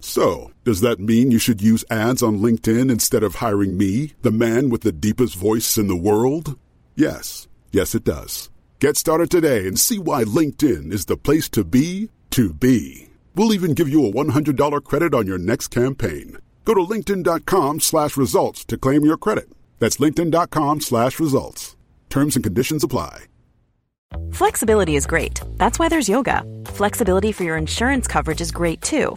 So, does that mean you should use ads on LinkedIn instead of hiring me, the man with the deepest voice in the world? Yes. Yes, it does. Get started today and see why LinkedIn is the place to be to be. We'll even give you a $100 credit on your next campaign. Go to linkedin.com slash results to claim your credit. That's linkedin.com slash results. Terms and conditions apply. Flexibility is great. That's why there's yoga. Flexibility for your insurance coverage is great too.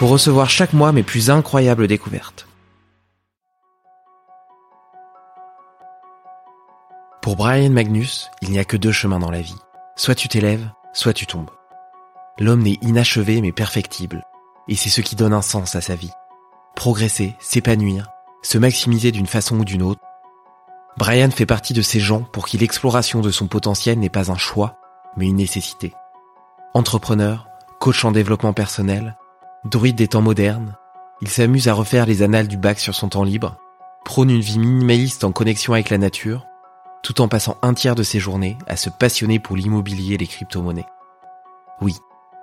pour recevoir chaque mois mes plus incroyables découvertes. Pour Brian Magnus, il n'y a que deux chemins dans la vie. Soit tu t'élèves, soit tu tombes. L'homme n'est inachevé mais perfectible, et c'est ce qui donne un sens à sa vie. Progresser, s'épanouir, se maximiser d'une façon ou d'une autre. Brian fait partie de ces gens pour qui l'exploration de son potentiel n'est pas un choix, mais une nécessité. Entrepreneur, coach en développement personnel, druide des temps modernes, il s'amuse à refaire les annales du bac sur son temps libre, prône une vie minimaliste en connexion avec la nature, tout en passant un tiers de ses journées à se passionner pour l'immobilier et les crypto-monnaies. Oui,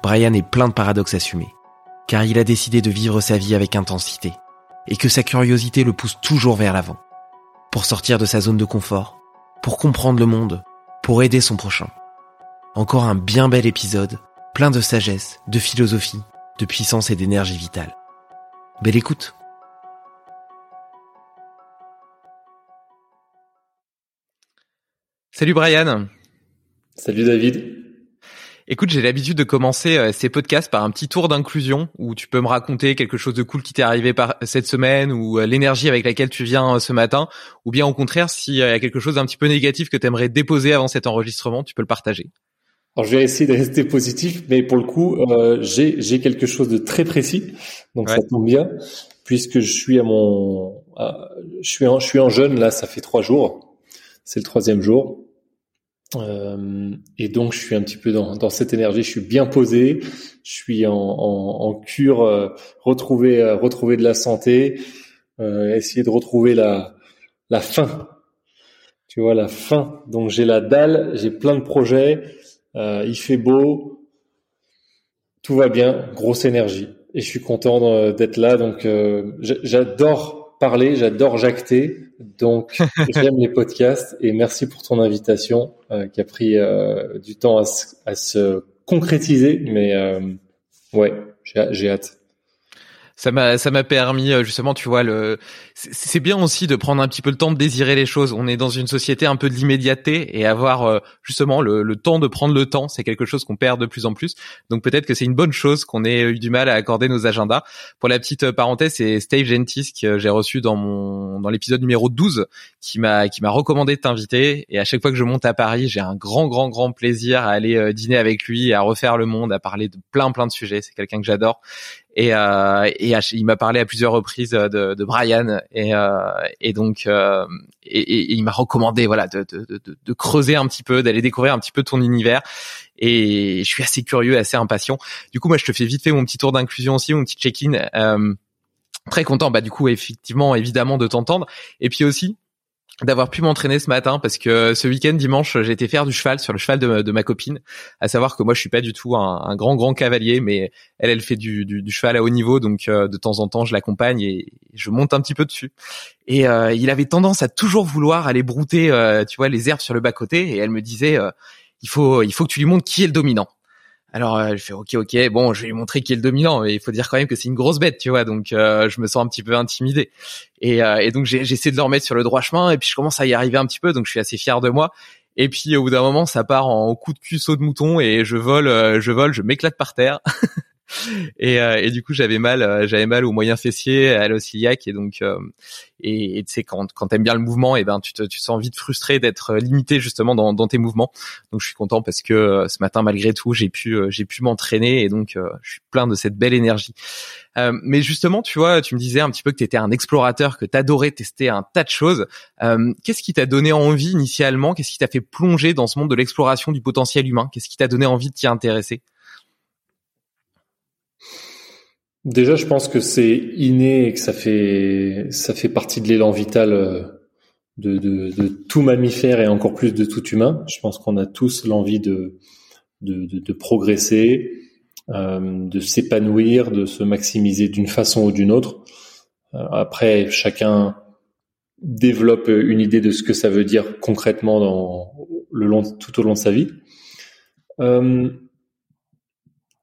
Brian est plein de paradoxes assumés, car il a décidé de vivre sa vie avec intensité, et que sa curiosité le pousse toujours vers l'avant, pour sortir de sa zone de confort, pour comprendre le monde, pour aider son prochain. Encore un bien bel épisode, plein de sagesse, de philosophie, de puissance et d'énergie vitale. Belle écoute Salut Brian Salut David Écoute, j'ai l'habitude de commencer euh, ces podcasts par un petit tour d'inclusion où tu peux me raconter quelque chose de cool qui t'est arrivé par cette semaine ou euh, l'énergie avec laquelle tu viens euh, ce matin ou bien au contraire s'il y a quelque chose d'un petit peu négatif que tu aimerais déposer avant cet enregistrement, tu peux le partager. Alors je vais essayer de rester positif, mais pour le coup, euh, j'ai quelque chose de très précis, donc ça tombe bien, puisque je suis à mon, je suis en, je suis en jeûne là, ça fait trois jours, c'est le troisième jour, euh, et donc je suis un petit peu dans, dans cette énergie, je suis bien posé, je suis en, en, en cure, euh, retrouver euh, retrouver de la santé, euh, essayer de retrouver la la faim, tu vois la faim. Donc j'ai la dalle, j'ai plein de projets euh, il fait beau, tout va bien, grosse énergie. Et je suis content d'être là. Donc, euh, j'adore parler, j'adore jacter. Donc, j'aime les podcasts. Et merci pour ton invitation euh, qui a pris du temps à, se concrétiser. Mais ouais, j'ai hâte. Ça m'a ça m'a permis euh, justement tu vois le c'est bien aussi de prendre un petit peu le temps de désirer les choses. On est dans une société un peu de l'immédiateté et avoir euh, justement le, le, temps de prendre le temps c'est quelque chose qu'on perd de plus en plus. Donc peut-être que c'est une bonne chose qu'on ait eu du mal à accorder nos agendas. Pour la petite euh, parenthèse c'est Steve Gentis que j'ai reçu dans mon dans l'épisode numéro 12 qui m'a qui m'a recommandé de t'inviter. Et à chaque fois que je monte à Paris j'ai un grand grand grand plaisir à aller dîner avec lui à refaire le monde à parler de plein plein de sujets. C'est quelqu'un que j'adore et, euh, et il m'a parlé à plusieurs reprises de, de Brian et, euh, et donc euh, et, et, il m'a recommandé voilà de, de, de, de, creuser un petit peu, d'aller découvrir un petit peu ton univers. Et je suis assez curieux, assez impatient. Du coup, moi, je te fais vite fait mon petit tour d'inclusion aussi, mon petit check-in. Euh, très content, bah du coup, effectivement, évidemment, de t'entendre. Et puis aussi, d'avoir pu m'entraîner ce matin parce que ce week-end dimanche j'ai été faire du cheval sur le cheval de, ma copine. À savoir que moi je suis pas du tout un, grand grand cavalier mais elle elle fait du, du, cheval à haut niveau donc euh, de temps en temps je l'accompagne et je monte un petit peu dessus. Et euh, il avait tendance à toujours vouloir aller brouter euh, tu vois les herbes sur le bas côté et elle me disait il faut il faut que tu lui montres qui est le dominant alors euh, je fais ok ok bon je vais lui montrer qui est le dominant mais il faut dire quand même que c'est une grosse bête tu vois donc euh, je me sens un petit peu intimidé. Et, euh, et donc j'essaie de le remettre sur le droit chemin et puis je commence à y arriver un petit peu donc je suis assez fier de moi. Et puis au bout d'un moment ça part en coup de cul saut de mouton et je vole je vole je m'éclate par terre et, euh, et, du coup j'avais mal euh, j'avais mal au moyen fessier à l'ossiliaque et donc euh, et tu sais quand quand t'aimes bien le mouvement et ben tu te tu sens vite frustré d'être limité justement dans, dans tes mouvements. Donc je suis content parce que ce matin malgré tout j'ai pu j'ai pu m'entraîner et donc je suis plein de cette belle énergie. Mais justement tu vois tu me disais un petit peu que tu étais un explorateur que t'adorais tester un tas de choses. Qu'est-ce qui t'a donné envie initialement? Qu'est-ce qui t'a fait plonger dans ce monde de l'exploration du potentiel humain? Qu'est-ce qui t'a donné envie de t'y intéresser? Déjà, je pense que c'est inné et que ça fait ça fait partie de l'élan vital euh, de, de, de, tout mammifère et encore plus de tout humain. Je pense qu'on a tous l'envie de, de, de, progresser, euh, de s'épanouir, de se maximiser d'une façon ou d'une autre. Euh, après, chacun développe une idée de ce que ça veut dire concrètement dans le long tout au long de sa vie.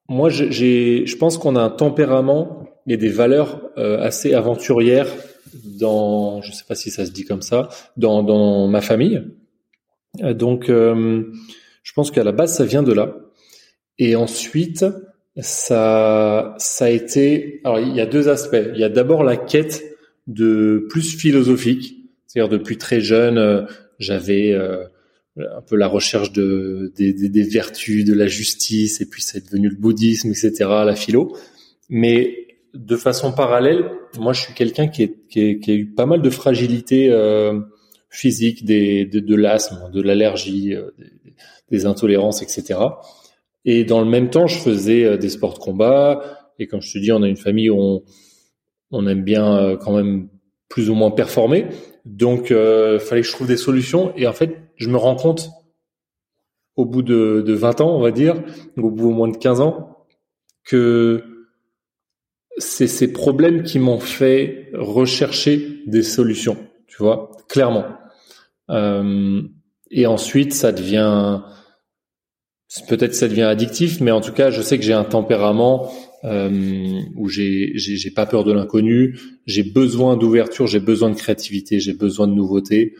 Moi, j'ai, je pense qu'on a un tempérament et des valeurs euh, assez aventurières dans, je sais pas si ça se dit comme ça, dans, dans ma famille. Euh, donc, euh, je pense qu'à la base, ça vient de là. Et ensuite, ça, ça a été. Alors, il y a deux aspects. Il y a d'abord la quête de plus philosophique, c'est-à-dire depuis très jeune, j'avais un peu la recherche de des, des, vertus, de la justice, et puis c'est devenu le bouddhisme, etc., la philo. Mais de façon parallèle, moi je suis quelqu'un qui, qui, qui, a eu pas mal de fragilité euh, physique, des, de, de l'asthme, de l'allergie, euh, des, intolérances, etc. Et dans le même temps, je faisais euh, des sports de combat. Et comme je te dis, on a une famille où on, on aime bien euh, quand même plus ou moins performer. Donc, euh, fallait que je trouve des solutions. Et en fait, je me rends compte au bout de, de 20 ans, on va dire, au bout au moins de 15 ans, que c'est ces problèmes qui m'ont fait rechercher des solutions, tu vois, clairement. Euh, et ensuite, ça devient, peut-être ça devient addictif, mais en tout cas, je sais que j'ai un tempérament euh, où j'ai pas peur de l'inconnu, j'ai besoin d'ouverture, j'ai besoin de créativité, j'ai besoin de nouveauté.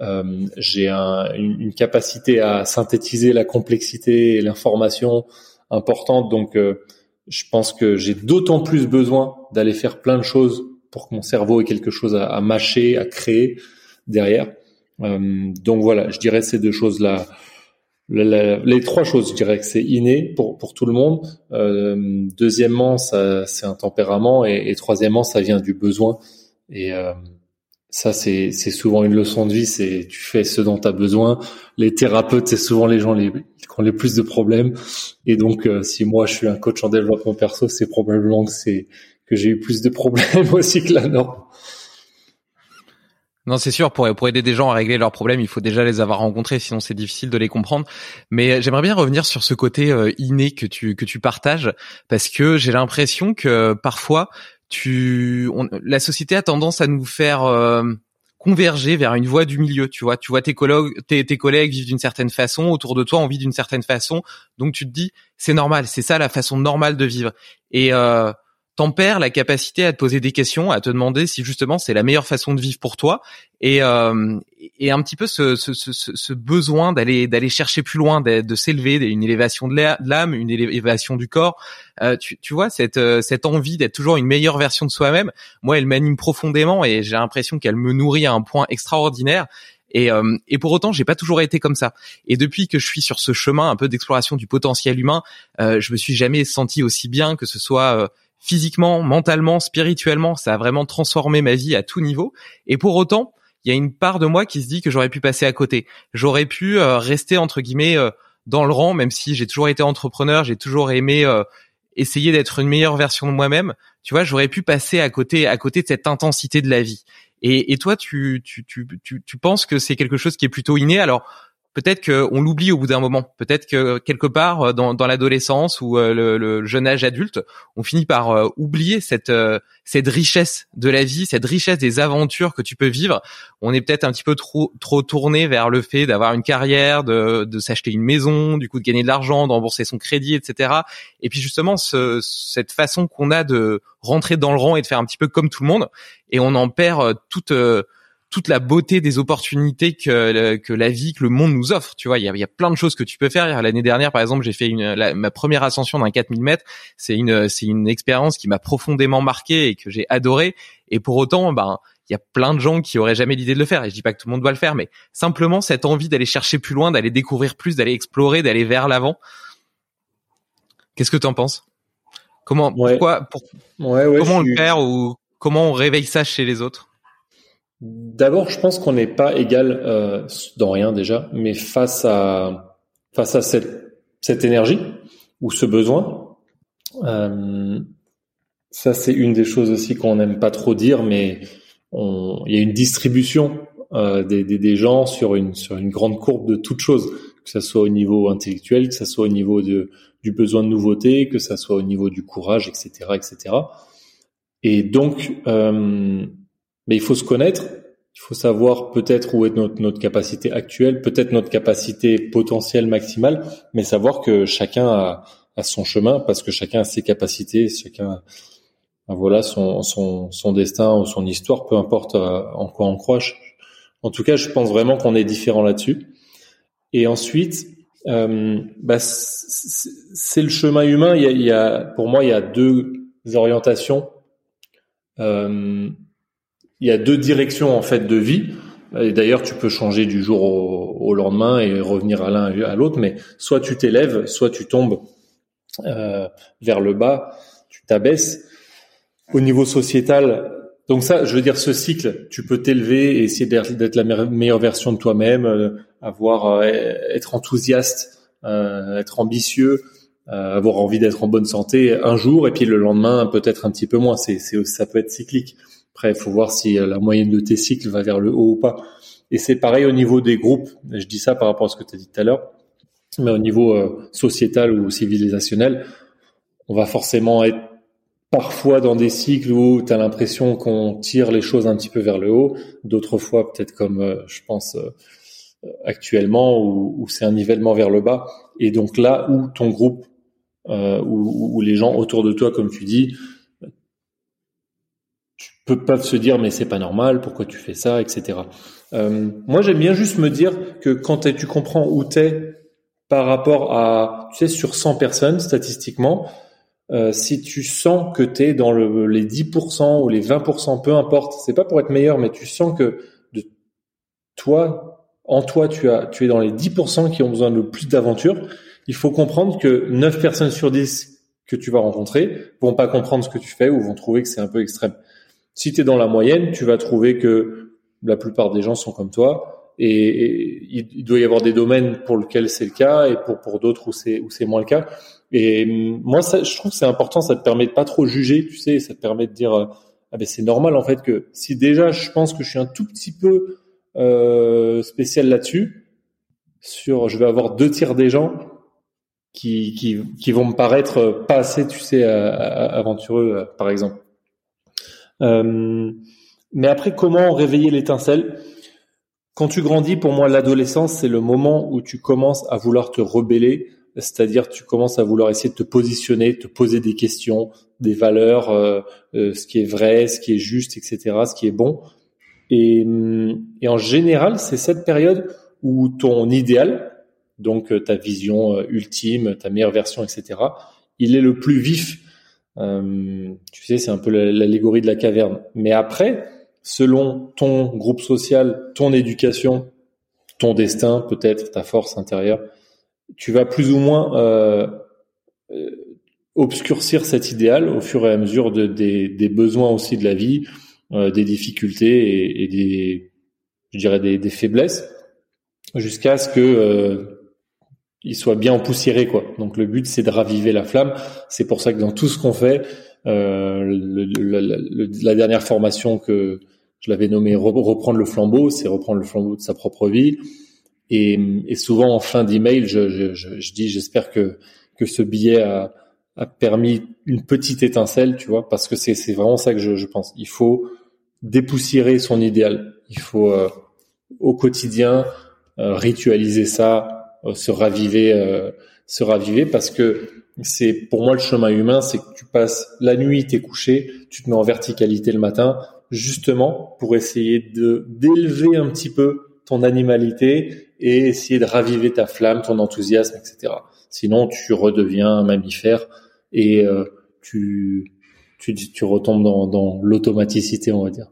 Euh, j'ai un, une, capacité à synthétiser la complexité et l'information importante. Donc, euh, je pense que j'ai d'autant plus besoin d'aller faire plein de choses pour que mon cerveau ait quelque chose à, à mâcher, à créer derrière. Euh, donc voilà, je dirais ces deux choses-là. Les trois choses, je dirais que c'est inné pour pour tout le monde. Euh, deuxièmement, ça c'est un tempérament et, et, troisièmement, ça vient du besoin. Et euh, ça, c'est souvent une leçon de vie. C'est tu fais ce dont tu as besoin. Les thérapeutes, c'est souvent les gens qui ont les plus de problèmes. Et donc, euh, si moi je suis un coach en développement perso, c'est probablement que c'est que j'ai eu plus de problèmes aussi que la norme. Non, c'est sûr. Pour pour aider des gens à régler leurs problèmes, il faut déjà les avoir rencontrés, sinon c'est difficile de les comprendre. Mais j'aimerais bien revenir sur ce côté euh, inné que tu que tu partages, parce que j'ai l'impression que parfois tu, la société a tendance à nous faire euh, converger vers une voie du milieu. Tu vois, tu vois tes collègues, tes, tes collègues vivent d'une certaine façon, autour de toi on vit d'une certaine façon, donc tu te dis c'est normal, c'est ça la façon normale de vivre. Et euh, t'en perds la capacité à te poser des questions, à te demander si justement c'est la meilleure façon de vivre pour toi, et, euh, et un petit peu ce, ce, ce, ce besoin d'aller d'aller chercher plus loin, de, s'élever, une élévation de l'âme, une élévation du corps. Euh, tu, tu vois cette euh, cette envie d'être toujours une meilleure version de soi-même. Moi, elle m'anime profondément et j'ai l'impression qu'elle me nourrit à un point extraordinaire. Et, euh, et pour autant, j'ai pas toujours été comme ça. Et depuis que je suis sur ce chemin un peu d'exploration du potentiel humain, euh, je me suis jamais senti aussi bien que ce soit euh, physiquement, mentalement, spirituellement, ça a vraiment transformé ma vie à tout niveau. Et pour autant, il y a une part de moi qui se dit que j'aurais pu passer à côté. J'aurais pu euh, rester entre guillemets euh, dans le rang, même si j'ai toujours été entrepreneur, j'ai toujours aimé euh, essayer d'être une meilleure version de moi-même. Tu vois, j'aurais pu passer à côté, à côté de cette intensité de la vie. Et, et toi, tu, tu, tu, tu, tu penses que c'est quelque chose qui est plutôt inné? Alors, peut-être qu'on l'oublie au bout d'un moment. Peut-être que quelque part euh, dans, dans l'adolescence ou euh, le, jeune âge adulte, on finit par euh, oublier cette cette richesse de la vie, cette richesse des aventures que tu peux vivre. On est peut-être un petit peu trop trop tourné vers le fait d'avoir une carrière, de, de s'acheter une maison, du coup de gagner de l'argent, d'embourser son crédit, etc. Et puis justement ce, cette façon qu'on a de rentrer dans le rang et de faire un petit peu comme tout le monde, et on en perd toute toute la beauté des opportunités que, que la vie, que le monde nous offre. Tu vois, il y a, y a plein de choses que tu peux faire. L'année dernière, par exemple, j'ai fait une, ma première ascension d'un 4000 mètres. C'est une, c'est une expérience qui m'a profondément marqué et que j'ai adoré. Et pour autant, ben, il y a plein de gens qui auraient jamais l'idée de le faire. Et je dis pas que tout le monde doit le faire, mais simplement cette envie d'aller chercher plus loin, d'aller découvrir plus, d'aller explorer, d'aller vers l'avant. Qu'est-ce que tu en penses? Comment, pourquoi, pour, comment le faire ou comment on réveille ça chez les autres? D'abord, je pense qu'on n'est pas égal euh, dans rien déjà, mais face à face à cette cette énergie ou ce besoin, euh, ça c'est une des choses aussi qu'on n'aime pas trop dire, mais il y a une distribution euh, des, des, gens sur une sur une grande courbe de toutes choses, que ça soit au niveau intellectuel, que ça soit au niveau de du besoin de nouveauté, que ça soit au niveau du courage, etc., etc. Et donc euh, mais il faut se connaître, il faut savoir peut-être où est notre, notre capacité actuelle, peut-être notre capacité potentielle maximale, mais savoir que chacun a, a, son chemin parce que chacun a ses capacités, chacun a, voilà son, son, son destin ou son histoire, peu importe euh, en quoi on croit. En tout cas, je pense vraiment qu'on est différent là-dessus. Et ensuite, euh, bah, c'est le chemin humain. Il y, a, il y a, pour moi, il y a deux orientations. Euh, il y a deux directions en fait de vie. Et d'ailleurs, tu peux changer du jour au, lendemain et revenir à l'un à l'autre, mais soit tu t'élèves, soit tu tombes euh, vers le bas, tu t'abaisses. Au niveau sociétal, donc ça, je veux dire, ce cycle, tu peux t'élever et essayer d'être la meilleure version de toi-même, euh, avoir, euh, être enthousiaste, euh, être ambitieux, avoir envie d'être en bonne santé un jour et puis le lendemain peut-être un petit peu moins. C'est, ça peut être cyclique. Après, il faut voir si euh, la moyenne de tes cycles va vers le haut ou pas. Et c'est pareil au niveau des groupes. Je dis ça par rapport à ce que tu as dit tout à l'heure. Mais au niveau euh, sociétal ou civilisationnel, on va forcément être parfois dans des cycles où tu as l'impression qu'on tire les choses un petit peu vers le haut. D'autres fois, peut-être comme euh, je pense actuellement, où, c'est un nivellement vers le bas. Et donc là où ton groupe, où, les gens autour de toi, comme tu dis, peuvent se dire mais c'est pas normal, pourquoi tu fais ça, etc. Euh, moi j'aime bien juste me dire que quand tu comprends où t'es par rapport à, tu sais, sur 100 personnes statistiquement, euh, si tu sens que tu es dans le, les 10% ou les 20%, peu importe, c'est pas pour être meilleur, mais tu sens que de toi, en toi, tu as, tu es dans les 10% qui ont besoin de plus d'aventure. Il faut comprendre que 9 personnes sur 10 que tu vas rencontrer vont pas comprendre ce que tu fais ou vont trouver que c'est un peu extrême. Si tu es dans la moyenne, tu vas trouver que la plupart des gens sont comme toi et, il, doit y avoir des domaines pour lesquels c'est le cas et pour d'autres où c'est moins le cas. Et moi, ça, je trouve que c'est important. Ça te permet de pas trop juger, tu sais. Ça te permet de dire ah ben c'est normal en fait que si déjà je pense que je suis un tout petit peu euh, spécial là-dessus, sur je vais avoir deux tiers des gens qui, qui, qui vont me paraître pas assez, tu sais, aventureux, par exemple. Euh, mais après, comment réveiller l'étincelle? Quand tu grandis, pour moi, l'adolescence, c'est le moment où tu commences à vouloir te rebeller, c'est-à-dire tu commences à vouloir essayer de te positionner, te poser des questions, des valeurs, euh, euh, ce qui est vrai, ce qui est juste, etc., ce qui est bon. Et, et en général, c'est cette période où ton idéal, donc ta vision ultime, ta meilleure version, etc., il est le plus vif. Euh, tu sais, c'est un peu l'allégorie de la caverne. Mais après, selon ton groupe social, ton éducation, ton destin, peut-être ta force intérieure, tu vas plus ou moins euh, euh, obscurcir cet idéal au fur et à mesure de, des, des besoins aussi de la vie, euh, des difficultés et, des, je dirais des, des faiblesses, jusqu'à ce que euh, il soit bien empoussiéré quoi. Donc le but c'est de raviver la flamme. C'est pour ça que dans tout ce qu'on fait, euh, le, le, la dernière formation que je l'avais nommé reprendre le flambeau, c'est reprendre le flambeau de sa propre vie. Et, et souvent en fin d'email, je, je, je, dis j'espère que que ce billet a, a, permis une petite étincelle, tu vois, parce que c'est c'est vraiment ça que je, pense. Il faut dépoussiérer son idéal. Il faut euh, au quotidien euh, ritualiser ça, se raviver, euh, se raviver, parce que c'est pour moi le chemin humain, c'est que tu passes la nuit, t'es couché, tu te mets en verticalité le matin, justement pour essayer de d'élever un petit peu ton animalité et essayer de raviver ta flamme, ton enthousiasme, etc. Sinon, tu redeviens un mammifère et euh, tu, tu, tu retombes dans, dans l'automaticité, on va dire.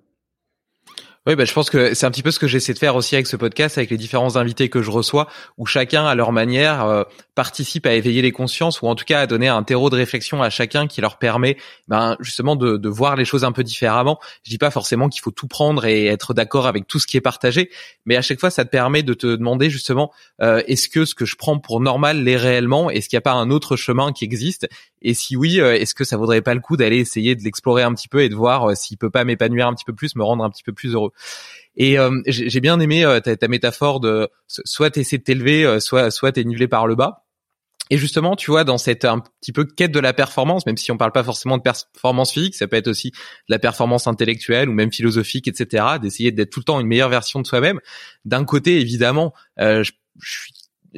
Oui, bah, je pense que c'est un petit peu ce que j'essaie de faire aussi avec ce podcast, avec les différents invités que je reçois, où chacun, à leur manière, euh, participe à éveiller les consciences, ou en tout cas à donner un terreau de réflexion à chacun qui leur permet ben, justement de, voir les choses un peu différemment. Je dis pas forcément qu'il faut tout prendre et être d'accord avec tout ce qui est partagé, mais à chaque fois, ça te permet de te demander justement, euh, est-ce que ce que je prends pour normal l'est réellement? Est-ce qu'il n'y a pas un autre chemin qui existe? Et si oui, euh, est-ce que ça vaudrait pas le coup d'aller essayer de l'explorer un petit peu et de voir s'il peut pas m'épanouir un petit peu plus, me rendre un petit peu plus heureux et euh, j'ai bien aimé euh, ta, ta, métaphore de soit t'essaies de t'élever, euh, soit soit t'es nivelé par le bas. Et justement, tu vois, dans cette un petit peu quête de la performance, même si on parle pas forcément de performance physique, ça peut être aussi de la performance intellectuelle ou même philosophique, etc. D'essayer d'être tout le temps une meilleure version de soi-même. D'un côté, évidemment, euh, je, je,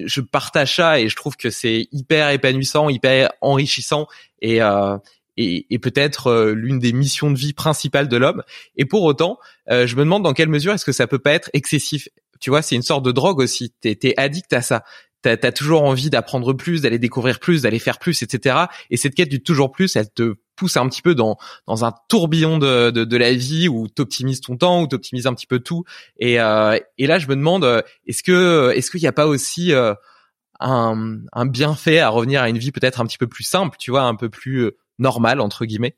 je, partage ça et je trouve que c'est hyper épanouissant, hyper enrichissant et euh, et, peut-être euh, l'une des missions de vie principales de l'homme. Et pour autant, euh, je me demande dans quelle mesure est-ce que ça peut pas être excessif? Tu vois, c'est une sorte de drogue aussi. T'es es addict à ça. T'as as toujours envie d'apprendre plus, d'aller découvrir plus, d'aller faire plus, etc. Et cette quête du toujours plus, elle te pousse un petit peu dans dans un tourbillon de de, de la vie où t'optimises ton temps, où t'optimises un petit peu tout. Et euh, et là, je me demande, est-ce que est-ce qu'il n'y a pas aussi un, un bienfait à revenir à une vie peut-être un petit peu plus simple, tu vois, un peu plus normal entre guillemets?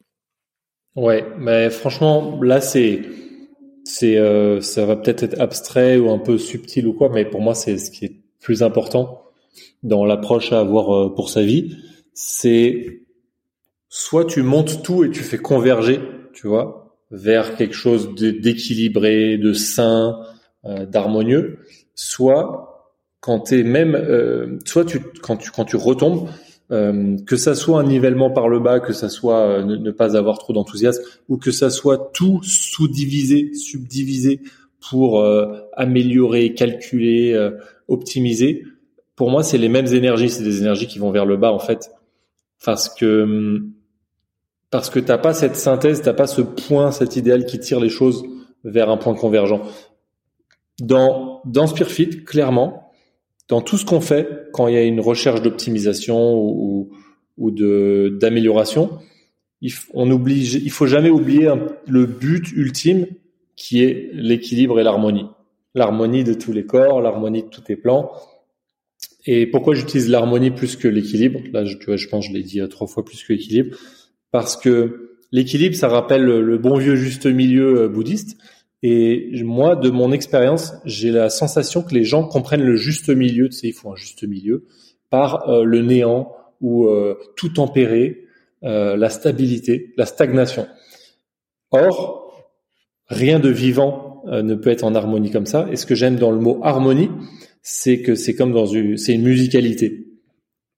Ouais, mais franchement, là c'est c'est euh, ça va peut-être être abstrait ou un peu subtil ou quoi, mais pour moi c'est ce qui est plus important dans l'approche à avoir euh, pour sa vie, c'est soit tu montes tout et tu fais converger, tu vois, vers quelque chose d'équilibré, de sain, euh, d'harmonieux, soit quand tu es même euh, soit tu quand tu quand tu retombes euh, que ça soit un nivellement par le bas, que ça soit euh, ne, pas avoir trop d'enthousiasme, ou que ça soit tout sous-divisé, subdivisé pour améliorer, calculer, optimiser. Pour moi, c'est les mêmes énergies, c'est des énergies qui vont vers le bas en fait, parce que parce que t'as pas cette synthèse, t'as pas ce point, cet idéal qui tire les choses vers un point convergent. Dans dans Spearfit, clairement, dans tout ce qu'on fait, quand il y a une recherche d'optimisation ou, ou de d'amélioration, il, on il faut jamais oublier le but ultime qui est l'équilibre et l'harmonie. L'harmonie de tous les corps, l'harmonie de tous tes plans. Et pourquoi j'utilise l'harmonie plus que l'équilibre? Là, je, pense que je l'ai dit trois fois plus que l'équilibre. Parce que l'équilibre, ça rappelle le bon vieux juste milieu euh, bouddhiste. Et moi, de mon expérience, j'ai la sensation que les gens comprennent le juste milieu, tu sais, il faut un juste milieu, par euh, le néant ou euh, tout tempérer, euh, la stabilité, la stagnation. Or, rien de vivant ne peut être en harmonie comme ça. Et ce que j'aime dans le mot harmonie, c'est que c'est comme dans une, c'est une musicalité.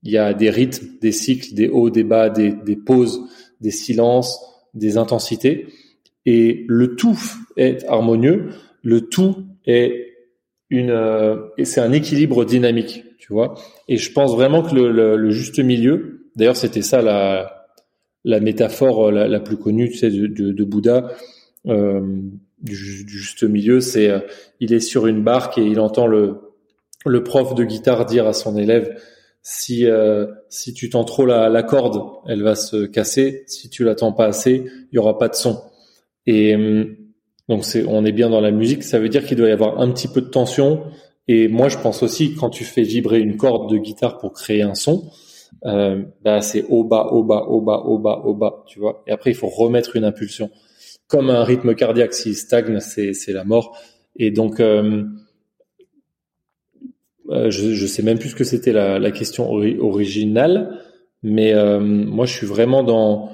Il y a des rythmes, des cycles, des hauts, des bas, des, des pauses, des silences, des intensités et le tout est harmonieux, le tout est une, euh, c'est un équilibre dynamique. tu vois. Et je pense vraiment que le, juste milieu, d'ailleurs c'était ça la, la métaphore la, la, plus connue, tu sais, de, Bouddha, euh, du, juste milieu, c'est euh, il est sur une barque et il entend le, le prof de guitare dire à son élève si euh, si tu tends trop la, la, corde, elle va se casser. Si tu la tends pas assez, il y aura pas de son. Et hum, donc c'est on est bien dans la musique. Ça veut dire qu'il doit y avoir un petit peu de tension. Et moi, je pense aussi quand tu fais vibrer une corde de guitare pour créer un son, euh, bah c'est haut bas haut bas haut bas haut bas haut bas, tu vois. Et après, il faut remettre une impulsion. Comme un rythme cardiaque, s'il stagne, c'est la mort. Et donc euh, euh, je, je sais même plus ce que c'était la, question originale, mais euh, moi je suis vraiment dans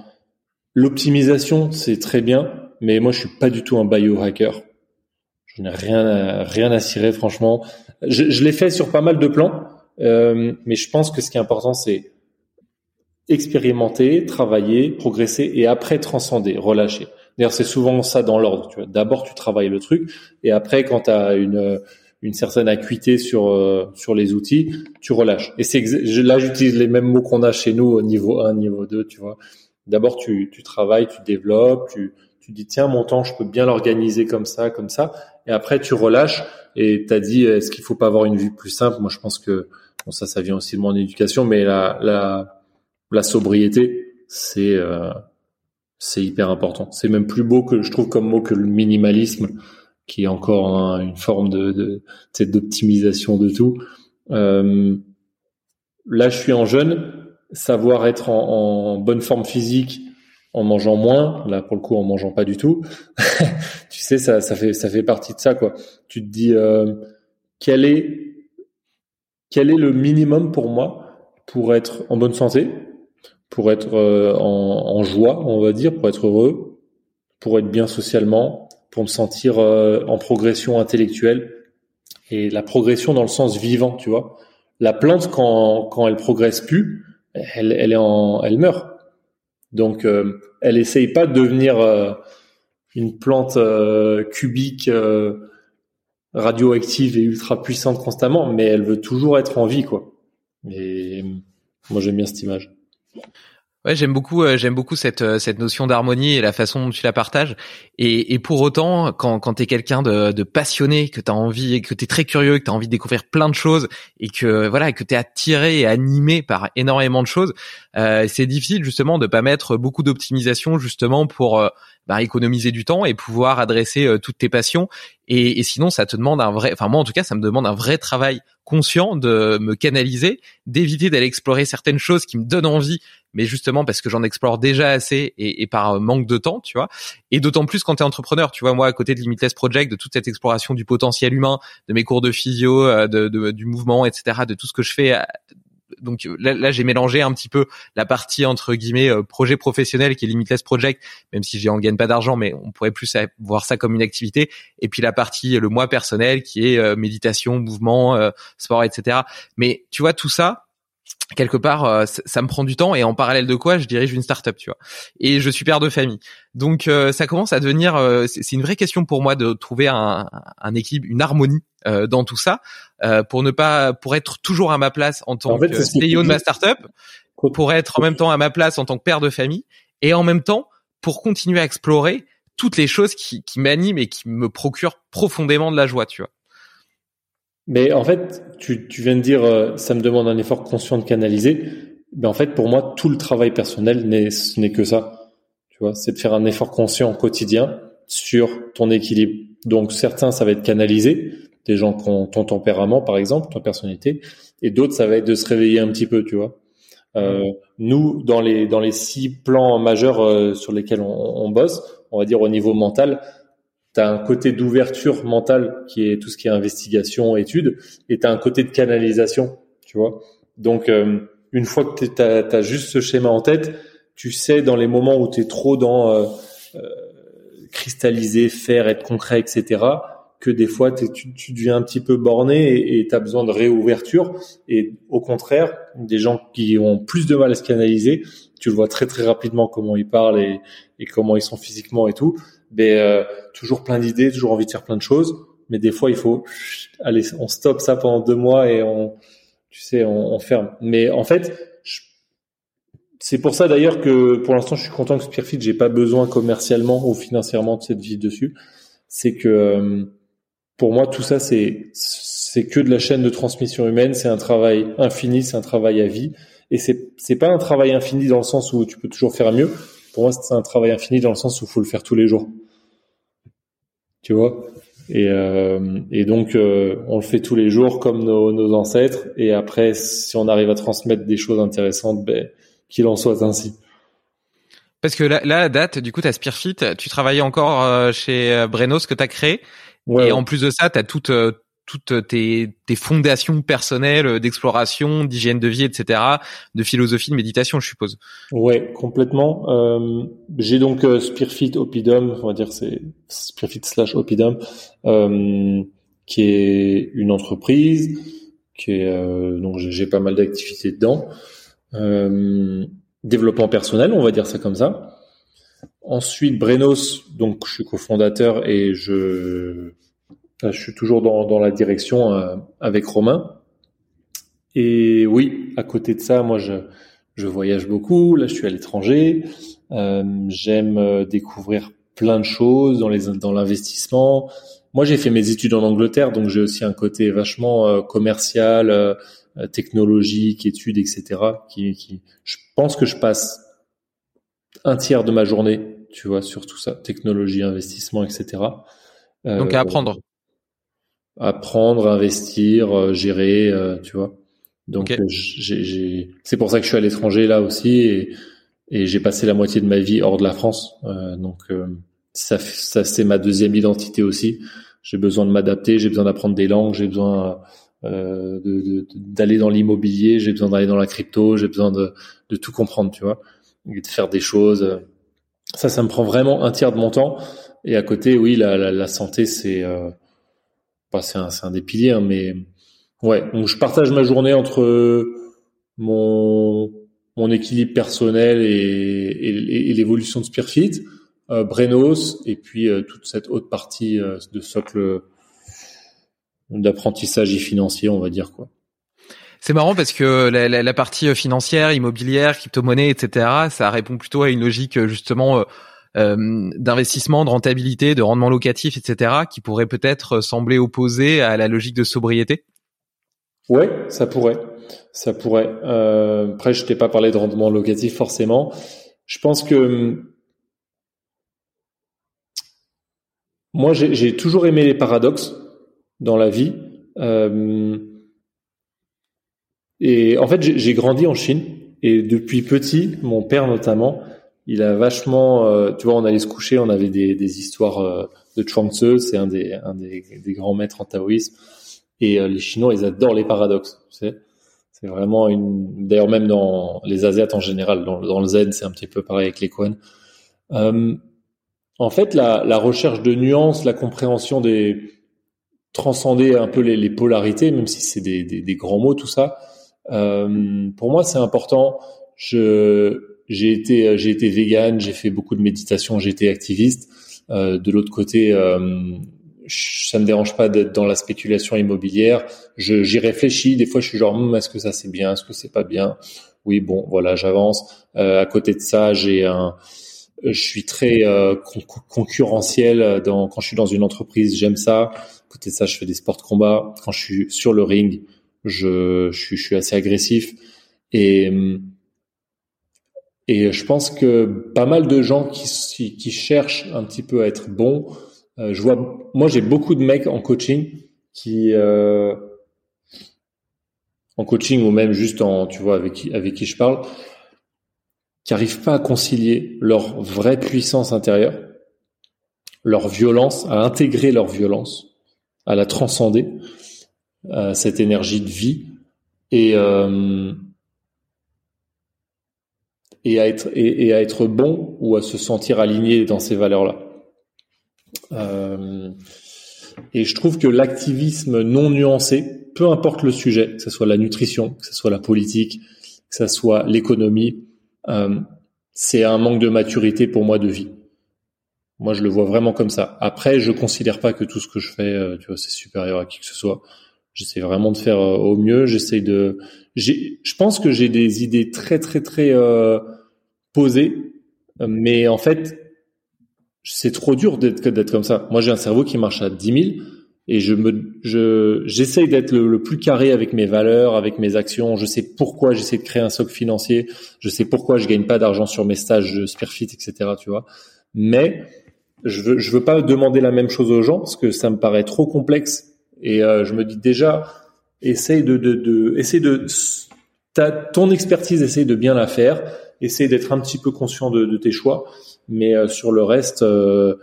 l'optimisation, c'est très bien, mais moi je suis pas du tout un biohacker. Je n'ai rien à, rien à cirer franchement. Je, l'ai fait sur pas mal de plans, mais je pense que ce qui est important c'est expérimenter, travailler, progresser et après transcender, relâcher. D'ailleurs, c'est souvent ça dans l'ordre. Tu vois, d'abord tu travailles le truc et après, quand tu as une une certaine acuité sur euh, sur les outils, tu relâches. Et c'est là j'utilise les mêmes mots qu'on a chez nous au niveau 1, niveau 2, tu vois. D'abord tu tu travailles, tu développes, tu tu dis tiens mon temps je peux bien l'organiser comme ça, comme ça et après tu relâches et tu as dit est-ce qu'il faut pas avoir une vie plus simple? Moi je pense que bon ça ça vient aussi de mon éducation mais la la la sobriété c'est euh, c'est hyper important. C'est même plus beau que je trouve comme mot que le minimalisme qui est encore une forme de, d'optimisation de tout. Euh, là, je suis en jeune, savoir être en, en, bonne forme physique en mangeant moins, là pour le coup en mangeant pas du tout. tu sais, ça, ça fait ça fait partie de ça quoi. Tu te dis euh, quel est quel est le minimum pour moi pour être en bonne santé, pour être euh, en, en joie, on va dire, pour être heureux, pour être bien socialement, pour me sentir euh, en progression intellectuelle et la progression dans le sens vivant, tu vois. La plante quand quand elle progresse plus, elle elle est en elle meurt. Donc euh, elle essaye pas de devenir euh, une plante cubique radioactive et ultra puissante constamment, mais elle veut toujours être en vie quoi. Et moi j'aime bien cette image. Ouais, j'aime beaucoup, euh, j'aime beaucoup cette euh, cette notion d'harmonie et la façon dont tu la partages. Et, pour autant, quand quand t'es quelqu'un de, passionné, que t'as envie, que t'es très curieux, que t'as envie de découvrir plein de choses, et que voilà, que t'es attiré et animé par énormément de choses, euh, c'est difficile justement de pas mettre beaucoup d'optimisation justement pour bah, économiser du temps et pouvoir adresser toutes tes passions. Et, et, sinon, ça te demande un vrai, enfin moi en tout cas, ça me demande un vrai travail conscient de me canaliser, d'éviter d'aller explorer certaines choses qui me donnent envie, mais justement parce que j'en explore déjà assez et, par manque de temps, tu vois. Et d'autant plus quand tu es entrepreneur, tu vois, moi à côté de Limitless Project, de toute cette exploration du potentiel humain, de mes cours de physio, euh, de, de, du mouvement, etc., de tout ce que je fais donc là, là j'ai mélangé un petit peu la partie entre guillemets euh, projet professionnel qui est Limitless Project, même si j'en gagne pas d'argent, mais on pourrait plus voir ça comme une activité. Et puis la partie le moi personnel qui est euh, méditation, mouvement, euh, sport, etc. Mais tu vois tout ça, quelque part, euh, ça, me prend du temps et en parallèle de quoi, je dirige une startup, tu vois. Et je suis père de famille, donc euh, ça commence à devenir, euh, c'est une vraie question pour moi de trouver un, un équilibre, une harmonie dans tout ça, pour ne pas, pour être toujours à ma place en tant que CEO de ma startup, pour être en même temps à ma place en tant que père de famille, et en même temps pour continuer à explorer toutes les choses qui, qui m'animent et qui me procurent profondément de la joie, tu vois. Mais en fait, tu, tu viens de dire, euh, ça me demande un effort conscient de canaliser. Mais en fait, pour moi, tout le travail personnel n'est, ce n'est que ça. Tu vois, c'est de faire un effort conscient quotidien sur ton équilibre. Donc, certains, ça va être canalisé, des gens qui ont ton tempérament, par exemple, ton personnalité, et d'autres, ça va être de se réveiller un petit peu, tu vois. Euh, nous, dans les dans les six plans majeurs euh, sur lesquels on, on bosse, on va dire au niveau mental, tu as un côté d'ouverture mentale qui est tout ce qui est investigation, étude, et tu as un côté de canalisation, tu vois. Donc, euh, une fois que tu as, juste ce schéma en tête, tu sais dans les moments où tu es trop dans euh, euh, cristalliser, faire, être concret, etc., que des fois tu, tu, deviens un petit peu borné et tu as besoin de réouverture. Et au contraire, des gens qui ont plus de mal à se canaliser, tu le vois très très rapidement comment ils parlent et, et comment ils sont physiquement et tout mais euh, toujours plein d'idées, toujours envie de faire plein de choses. Mais des fois, il faut, allez, on stoppe ça pendant deux mois et on, Tu sais, on, ferme. Mais en fait, c'est pour ça d'ailleurs que pour l'instant, je suis content que Spearfit, j'ai pas besoin commercialement ou financièrement de cette vie dessus. C'est que euh, pour moi, tout ça, c'est c'est que de la chaîne de transmission humaine. C'est un travail infini, c'est un travail à vie. Et c'est c'est pas un travail infini dans le sens où tu peux toujours faire mieux. Pour moi, c'est un travail infini dans le sens où il faut le faire tous les jours. Tu vois et, euh, et donc, euh, on le fait tous les jours comme nos, nos, ancêtres. Et après, si on arrive à transmettre des choses intéressantes, ben, qu'il en soit ainsi. Parce que là, là, à date, du coup, tu as Spearfit, tu travaillais encore euh, chez Brenos que tu as créé. et en plus de ça, tu as toute toutes tes, tes fondations personnelles d'exploration, d'hygiène de vie, etc., de philosophie, de méditation, je suppose. Ouais, complètement. Euh, j'ai donc euh, Spearfit Opidum, on va dire c'est Spearfit slash Opidum, euh, qui est une entreprise, qui est euh, donc j'ai pas mal d'activités dedans. Euh, développement personnel, on va dire ça comme ça. Ensuite, Brenos, donc je suis cofondateur et je je suis toujours dans, dans la direction euh, avec Romain. Et oui, à côté de ça, moi, je, je voyage beaucoup. Là, je suis à l'étranger. Euh, J'aime euh, découvrir plein de choses dans les dans l'investissement. Moi, j'ai fait mes études en Angleterre, donc j'ai aussi un côté vachement euh, commercial, euh, technologique, études, etc. Qui, qui, je pense que je passe un tiers de ma journée, tu vois, sur tout ça, technologie, investissement, etc. Donc à apprendre apprendre, investir, euh, gérer, euh, tu vois. Donc euh, j'ai, c'est pour ça que je suis à l'étranger là aussi et, et j'ai passé la moitié de ma vie hors de la France. donc ça, ça c'est ma deuxième identité aussi. J'ai besoin de m'adapter, j'ai besoin d'apprendre des langues, j'ai besoin euh, de, d'aller dans l'immobilier, j'ai besoin d'aller dans la crypto, j'ai besoin de, de tout comprendre, tu vois, et de faire des choses. Ça, ça me prend vraiment un tiers de mon temps. Et à côté, oui, la, la, la santé, c'est euh, c'est un, un, des piliers, hein, mais ouais. Donc je partage ma journée entre mon mon équilibre personnel et, et, et l'évolution de Spearfit, euh, Brenos et puis euh, toute cette autre partie euh, de socle d'apprentissage financier, on va dire quoi. C'est marrant parce que la, la, la, partie financière, immobilière, crypto-monnaie, etc., ça répond plutôt à une logique justement euh, d'investissement, de rentabilité, de rendement locatif, etc., qui pourrait peut-être sembler opposé à la logique de sobriété? Ouais, ça pourrait. Ça pourrait. Euh, après, je t'ai pas parlé de rendement locatif forcément. Je pense que moi, j'ai toujours aimé les paradoxes dans la vie. Euh, et en fait, j'ai grandi en Chine et depuis petit, mon père notamment, il a vachement, euh, tu vois, on allait se coucher, on avait des, histoires euh, de Chuang Tzu, c'est un des, grands maîtres en taoïsme, et euh, les Chinois, ils adorent les paradoxes. C'est vraiment une, d'ailleurs même dans les Asiates en général, dans, le Zen, c'est un petit peu pareil avec les Koans. en fait, la, recherche de nuances, la compréhension des transcender un peu les, polarités, même si c'est des, des, des, grands mots, tout ça. pour moi, c'est important. Je j'ai été euh, j'ai été vegan, j'ai fait beaucoup de méditation, j'ai été activiste. Euh, de l'autre côté, euh, ça me dérange pas d'être dans la spéculation immobilière. J'y réfléchis. Des fois, je suis genre, hm, est-ce que ça c'est bien, est-ce que c'est pas bien? Oui, bon, voilà, j'avance. Euh, à côté de ça, j'ai un je suis très euh, concurrentiel dans, quand je suis dans une entreprise, j'aime ça. À côté de ça, je fais des sports de combat. Quand je suis sur le ring, je, je, suis, je suis assez agressif. Et hum, et je pense que pas mal de gens qui, qui cherchent un petit peu à être bons, euh, je vois, moi j'ai beaucoup de mecs en coaching qui, euh, en coaching ou même juste en, tu vois, avec qui, avec qui je parle, qui arrivent pas à concilier leur vraie puissance intérieure, leur violence, à intégrer leur violence, à la transcender, à cette énergie de vie. Et euh, et à être et, à être bon ou à se sentir aligné dans ces valeurs-là. Euh, et je trouve que l'activisme non nuancé, peu importe le sujet, que ce soit la nutrition, que ce soit la politique, que ce soit l'économie, euh, c'est un manque de maturité pour moi de vie. Moi, je le vois vraiment comme ça. Après, je considère pas que tout ce que je fais, euh, tu vois, c'est supérieur à qui que ce soit. J'essaie vraiment de faire au mieux. J'essaie de. Je pense que j'ai des idées très très très posées, mais en fait, c'est trop dur d'être d'être comme ça. Moi, j'ai un cerveau qui marche à 10 000 et je me je j'essaye d'être le, plus carré avec mes valeurs, avec mes actions. Je sais pourquoi j'essaie de créer un socle financier. Je sais pourquoi je gagne pas d'argent sur mes stages de Spearfit, etc. Tu vois. Mais je veux je veux pas demander la même chose aux gens parce que ça me paraît trop complexe. Et euh, je me dis déjà, essaye de de, de essaye de ta ton expertise, essaye de bien la faire. Essaye d'être un petit peu conscient de, de tes choix. Mais euh, sur le reste. Euh,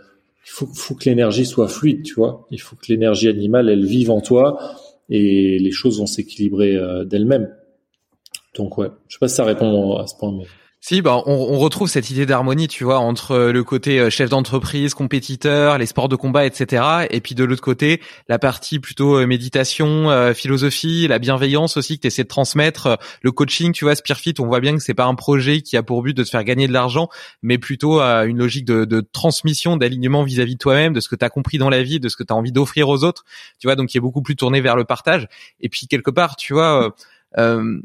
il faut, faut que l'énergie soit fluide, tu vois. Il faut que l'énergie animale, elle vive en toi et les choses vont s'équilibrer euh, d'elles-mêmes. Donc ouais, je sais pas si ça répond à ce point. Mais... Si, bah, on, on, retrouve cette idée d'harmonie, tu vois, entre euh, le côté euh, chef d'entreprise, compétiteur, les sports de combat, etc. Et puis de l'autre côté, la partie plutôt euh, méditation, philosophie, la bienveillance aussi que tu essaies de transmettre, le coaching, tu vois, Spearfit, on voit bien que c'est pas un projet qui a pour but de te faire gagner de l'argent, mais plutôt une logique de, de transmission, d'alignement vis-à-vis de toi-même, de ce que tu as compris dans la vie, de ce que tu as envie d'offrir aux autres, tu vois, donc qui est beaucoup plus tourné vers le partage. Et puis quelque part, tu vois, euh,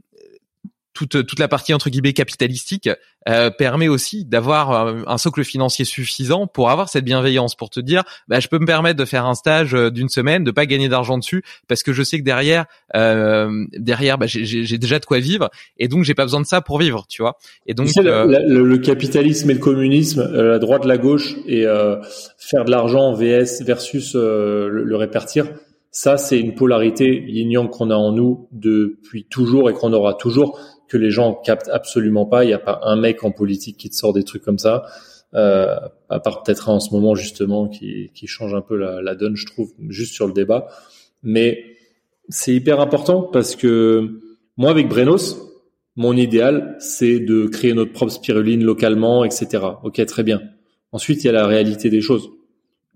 toute, toute la partie entre guillemets capitalistique euh, permet aussi d'avoir euh, un, socle financier suffisant pour avoir cette bienveillance, pour te dire, bah, je peux me permettre de faire un stage euh, d'une semaine, de pas gagner d'argent dessus, parce que je sais que derrière, euh, derrière, bah, j'ai déjà de quoi vivre, et donc j'ai pas besoin de ça pour vivre, tu vois. Et donc le, capitalisme et le communisme, la droite, la gauche, et faire de l'argent vs versus le, le répartir. Ça, c'est une polarité yin qu'on a en nous depuis toujours et qu'on aura toujours que les gens captent absolument pas. Il n'y a pas un mec en politique qui te sort des trucs comme ça, euh, à part peut-être en ce moment justement qui, qui change un peu la, la, donne, je trouve, juste sur le débat. Mais c'est hyper important parce que moi, avec Brenos, mon idéal, c'est de créer notre propre spiruline localement, etc. Ok, très bien. Ensuite, il y a la réalité des choses.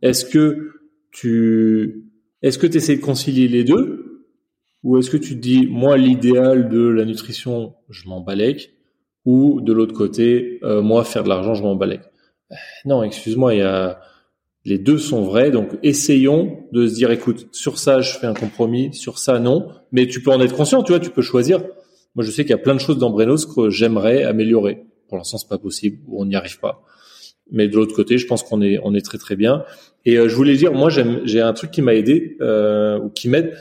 Est-ce que tu, est-ce que tu essaies de concilier les deux ou est-ce que tu te dis, moi, l'idéal de la nutrition, je m'en balèque, ou de l'autre côté, euh, moi, faire de l'argent, je m'en balèque? Euh, Non, excuse-moi, il y a les deux sont vrais, donc essayons de se dire, écoute, sur ça, je fais un compromis, sur ça, non, mais tu peux en être conscient, tu vois, tu peux choisir. Moi, je sais qu'il y a plein de choses dans Brenos que j'aimerais améliorer. Pour l'instant, c'est pas possible, ou on n'y arrive pas. Mais de l'autre côté, je pense qu'on est, on est très très bien. Et euh, je voulais dire, moi, j'ai un truc qui m'a aidé ou qui m'aide,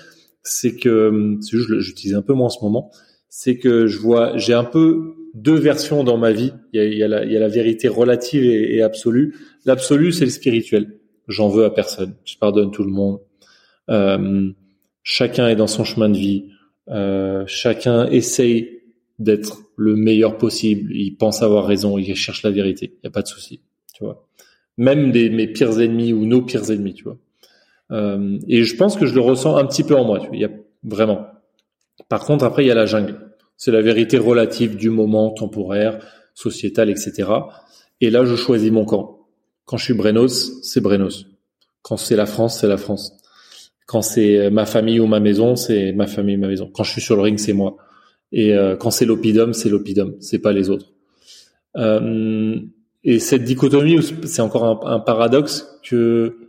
c'est que j'utilise un peu moins en ce moment, c'est que je vois, j'ai un peu deux versions dans ma vie. Il y a, la, vérité relative et, absolue. L'absolu, c'est le spirituel. J'en veux à personne. Je pardonne tout le monde. Euh, chacun est dans son chemin de vie. Euh, chacun essaye d'être le meilleur possible. Il pense avoir raison. Il cherche la vérité. Il n'y a pas de souci. Tu vois. Même mes pires ennemis ou nos pires ennemis. Tu vois. Euh, et je pense que je le ressens un petit peu en moi. Il y a vraiment. Par contre, après, il y a la jungle. C'est la vérité relative du moment, temporaire, sociétal, etc. Et là, je choisis mon camp. Quand je suis Brenos, c'est Brenos. Quand c'est la France, c'est la France. Quand c'est ma famille ou ma maison, c'est ma famille ou ma maison. Quand je suis sur le ring, c'est moi. Et euh, quand c'est l'opidum, c'est l'opidum. C'est pas les autres. Euh, et cette dichotomie, c'est encore un, paradoxe que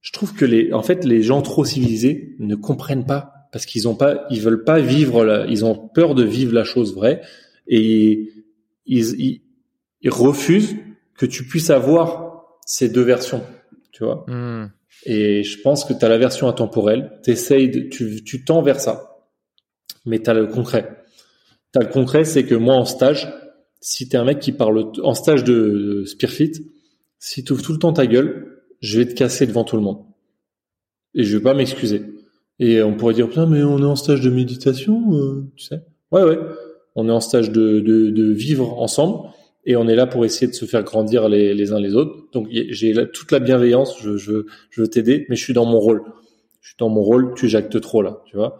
je trouve que les, en fait, les gens trop civilisés ne comprennent pas parce qu'ils ont pas, ils veulent pas vivre, la, ils ont peur de vivre la chose vraie et ils, ils, refusent que tu puisses avoir ces deux versions, tu vois. Hmm. Et je pense que tu as la version intemporelle, t'essayes de, tu, tu tends vers ça, mais tu as le concret. Tu as le concret, c'est que moi en stage, si tu es un mec qui parle en stage de, de Spearfit, si tu ouvres tout le temps ta gueule, je vais te casser devant tout le monde. Et je vais pas m'excuser. Et on pourrait dire, putain, mais on est en stage de méditation, euh, tu sais. Ouais, ouais. On est en stage de, de, de, vivre ensemble et on est là pour essayer de se faire grandir les, les uns les autres. Donc j'ai toute la bienveillance, je, je, je veux t'aider, mais je suis dans mon rôle. Je suis dans mon rôle, tu jactes trop là, tu vois.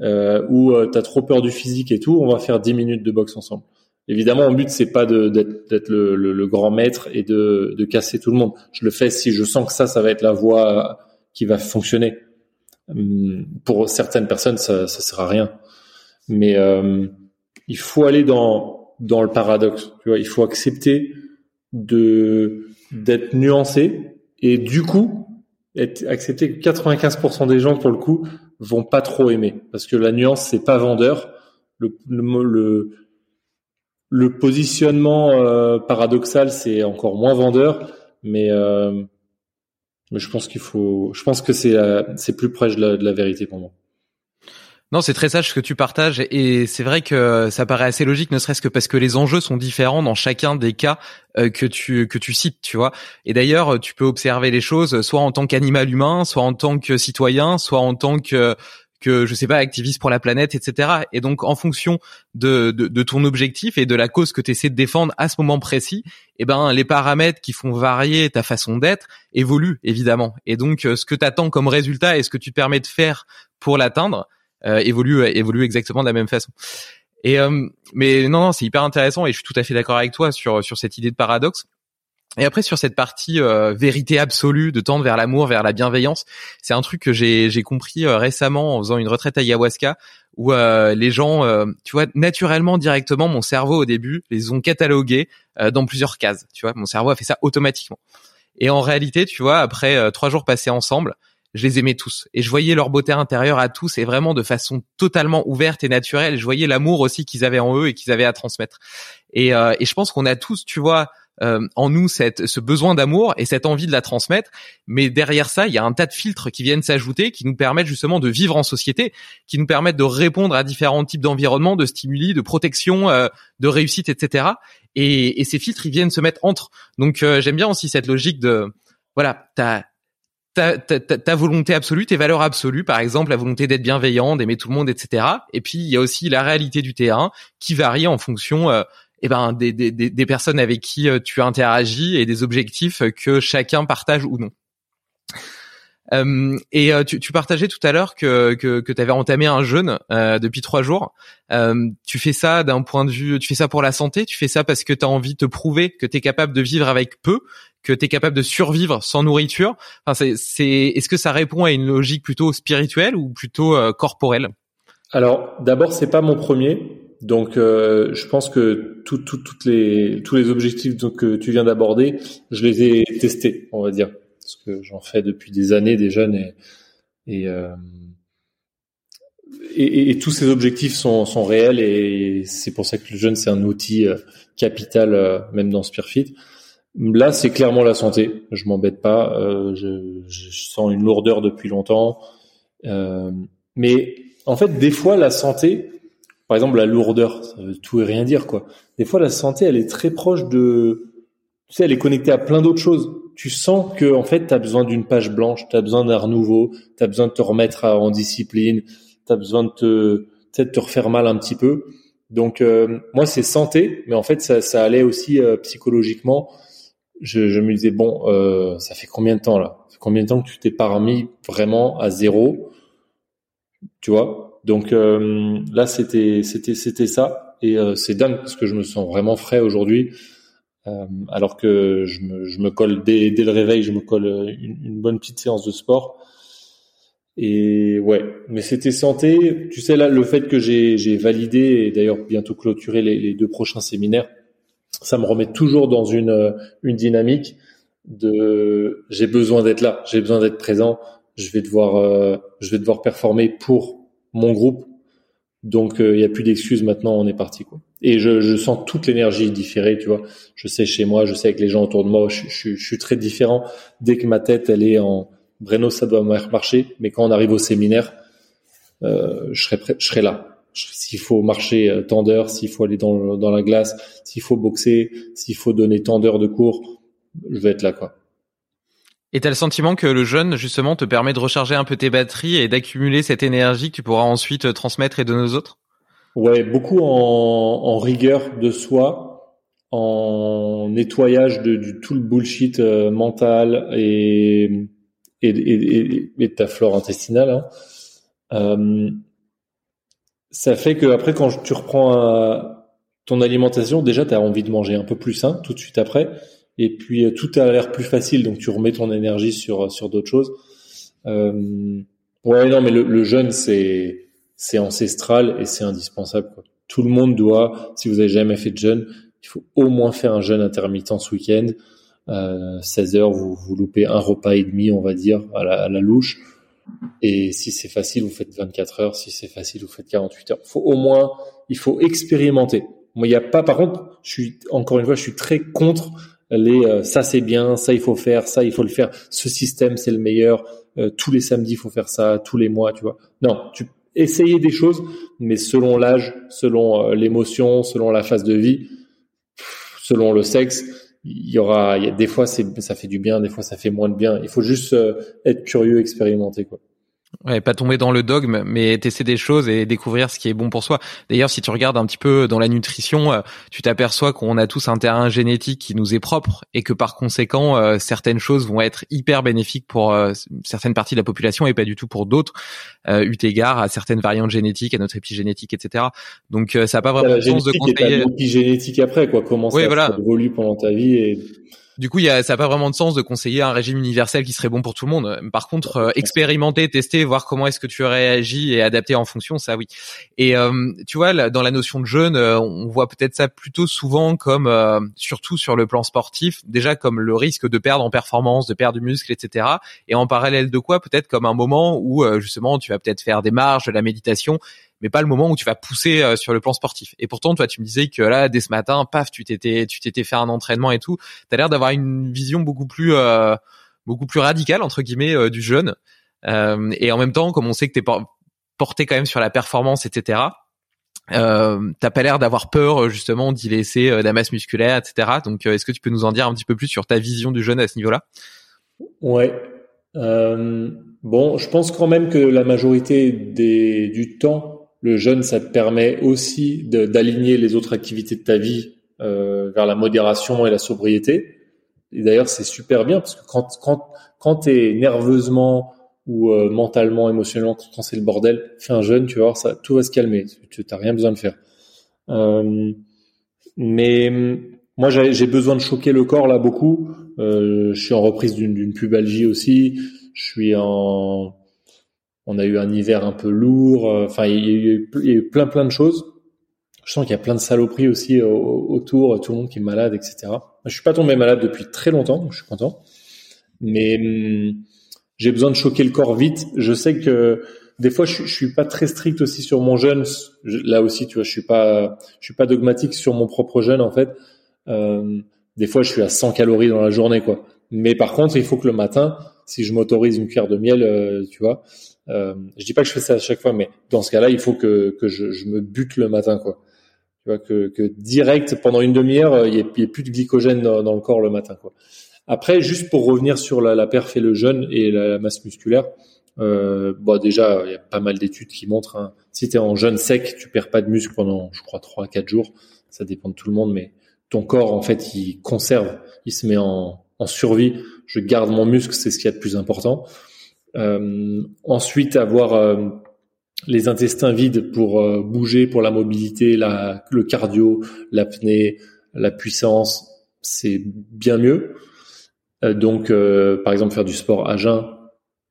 Euh, ou euh, t'as trop peur du physique et tout, on va faire 10 minutes de boxe ensemble. Évidemment, mon but c'est pas d'être le, le, le, grand maître et de, de casser tout le monde. Je le fais si je sens que ça, ça va être la voie qui va fonctionner. Hum, pour certaines personnes, ça, ça sert à rien. Mais euh, il faut aller dans dans le paradoxe. Tu vois, il faut accepter de d'être nuancé et du coup être, accepter que 95% des gens pour le coup vont pas trop aimer parce que la nuance c'est pas vendeur. Le, le, le, positionnement euh, paradoxal c'est encore moins vendeur, mais euh, mais je pense qu'il faut, je pense que c'est c'est plus proche de la vérité pour moi. Non, c'est très sage ce que tu partages et c'est vrai que ça paraît assez logique, ne serait-ce que parce que les enjeux sont différents dans chacun des cas euh, que tu que tu cites, tu vois. Et d'ailleurs, tu peux observer les choses soit en tant qu'animal humain, soit en tant que citoyen, soit en tant que que je sais pas activiste pour la planète, etc. Et donc en fonction de, de, ton objectif et de la cause que tu essaies de défendre à ce moment précis, eh ben les paramètres qui font varier ta façon d'être évoluent évidemment. Et donc ce que tu attends comme résultat et ce que tu te permets de faire pour l'atteindre, euh, évolue euh, évolue exactement de la même façon. Et euh, mais non, non c'est hyper intéressant et je suis tout à fait d'accord avec toi sur sur cette idée de paradoxe. Et après sur cette partie vérité absolue de tendre vers l'amour, vers la bienveillance, c'est un truc que j'ai compris récemment en faisant une retraite à ayahuasca où les gens, tu vois, naturellement directement mon cerveau au début les ont catalogués dans plusieurs cases. Tu vois, mon cerveau a fait ça automatiquement. Et en réalité, tu vois, après trois jours passés ensemble, je les aimais tous et je voyais leur beauté intérieure à tous et vraiment de façon totalement ouverte et naturelle. Je voyais l'amour aussi qu'ils avaient en eux et qu'ils avaient à transmettre. Et, euh, et je pense qu'on a tous, tu vois, euh, en nous cette, ce besoin d'amour et cette envie de la transmettre. Mais derrière ça, il y a un tas de filtres qui viennent s'ajouter, qui nous permettent justement de vivre en société, qui nous permettent de répondre à différents types d'environnements, de stimuli, de protection, euh, de réussite, etc. Et, et, ces filtres, ils viennent se mettre entre. Donc euh, j'aime bien aussi cette logique de voilà, t'as ta, ta, ta, volonté absolue, tes valeurs absolues, par exemple la volonté d'être bienveillant, d'aimer tout le monde, etc. Et puis il y a aussi la réalité du terrain qui varie en fonction euh, eh ben, des, des, des, personnes avec qui euh, tu interagis et des objectifs que chacun partage ou non. Euh, et euh, tu, tu, partageais tout à l'heure que, que, que tu avais entamé un jeûne euh, depuis trois jours. Euh, tu fais ça d'un point de vue, tu fais ça pour la santé, tu fais ça parce que tu as envie de te prouver que tu es capable de vivre avec peu, que tu es capable de survivre sans nourriture. Enfin, c'est, est-ce que ça répond à une logique plutôt spirituelle ou plutôt corporelle? Alors, d'abord, c'est pas mon premier. Donc, je pense que tout, tout, toutes les, tous les objectifs que tu viens d'aborder, je les ai testés, on va dire. Parce que j'en fais depuis des années des jeunes et euh, et, et, tous ces objectifs sont, sont réels et c'est pour ça que le jeune c'est un outil euh, capital euh, même dans Spearfit. Là c'est clairement la santé, je m'embête pas, je, je, sens une lourdeur depuis longtemps, mais en fait des fois la santé, par exemple la lourdeur, ça veut tout et rien dire quoi. Des fois la santé elle est très proche de, tu sais elle est connectée à plein d'autres choses tu sens que en fait tu as besoin d'une page blanche, tu as besoin d'un renouveau, tu as besoin de te remettre en discipline, tu as besoin de te peut-être te refaire mal un petit peu. Donc euh, moi c'est santé, mais en fait ça, ça allait aussi euh, psychologiquement. Je, je, me disais bon, euh, ça fait combien de temps là? Combien de temps que tu t'es pas vraiment à zéro? Tu vois? Donc là c'était c'était c'était ça et c'est dingue parce que je me sens vraiment frais aujourd'hui. Euh, alors que je me, je me colle dès, dès, le réveil, je me colle une, une, bonne petite séance de sport. Et ouais, mais c'était santé. Tu sais là, le fait que j'ai validé et d'ailleurs bientôt clôturé les, les, deux prochains séminaires, ça me remet toujours dans une une dynamique de j'ai besoin d'être là, j'ai besoin d'être présent. Je vais devoir euh, je vais devoir performer pour mon groupe. Donc euh, il n'y a plus d'excuses. Maintenant, on est parti quoi et je, je sens toute l'énergie différée, tu vois. Je sais chez moi, je sais avec les gens autour de moi, je, je, je suis très différent. Dès que ma tête, elle est en Breno, ça doit marcher, mais quand on arrive au séminaire, euh, je serai prêt, je là. S'il faut marcher euh, tant d'heures, s'il faut aller dans, dans la glace, s'il faut boxer, s'il faut donner tant d'heures de cours, je vais être là, quoi. Et t'as le sentiment que le jeûne, justement, te permet de recharger un peu tes batteries et d'accumuler cette énergie que tu pourras ensuite transmettre et donner aux autres? Ouais, beaucoup en, rigueur de soi, en nettoyage de, tout le bullshit euh, mental et, de ta flore intestinale. Hein. Euh, ça fait que après, quand tu reprends euh, ton alimentation, déjà, tu as envie de manger un peu plus sain tout de suite après. Et puis, tout a l'air plus facile, donc tu remets ton énergie sur, sur d'autres choses. Euh, ouais, non, mais le, le jeûne, c'est c'est ancestral et c'est indispensable. Quoi. Tout le monde doit, si vous avez jamais fait de jeûne, il faut au moins faire un jeûne intermittent ce week-end. Euh, 16 heures, vous, vous loupez un repas et demi, on va dire, à la, louche. Et si c'est facile, vous faites 24 heures. Si c'est facile, vous faites 48 heures. Faut au moins, il faut expérimenter. Moi, il n'y a pas. Par contre, je suis encore une fois, je suis très contre les. Euh, ça c'est bien, ça il faut faire, ça il faut le faire. Ce système c'est le meilleur. Euh, tous les samedis, il faut faire ça. Tous les mois, tu vois. Non, tu essayez des choses, mais selon l'âge, selon euh, l'émotion, selon la phase de vie, selon le sexe, il y aura. Y a, des fois, ça fait du bien, des fois ça fait moins de bien. Il faut juste être curieux, expérimenter quoi. Ouais, pas tomber dans le dogme, mais tester des choses et découvrir ce qui est bon pour soi. D'ailleurs, si tu regardes un petit peu dans la nutrition, euh, tu t'aperçois qu'on a tous un terrain génétique qui nous est propre et que par conséquent, euh, certaines choses vont être hyper bénéfiques pour euh, certaines parties de la population et pas du tout pour d'autres, eu égard à certaines variantes génétiques, à notre épigénétique, etc. Donc, ça n'a pas vraiment de sens de conseiller. L'épigénétique après, quoi, comment ça, voilà. évolue pendant ta vie et du coup, y a, ça n'a pas vraiment de sens de conseiller un régime universel qui serait bon pour tout le monde. Par contre, euh, expérimenter, tester, voir comment est-ce que tu réagis et adapter en fonction, ça oui. Et euh, tu vois, dans la notion de jeûne, euh, on voit peut-être ça plutôt souvent comme, surtout sur le plan sportif, déjà comme le risque de perdre en performance, de perdre du muscle, etc. Et en parallèle de quoi, peut-être comme un moment où justement tu vas peut-être faire des marches, de la méditation, mais pas le moment où tu vas pousser euh, sur le plan sportif. Et pourtant, toi, tu me disais que là, dès ce matin, paf, tu t'étais, tu t'étais fait un entraînement et tout. T'as l'air d'avoir une vision beaucoup plus, euh, beaucoup plus radicale entre guillemets euh, du jeune. et en même temps, comme on sait que t'es porté quand même sur la performance, etc. Euh, t'as pas l'air d'avoir peur justement d'y laisser de la masse musculaire, etc. Donc, est-ce que tu peux nous en dire un petit peu plus sur ta vision du jeune à ce niveau-là? Ouais. bon, je pense quand même que la majorité des, du temps, le jeûne, ça te permet aussi d'aligner les autres activités de ta vie euh, vers la modération et la sobriété. Et d'ailleurs, c'est super bien parce que quand quand quand t'es nerveusement ou euh, mentalement, émotionnellement, quand c'est le bordel, fais un jeûne, tu vas voir ça, tout va se calmer. Tu n'as rien besoin de faire. Euh, mais moi, j'ai besoin de choquer le corps là beaucoup. Euh, je suis en reprise d'une pubalgie aussi. Je suis en on a eu un hiver un peu lourd. Euh, enfin, il, y a eu plein plein de choses. Je sens qu'il y a plein de saloperies aussi autour, tout le monde qui est malade, etc. Je suis pas tombé malade depuis très longtemps, donc je suis content. Mais hum, j'ai besoin de choquer le corps vite. Je sais que des fois, je, je, suis pas très strict aussi sur mon jeûne. Là aussi, tu vois, je suis pas, je suis pas dogmatique sur mon propre jeûne en fait. Euh, des fois, je suis à 100 calories dans la journée, quoi. Mais par contre, il faut que le matin, si je m'autorise une cuillère de miel, euh, tu vois, euh, je dis pas que je fais ça à chaque fois, mais dans ce cas-là, il faut que, que je, je, me bute le matin, quoi. Tu vois que, que direct pendant une demi-heure, euh, il n'y ait, plus de glycogène dans, le corps le matin, quoi. Après, juste pour revenir sur la, la perf et le jeûne et la, masse musculaire, euh, bon déjà, il y a pas mal d'études qui montrent, hein, si tu es en jeûne sec, tu perds pas de muscle pendant, je crois, 3 à 4 jours. Ça dépend de tout le monde, mais ton corps, en fait, il conserve, il se met en, en survie. Je garde mon muscle, c'est ce qu'il y a de plus important. Euh, ensuite, avoir euh, les intestins vides pour euh, bouger, pour la mobilité, la, le cardio, l'apnée, la puissance, c'est bien mieux. donc, par exemple, faire du sport à jeun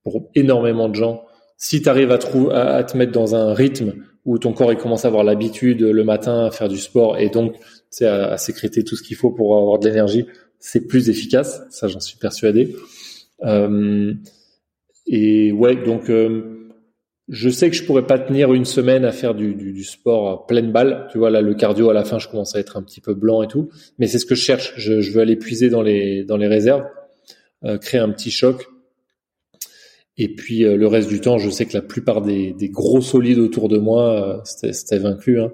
pour énormément de gens. Si tu arrives à, à, te mettre dans un rythme où ton corps il commence à avoir l'habitude le matin à faire du sport et donc à, à sécréter tout ce qu'il faut pour avoir de l'énergie, c'est plus efficace. Ça, j'en suis persuadé. Euh, et ouais, donc euh, je sais que je pourrais pas tenir une semaine à faire du, du, du, sport à pleine balle. Tu vois là, le cardio à la fin, je commence à être un petit peu blanc et tout. Mais c'est ce que je cherche. Je, je veux aller puiser dans les dans les réserves, euh, créer un petit choc. Et puis euh, le reste du temps, je sais que la plupart des, des gros solides autour de moi, euh, c'était vaincu. Hein.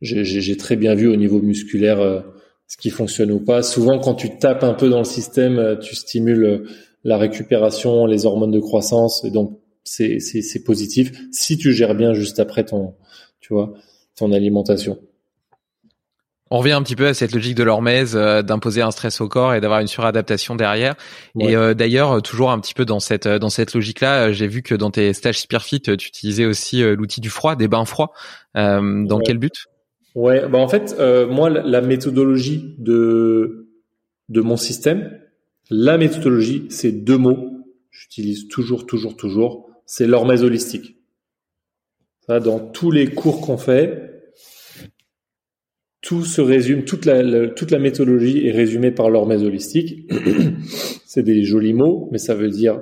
J'ai très bien vu au niveau musculaire ce qui fonctionne ou pas. Souvent, quand tu tapes un peu dans le système, tu stimules la récupération, les hormones de croissance. Et donc, c'est, c'est, c'est positif si tu gères bien juste après ton, tu vois, ton alimentation. On revient un petit peu à cette logique de l'hormèse euh, d'imposer un stress au corps et d'avoir une suradaptation derrière. Et euh, d'ailleurs, toujours un petit peu dans cette dans cette logique-là, j'ai vu que dans tes stages Spearfit, tu utilisais aussi euh, l'outil du froid, des bains froids. dans quel but? Ouais, bah en fait, moi, la méthodologie de de mon système, la méthodologie, c'est deux mots. J'utilise toujours, toujours, toujours. C'est l'hormèse holistique. dans tous les cours qu'on fait, tout se résume, toute la, toute la méthodologie est résumée par l'hormèse holistique. c'est des jolis mots, mais ça veut dire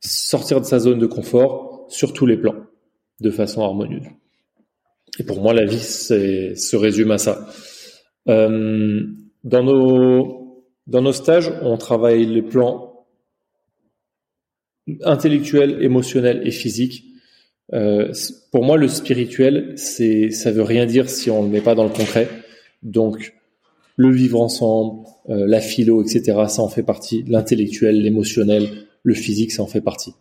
sortir de sa zone de confort sur tous les plans, de façon harmonieuse. Et pour moi, la vie se résume à ça. Euh, dans nos dans nos stages, on travaille les plans intellectuels, émotionnels et physiques. Euh, pour moi, le spirituel, c'est ça veut rien dire si on le met pas dans le concret. Donc, le vivre ensemble, euh, la philo, etc., ça en fait partie. L'intellectuel, l'émotionnel, le physique, ça en fait partie.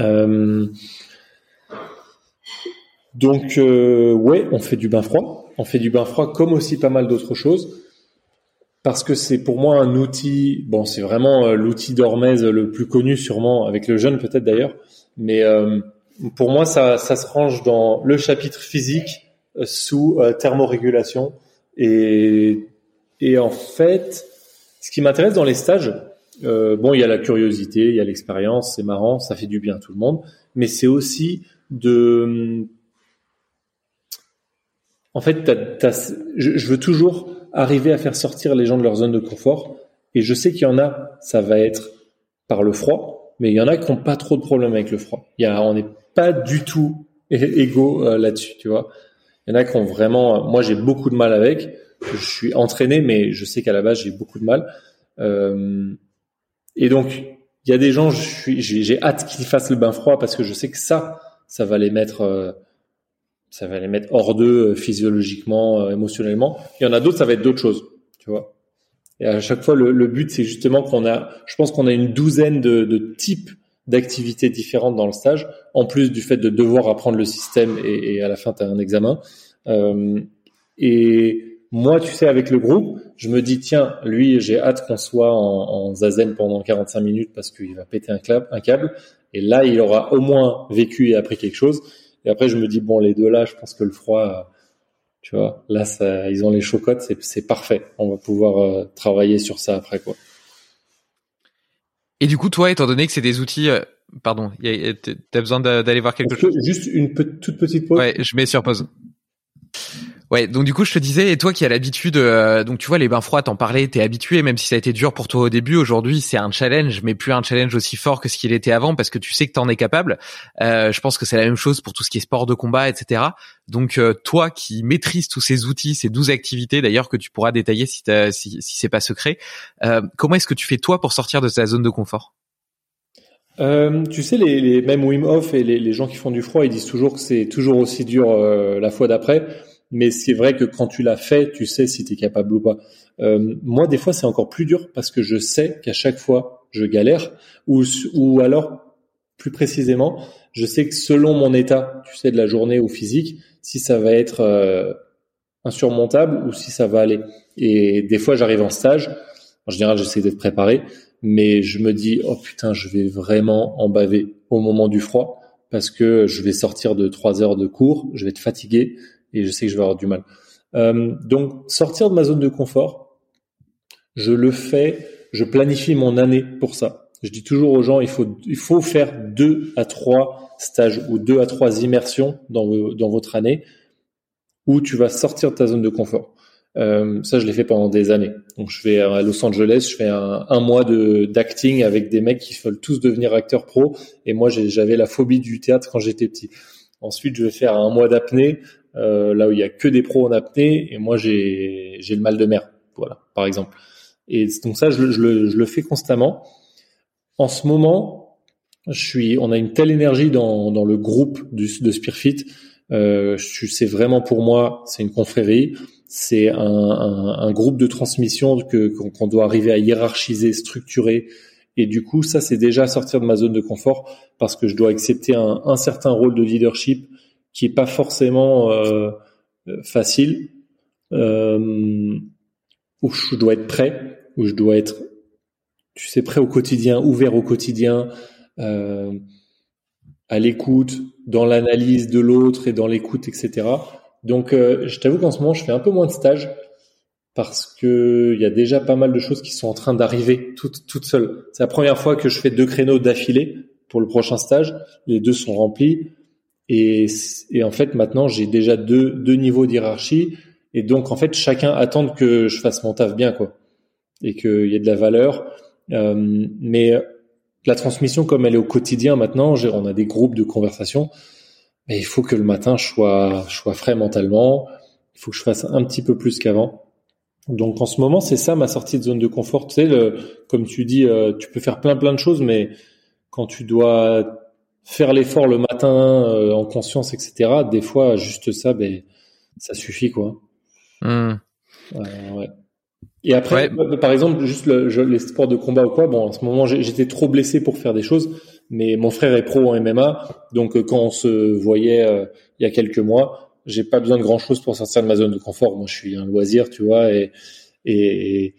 Euh, donc, ouais, on fait du bain froid. On fait du bain froid comme aussi pas mal d'autres choses. Parce que c'est pour moi un outil, bon, c'est vraiment euh, l'outil d'Hormèse le plus connu sûrement, avec le jeune peut-être d'ailleurs. Mais euh, pour moi, ça, ça se range dans le chapitre physique sous thermorégulation. Et, et en fait, ce qui m'intéresse dans les stages, bon, il y a la curiosité, il y a l'expérience, c'est marrant, ça fait du bien à tout le monde, mais c'est aussi de en fait, je, veux toujours arriver à faire sortir les gens de leur zone de confort. Et je sais qu'il y en a, ça va être par le froid, mais il y en a qui n'ont pas trop de problèmes avec le froid. Il y a, on n'est pas du tout égaux euh, là-dessus, tu vois. Il y en a qui ont vraiment, moi j'ai beaucoup de mal avec. Je suis entraîné, mais je sais qu'à la base j'ai beaucoup de mal. Euh, et donc, il y a des gens, j'ai hâte qu'ils fassent le bain froid parce que je sais que ça, ça va les mettre. Ça va les mettre hors d'eux euh, physiologiquement, euh, émotionnellement. Il y en a d'autres, ça va être d'autres choses, tu vois. Et à chaque fois, le, le but, c'est justement qu'on a, je pense qu'on a une douzaine de, de types d'activités différentes dans le stage, en plus du fait de devoir apprendre le système et, et à la fin, tu as un examen. Euh, et moi, tu sais, avec le groupe, je me dis, tiens, lui, j'ai hâte qu'on soit en, en, zazen pendant 45 minutes parce qu'il va péter un, un câble. Et là, il aura au moins vécu et appris quelque chose. Et après, je me dis, bon, les deux là, je pense que le froid, tu vois, là, ça, ils ont les chocottes, c'est parfait. On va pouvoir euh, travailler sur ça après, quoi. Et du coup, toi, étant donné que c'est des outils, euh, pardon, t'as besoin d'aller voir quelque chose? Juste une toute petite pause? Ouais, je mets sur pause. Ouais, donc du coup, je te disais, et toi qui as l'habitude, euh, donc tu vois, les bains froids, t'en parlais, t'es habitué, même si ça a été dur pour toi au début. Aujourd'hui, c'est un challenge, mais plus un challenge aussi fort que ce qu'il était avant, parce que tu sais que t'en es capable. Euh, je pense que c'est la même chose pour tout ce qui est sport de combat, etc. Donc euh, toi qui maîtrises tous ces outils, ces douze activités, d'ailleurs que tu pourras détailler si, si, si c'est pas secret, comment est-ce que tu fais toi pour sortir de ta zone de confort? Tu sais, les, les, même Wim Hof et les, les, gens qui font du froid, ils disent toujours que c'est toujours aussi dur la fois d'après mais c'est vrai que quand tu l'as fait, tu sais si tu es capable ou pas. Euh, moi, des fois, c'est encore plus dur parce que je sais qu'à chaque fois, je galère, ou, ou alors, plus précisément, je sais que selon mon état, tu sais, de la journée ou physique, si ça va être euh, insurmontable ou si ça va aller. Et des fois, j'arrive en stage, en général, j'essaie d'être préparé, mais je me dis, oh putain, je vais vraiment en baver au moment du froid parce que je vais sortir de trois heures de cours, je vais être fatigué, et je sais que je vais avoir du mal. Euh, donc sortir de ma zone de confort, je le fais, je planifie mon année pour ça. Je dis toujours aux gens, il faut il faut faire deux à trois stages ou deux à trois immersions dans dans votre année où tu vas sortir de ta zone de confort. Euh, ça, je l'ai fait pendant des années. Donc, je vais à Los Angeles, je fais un, un mois de d'acting avec des mecs qui veulent tous devenir acteurs pro. Et moi, j'avais la phobie du théâtre quand j'étais petit. Ensuite, je vais faire un mois d'apnée euh, là où il y a que des pros en apnée, et moi j'ai j'ai le mal de mer, voilà, par exemple. Et donc ça, je, je, le, je le fais constamment. En ce moment, je suis, on a une telle énergie dans, dans le groupe du, de Spearfit. Euh, c'est vraiment pour moi, c'est une confrérie, c'est un, un, un, groupe de transmission que qu'on doit arriver à hiérarchiser, structurer. Et du coup, ça, c'est déjà sortir de ma zone de confort parce que je dois accepter un, un certain rôle de leadership qui est pas forcément euh, facile, euh, où je dois être prêt, où je dois être, tu sais, prêt au quotidien, ouvert au quotidien, euh, à l'écoute, dans l'analyse de l'autre et dans l'écoute, etc. Donc, je t'avoue qu'en ce moment, je fais un peu moins de stages parce que il y a déjà pas mal de choses qui sont en train d'arriver toutes toutes seules. C'est la première fois que je fais deux créneaux d'affilée pour le prochain stage. Les deux sont remplis. Et, et en fait, maintenant, j'ai déjà deux, deux niveaux d'hierarchie. Et donc, en fait, chacun attend que je fasse mon taf bien, quoi. Et qu'il y ait de la valeur. Euh, mais la transmission comme elle est au quotidien maintenant, on a des groupes de conversation, mais il faut que le matin je sois, je sois frais mentalement. Il faut que je fasse un petit peu plus qu'avant. Donc en ce moment, c'est ça ma sortie de zone de confort. Tu sais, comme tu dis, euh, tu peux faire plein plein de choses, mais quand tu dois faire l'effort le matin euh, en conscience, etc. Des fois, juste ça, ben ça suffit quoi. Mmh. Euh, ouais. Et après, par exemple, juste le, les sports de combat ou quoi. Bon, en ce moment, j'étais trop blessé pour faire des choses, mais mon frère est pro en MMA, donc euh, quand on se voyait euh, il y a quelques mois, j'ai pas besoin de grand chose pour sortir de ma zone de confort. Moi, je suis un loisir, tu vois, et et et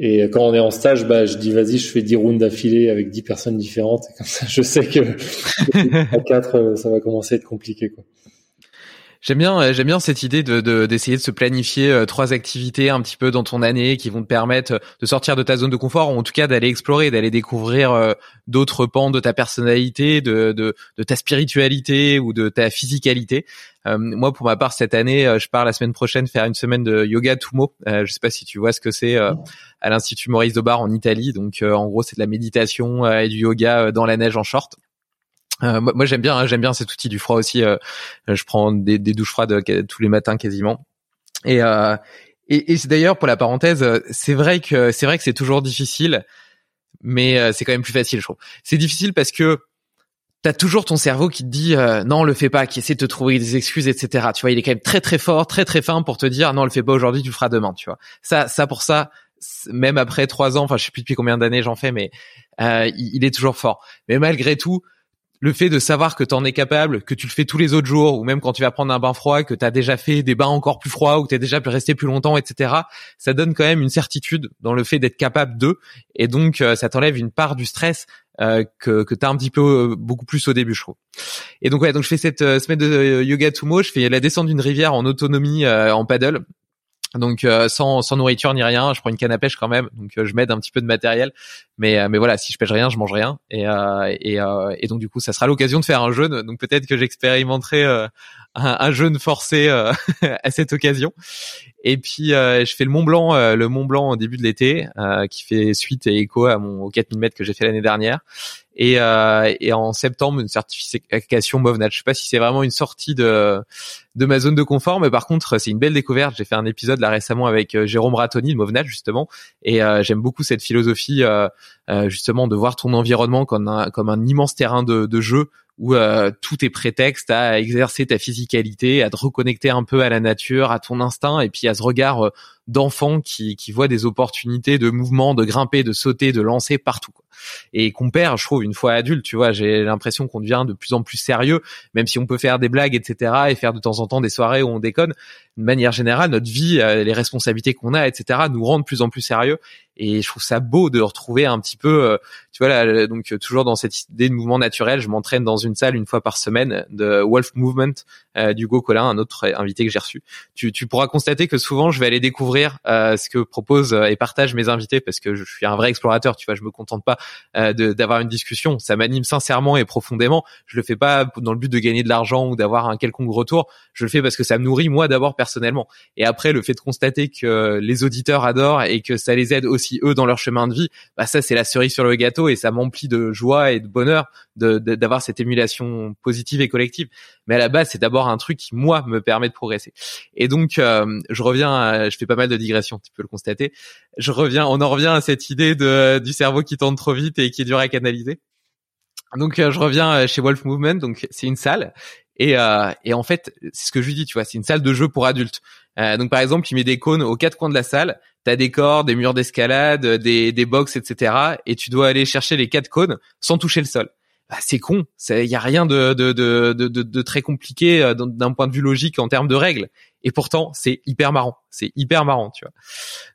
quand on est en stage, bah, je dis vas-y, je fais 10 rounds d'affilée avec 10 personnes différentes. Et comme ça, je sais que à 4, euh, ça va commencer à être compliqué. Quoi. J'aime bien, euh, j'aime bien cette idée de d'essayer de, se planifier euh, trois activités un petit peu dans ton année qui vont te permettre de sortir de ta zone de confort ou en tout cas d'aller explorer, d'aller découvrir d'autres pans de ta personnalité, de, de, de ta spiritualité ou de ta physicalité. Moi, pour ma part, cette année, je pars la semaine prochaine faire une semaine de yoga Tumo. je sais pas si tu vois ce que c'est à l'Institut Maurice Dobar en Italie. Donc, en gros, c'est de la méditation et du yoga dans la neige en short. Euh, moi, j'aime bien, hein, j'aime bien cet outil du froid aussi. Euh, je prends des, douches froides euh, tous les matins quasiment. Euh, et, et d'ailleurs pour la parenthèse, c'est vrai que c'est vrai que c'est toujours difficile, mais c'est quand même plus facile, je trouve. C'est difficile parce que t'as toujours ton cerveau qui te dit non, le fais pas, qui essaie de te trouver des excuses, etc. Tu vois, il est quand même très très fort, très très fin pour te dire non, le fais pas aujourd'hui, tu le feras demain. Tu vois, ça, ça pour ça, même après trois ans, enfin je sais plus depuis combien d'années j'en fais, mais il, il, est toujours fort. Mais malgré tout le fait de savoir que tu en es capable, que tu le fais tous les autres jours, ou même quand tu vas prendre un bain froid, que tu as déjà fait des bains encore plus froids, ou que tu es déjà resté plus longtemps, etc., ça donne quand même une certitude dans le fait d'être capable de, et donc euh, ça t'enlève une part du stress euh, que, que tu as un petit peu euh, beaucoup plus au début, je trouve. Et donc ouais, donc je fais cette semaine de yoga tumo, je fais la descente d'une rivière en autonomie en paddle, donc sans, sans nourriture ni rien, je prends une canne à pêche quand même, donc je m'aide un petit peu de matériel, mais euh, mais voilà, si je pêche rien, je mange rien. Et euh, et, euh, et donc du coup, ça sera l'occasion de faire un jeûne. Donc peut-être que j'expérimenterai un, un, jeûne forcé à cette occasion. Et puis je fais le Mont Blanc, le Mont Blanc au début de l'été, qui fait suite et écho à mon aux 4000 mètres que j'ai fait l'année dernière. Et, euh, et en septembre une certification MovNat. Je sais pas si c'est vraiment une sortie de de ma zone de confort, mais par contre c'est une belle découverte. J'ai fait un épisode là récemment avec Jérôme Ratoni de MovNat justement, et j'aime beaucoup cette philosophie euh, justement de voir ton environnement comme un, comme un immense terrain de, de jeu où euh, tout est prétexte à exercer ta physicalité, à te reconnecter un peu à la nature, à ton instinct, et puis à ce regard euh, d'enfant qui, qui voit des opportunités de mouvement, de grimper, de sauter, de lancer partout. Et qu'on perd, je trouve, une fois adulte, tu vois, j'ai l'impression qu'on devient de plus en plus sérieux, même si on peut faire des blagues, etc., et faire de temps en temps des soirées où on déconne. De manière générale, notre vie, les responsabilités qu'on a, etc., nous rendent de plus en plus sérieux et je trouve ça beau de retrouver un petit peu euh, tu vois là donc toujours dans cette idée de mouvement naturel je m'entraîne dans une salle une fois par semaine de Wolf Movement euh, d'Hugo Collin un autre invité que j'ai reçu. Tu, tu pourras constater que souvent je vais aller découvrir euh, ce que proposent et partagent mes invités parce que je suis un vrai explorateur tu vois je me contente pas d'avoir une discussion. Ça m'anime sincèrement et profondément. Je le fais pas dans le but de gagner de l'argent ou d'avoir un quelconque retour. Je le fais parce que ça me nourrit moi d'abord personnellement. Et après le fait de constater que les auditeurs adorent et que ça les aide aussi eux dans leur chemin de vie, bah ça c'est la cerise sur le gâteau et ça m'emplit de joie et de bonheur de d'avoir cette émulation positive et collective. Mais à la base c'est d'abord un truc qui moi me permet de progresser. Et donc euh, je reviens, je fais pas mal de digressions, tu peux le constater. Je reviens, on en revient à cette idée de du cerveau qui tourne trop vite et qui est dur à canaliser. Donc euh, je reviens euh, chez Wolf Movement, donc c'est une salle et, euh, et en fait, c'est ce que je lui dis, tu vois, c'est une salle de jeu pour adultes. Euh, donc par exemple, il met des cônes aux quatre coins de la salle. T'as des cordes, des murs d'escalade, des, des box, etc. Et tu dois aller chercher les quatre cônes sans toucher le sol. Bah, c'est con. Il y a rien de, de, de, de, de très compliqué euh, d'un point de vue logique en termes de règles. Et pourtant, c'est hyper marrant. C'est hyper marrant, tu vois.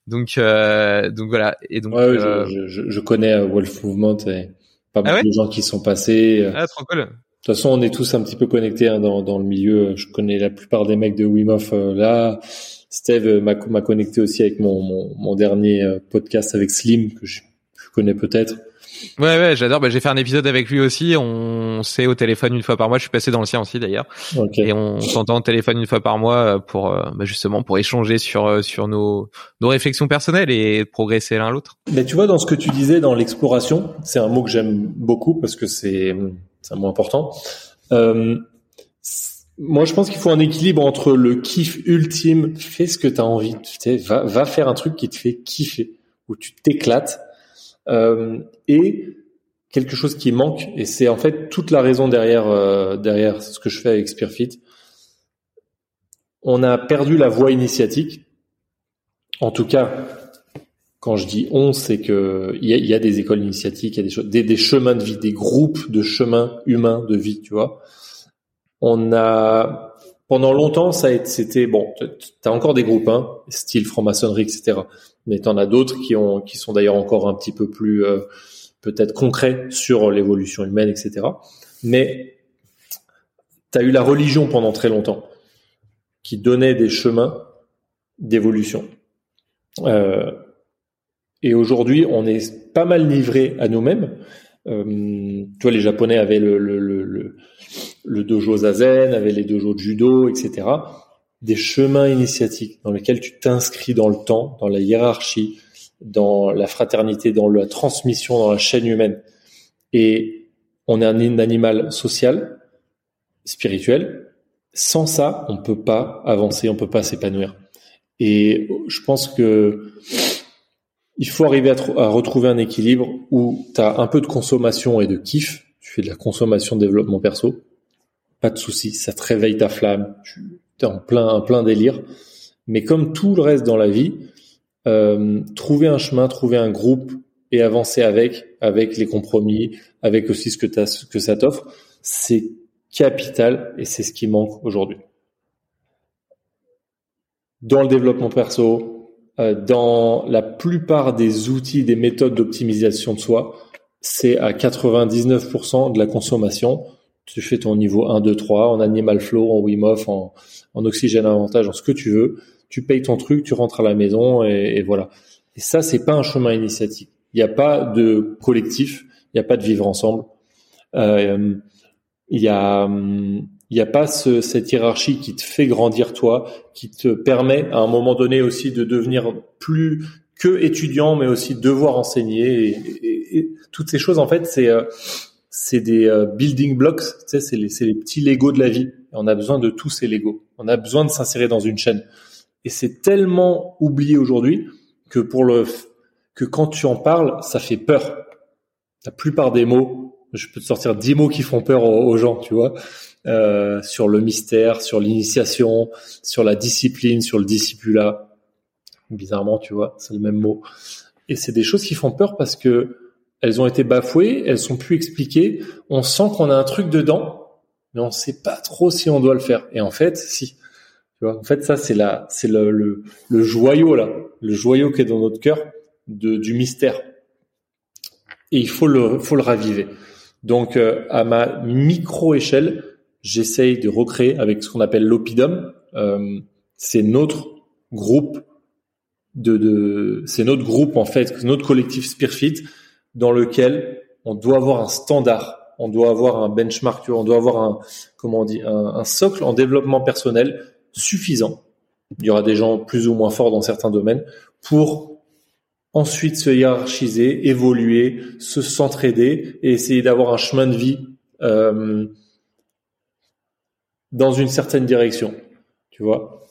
Donc, euh, donc voilà. Et donc, ouais, euh... je, je, je, connais euh, Wolf Movement et pas ah beaucoup de gens qui sont passés. Ah, trop cool. De toute façon, on est tous un petit peu connectés hein, dans, dans le milieu. Je connais la plupart des mecs de Wim Hof euh, là. Steve euh, m'a, connecté aussi avec mon, mon, mon dernier euh, podcast avec Slim que je, je connais peut-être. Ouais, ouais, j'adore. Bah, j'ai fait un épisode avec lui aussi. On s'est au téléphone une fois par mois. Je suis passé dans le sien aussi d'ailleurs. Et on s'entend au téléphone une fois par mois pour bah, justement pour échanger sur sur nos nos réflexions personnelles et progresser l'un l'autre. Mais tu vois, dans ce que tu disais dans l'exploration, c'est un mot que j'aime beaucoup parce que c'est c'est un mot important. Euh, moi, je pense qu'il faut un équilibre entre le kiff ultime, fais ce que tu as envie, va, va faire un truc qui te fait kiffer, où tu t'éclates, euh, et quelque chose qui manque, et c'est en fait toute la raison derrière euh, derrière ce que je fais avec Spearfit. On a perdu la voie initiatique. En tout cas, quand je dis on, c'est que il y a, y a, des écoles initiatiques, il y a des, des, des chemins de vie, des groupes de chemins humains de vie, tu vois on a pendant longtemps, ça c'était bon. T'as encore des groupes, hein, style franc-maçonnerie, etc. Mais t'en as d'autres qui ont, qui sont d'ailleurs encore un petit peu plus euh, peut-être concrets sur l'évolution humaine, etc. Mais t'as eu la religion pendant très longtemps qui donnait des chemins d'évolution. Euh, et aujourd'hui, on est pas mal livré à nous-mêmes. Euh, tu vois, les Japonais avaient le, le, le, le dojo zazen, avaient les dojos judo, etc. Des chemins initiatiques dans lesquels tu t'inscris dans le temps, dans la hiérarchie, dans la fraternité, dans la transmission, dans la chaîne humaine. Et on est un animal social, spirituel. Sans ça, on peut pas avancer, on peut pas s'épanouir. Et je pense que il faut arriver à, retrouver un équilibre où tu as un peu de consommation et de kiff. Tu fais de la consommation de développement perso. Pas de souci, ça te réveille ta flamme. Tu es en plein, délire. Mais comme tout le reste dans la vie, euh, trouver un chemin, trouver un groupe et avancer avec, avec les compromis, avec aussi ce que, ce que ça t'offre, c'est capital et c'est ce qui manque aujourd'hui. Dans le développement perso, dans la plupart des outils, des méthodes d'optimisation de soi, c'est à 99% de la consommation. Tu fais ton niveau 1, 2, 3 en animal flow, en Wim Hof, en, oxygène avantage, en ce que tu veux. Tu payes ton truc, tu rentres à la maison et, et voilà. Et ça, c'est pas un chemin initiatique. Il n'y a pas de collectif, il n'y a pas de vivre ensemble. Euh, il y a, hum, il n'y a pas ce, cette hiérarchie qui te fait grandir toi, qui te permet à un moment donné aussi de devenir plus que étudiant, mais aussi devoir enseigner. Et, toutes ces choses, en fait, c'est euh, c'est des euh, building blocks, tu sais, c'est les, les petits Legos de la vie. On a besoin de tous ces Legos. On a besoin de s'insérer dans une chaîne. Et c'est tellement oublié aujourd'hui que pour le que quand tu en parles, ça fait peur. La plupart des mots, je peux te sortir dix mots qui font peur aux, aux gens, tu vois. Euh, sur le mystère, sur l'initiation, sur la discipline, sur le discipula. Bizarrement, tu vois, c'est le même mot. Et c'est des choses qui font peur parce que elles ont été bafouées, elles sont plus expliquées. On sent qu'on a un truc dedans, mais on sait pas trop si on doit le faire. Et en fait, si. Tu vois, en fait, ça c'est la, c'est le, le, le, joyau là, le joyau qui est dans notre cœur de, du mystère. Et il faut le, faut le raviver. Donc, euh, à ma micro échelle, j'essaye de recréer avec ce qu'on appelle l'Opidum. Euh, c'est notre groupe de, de c'est notre groupe en fait, notre collectif Spearfit dans lequel on doit avoir un standard, on doit avoir un benchmark, on doit avoir un comment on dit un, un socle en développement personnel suffisant. Il y aura des gens plus ou moins forts dans certains domaines pour ensuite se hiérarchiser, évoluer, se s'entraider et essayer d'avoir un chemin de vie euh, dans une certaine direction. Tu vois.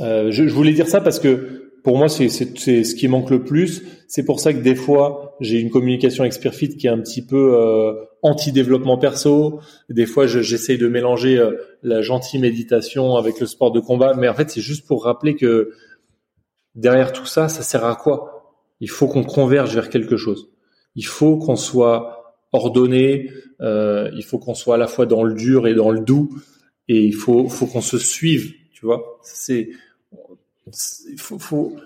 Euh, je, je, voulais dire ça parce que pour moi, c'est ce qui manque le plus. C'est pour ça que des fois, j'ai une communication avec Spearfit qui est un petit peu euh, anti-développement perso. Des fois, j'essaye de mélanger euh, la gentille méditation avec le sport de combat. Mais en fait, c'est juste pour rappeler que derrière tout ça, ça sert à quoi? Il faut qu'on converge vers quelque chose. Il faut qu'on soit ordonné. Euh, il faut qu'on soit à la fois dans le dur et dans le doux et il faut faut qu'on se suive, tu vois. C'est faut, faut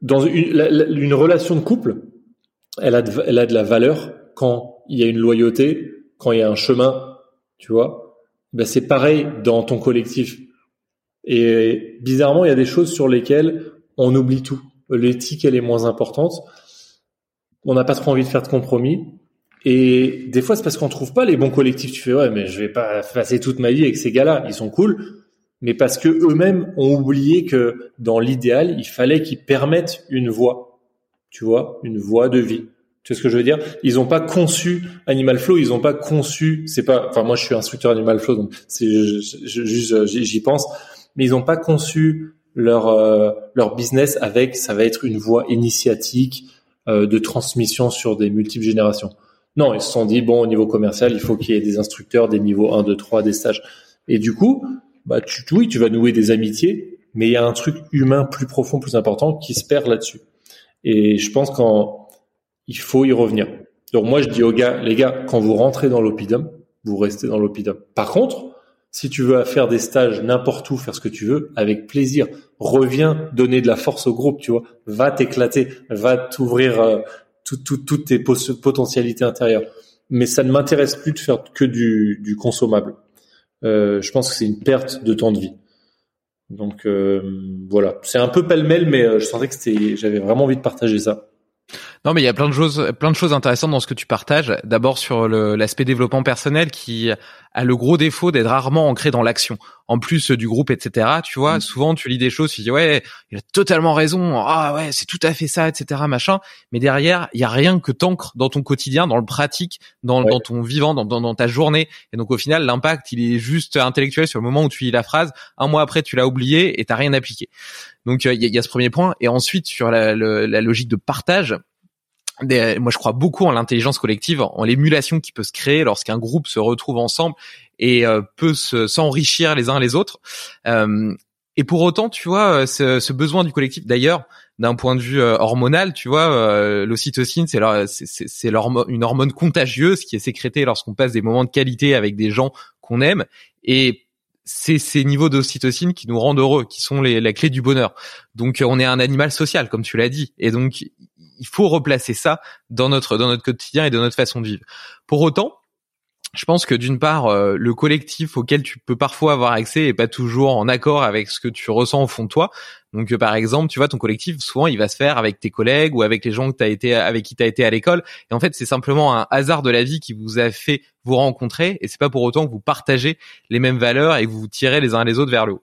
dans une, une relation de couple, elle a de, elle a de la valeur quand il y a une loyauté, quand il y a un chemin, tu vois. Ben c'est pareil dans ton collectif. Et bizarrement, il y a des choses sur lesquelles on oublie tout. L'éthique, elle est moins importante. on n'a pas trop envie de faire de compromis. Et des fois, c'est parce qu'on trouve pas les bons collectifs. Tu fais ouais, mais je vais pas passer toute ma vie avec ces gars-là. Ils sont cool, mais parce que eux-mêmes ont oublié que dans l'idéal, il fallait qu'ils permettent une voie. Tu vois, une voie de vie. Tu sais ce que je veux dire? Ils n'ont pas conçu Animal Flow, ils n'ont pas conçu. C'est pas. Enfin, moi, je suis instructeur Animal Flow, donc c'est juste j'y pense. Mais ils n'ont pas conçu leur euh, leur business avec. Ça va être une voie initiatique euh, de transmission sur des multiples générations. Non, ils se sont dit, bon, au niveau commercial, il faut qu'il y ait des instructeurs, des niveaux 1, 2, 3, des stages. Et du coup, bah, tu, oui, tu vas nouer des amitiés, mais il y a un truc humain plus profond, plus important qui se perd là-dessus. Et je pense qu'il faut y revenir. Donc moi, je dis aux gars, les gars, quand vous rentrez dans l'opidum, vous restez dans l'opidum. Par contre, si tu veux faire des stages n'importe où, faire ce que tu veux, avec plaisir. Reviens donner de la force au groupe, tu vois. Va t'éclater, va t'ouvrir euh, toutes tes potentialités intérieures. Mais ça ne m'intéresse plus de faire que du, du consommable. Euh, je pense que c'est une perte de temps de vie. Donc euh, voilà, c'est un peu pêle-mêle, mais euh, je sentais que j'avais vraiment envie de partager ça. Non, mais il y a plein de choses, plein de choses intéressantes dans ce que tu partages. D'abord sur l'aspect développement personnel qui a le gros défaut d'être rarement ancré dans l'action. En plus du groupe, etc. Tu vois, mm. souvent tu lis des choses, tu dis ouais, il a totalement raison. Ah ouais, c'est tout à fait ça, etc. Machin. Mais derrière, il y a rien que t'ancres dans ton quotidien, dans le pratique, dans, dans ton vivant, dans, dans, ta journée. Et donc au final, l'impact, il est juste intellectuel sur le moment où tu lis la phrase. Un mois après, tu l'as oublié et t'as rien appliqué. Donc il y, y, a ce premier point. Et ensuite sur la, la logique de partage moi je crois beaucoup en l'intelligence collective, en l'émulation qui peut se créer lorsqu'un groupe se retrouve ensemble et euh, peut s'enrichir les uns les autres. Euh, et pour autant, tu vois, euh, ce, ce besoin du collectif, d'ailleurs, d'un point de vue hormonal, tu vois, l'ocytocine, c'est c'est une hormone contagieuse qui est sécrétée lorsqu'on passe des moments de qualité avec des gens qu'on aime. Et c'est ces niveaux d'ocytocine qui nous rendent heureux, qui sont les, la clé du bonheur. Donc on est un animal social, comme tu l'as dit, et donc il faut replacer ça dans notre dans notre quotidien et dans notre façon de vivre. Pour autant, je pense que d'une part, euh, le collectif auquel tu peux parfois avoir accès est pas toujours en accord avec ce que tu ressens au fond de toi. Donc, euh, par exemple, tu vois, ton collectif, souvent, il va se faire avec tes collègues ou avec les gens que t'as été, avec qui tu as été à l'école. Et en fait, c'est simplement un hasard de la vie qui vous a fait vous rencontrer. Et c'est pas pour autant que vous partagez les mêmes valeurs et que vous vous tirez les uns les autres vers le haut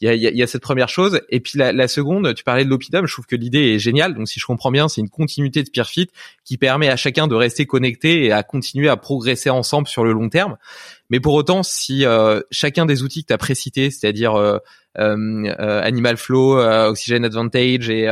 il y a, y a, cette première chose. Et puis la, la seconde, tu parlais de l'opidum, je trouve que l'idée est géniale. Donc si je comprends bien, c'est une continuité de Spearfit qui permet à chacun de rester connecté et à continuer à progresser ensemble sur le long terme. Mais pour autant, si euh, chacun des outils que tu as précités, c'est-à-dire euh, euh, Animal Flow, Oxygen Advantage et,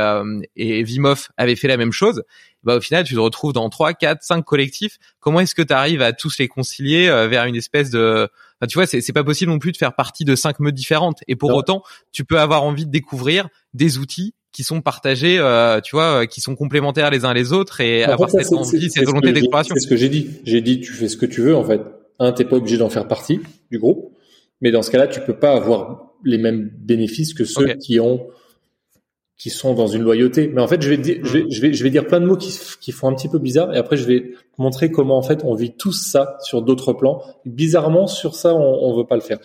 et Vimoff avaient fait la même chose, bah au final tu te retrouves dans 3, 4, 5 collectifs. Comment est-ce que tu arrives à tous les concilier vers une espèce de tu vois, c'est pas possible non plus de faire partie de cinq meutes différentes. Et pour autant, tu peux avoir envie de découvrir des outils qui sont partagés, euh, tu vois, euh, qui sont complémentaires les uns les autres et avoir cette envie, cette volonté d'exploration. C'est ce que j'ai dit. J'ai dit, tu fais ce que tu veux en fait. Un, t'es pas obligé d'en faire partie du groupe, mais dans ce cas-là, tu peux pas avoir les mêmes bénéfices que ceux qui ont qui sont dans une loyauté. Mais en fait, je vais, dire, je vais, je vais, je vais dire plein de mots qui, qui font un petit peu bizarre, et après, je vais montrer comment en fait on vit tous ça sur d'autres plans. Bizarrement, sur ça, on, on veut pas le faire.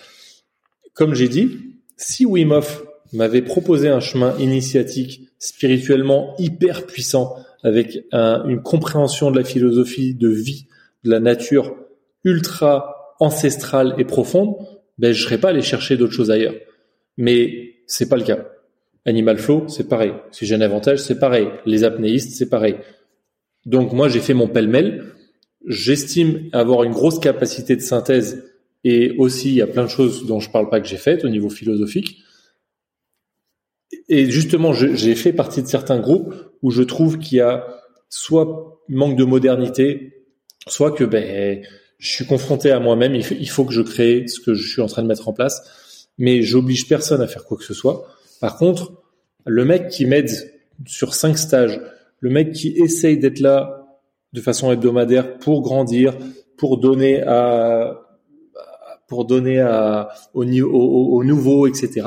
Comme j'ai dit, si Wim Hof m'avait proposé un chemin initiatique spirituellement hyper puissant, avec une compréhension de la philosophie de vie, de la nature ultra ancestrale et profonde, ben je serais pas allé chercher d'autres choses ailleurs. Mais c'est pas le cas. Animal Flow, c'est pareil. Si j'ai un avantage, c'est pareil. Les apnéistes, c'est pareil. Donc moi, j'ai fait mon pêle-mêle. J'estime avoir une grosse capacité de synthèse et aussi il y a plein de choses dont je parle pas que j'ai faites au niveau philosophique. Et justement, j'ai fait partie de certains groupes où je trouve qu'il y a soit manque de modernité, soit que ben je suis confronté à moi-même. Il faut que je crée ce que je suis en train de mettre en place, mais j'oblige personne à faire quoi que ce soit. Par contre, le mec qui m'aide sur cinq stages, le mec qui essaye d'être là de façon hebdomadaire pour grandir, pour donner à pour donner à au, au, au nouveau, etc.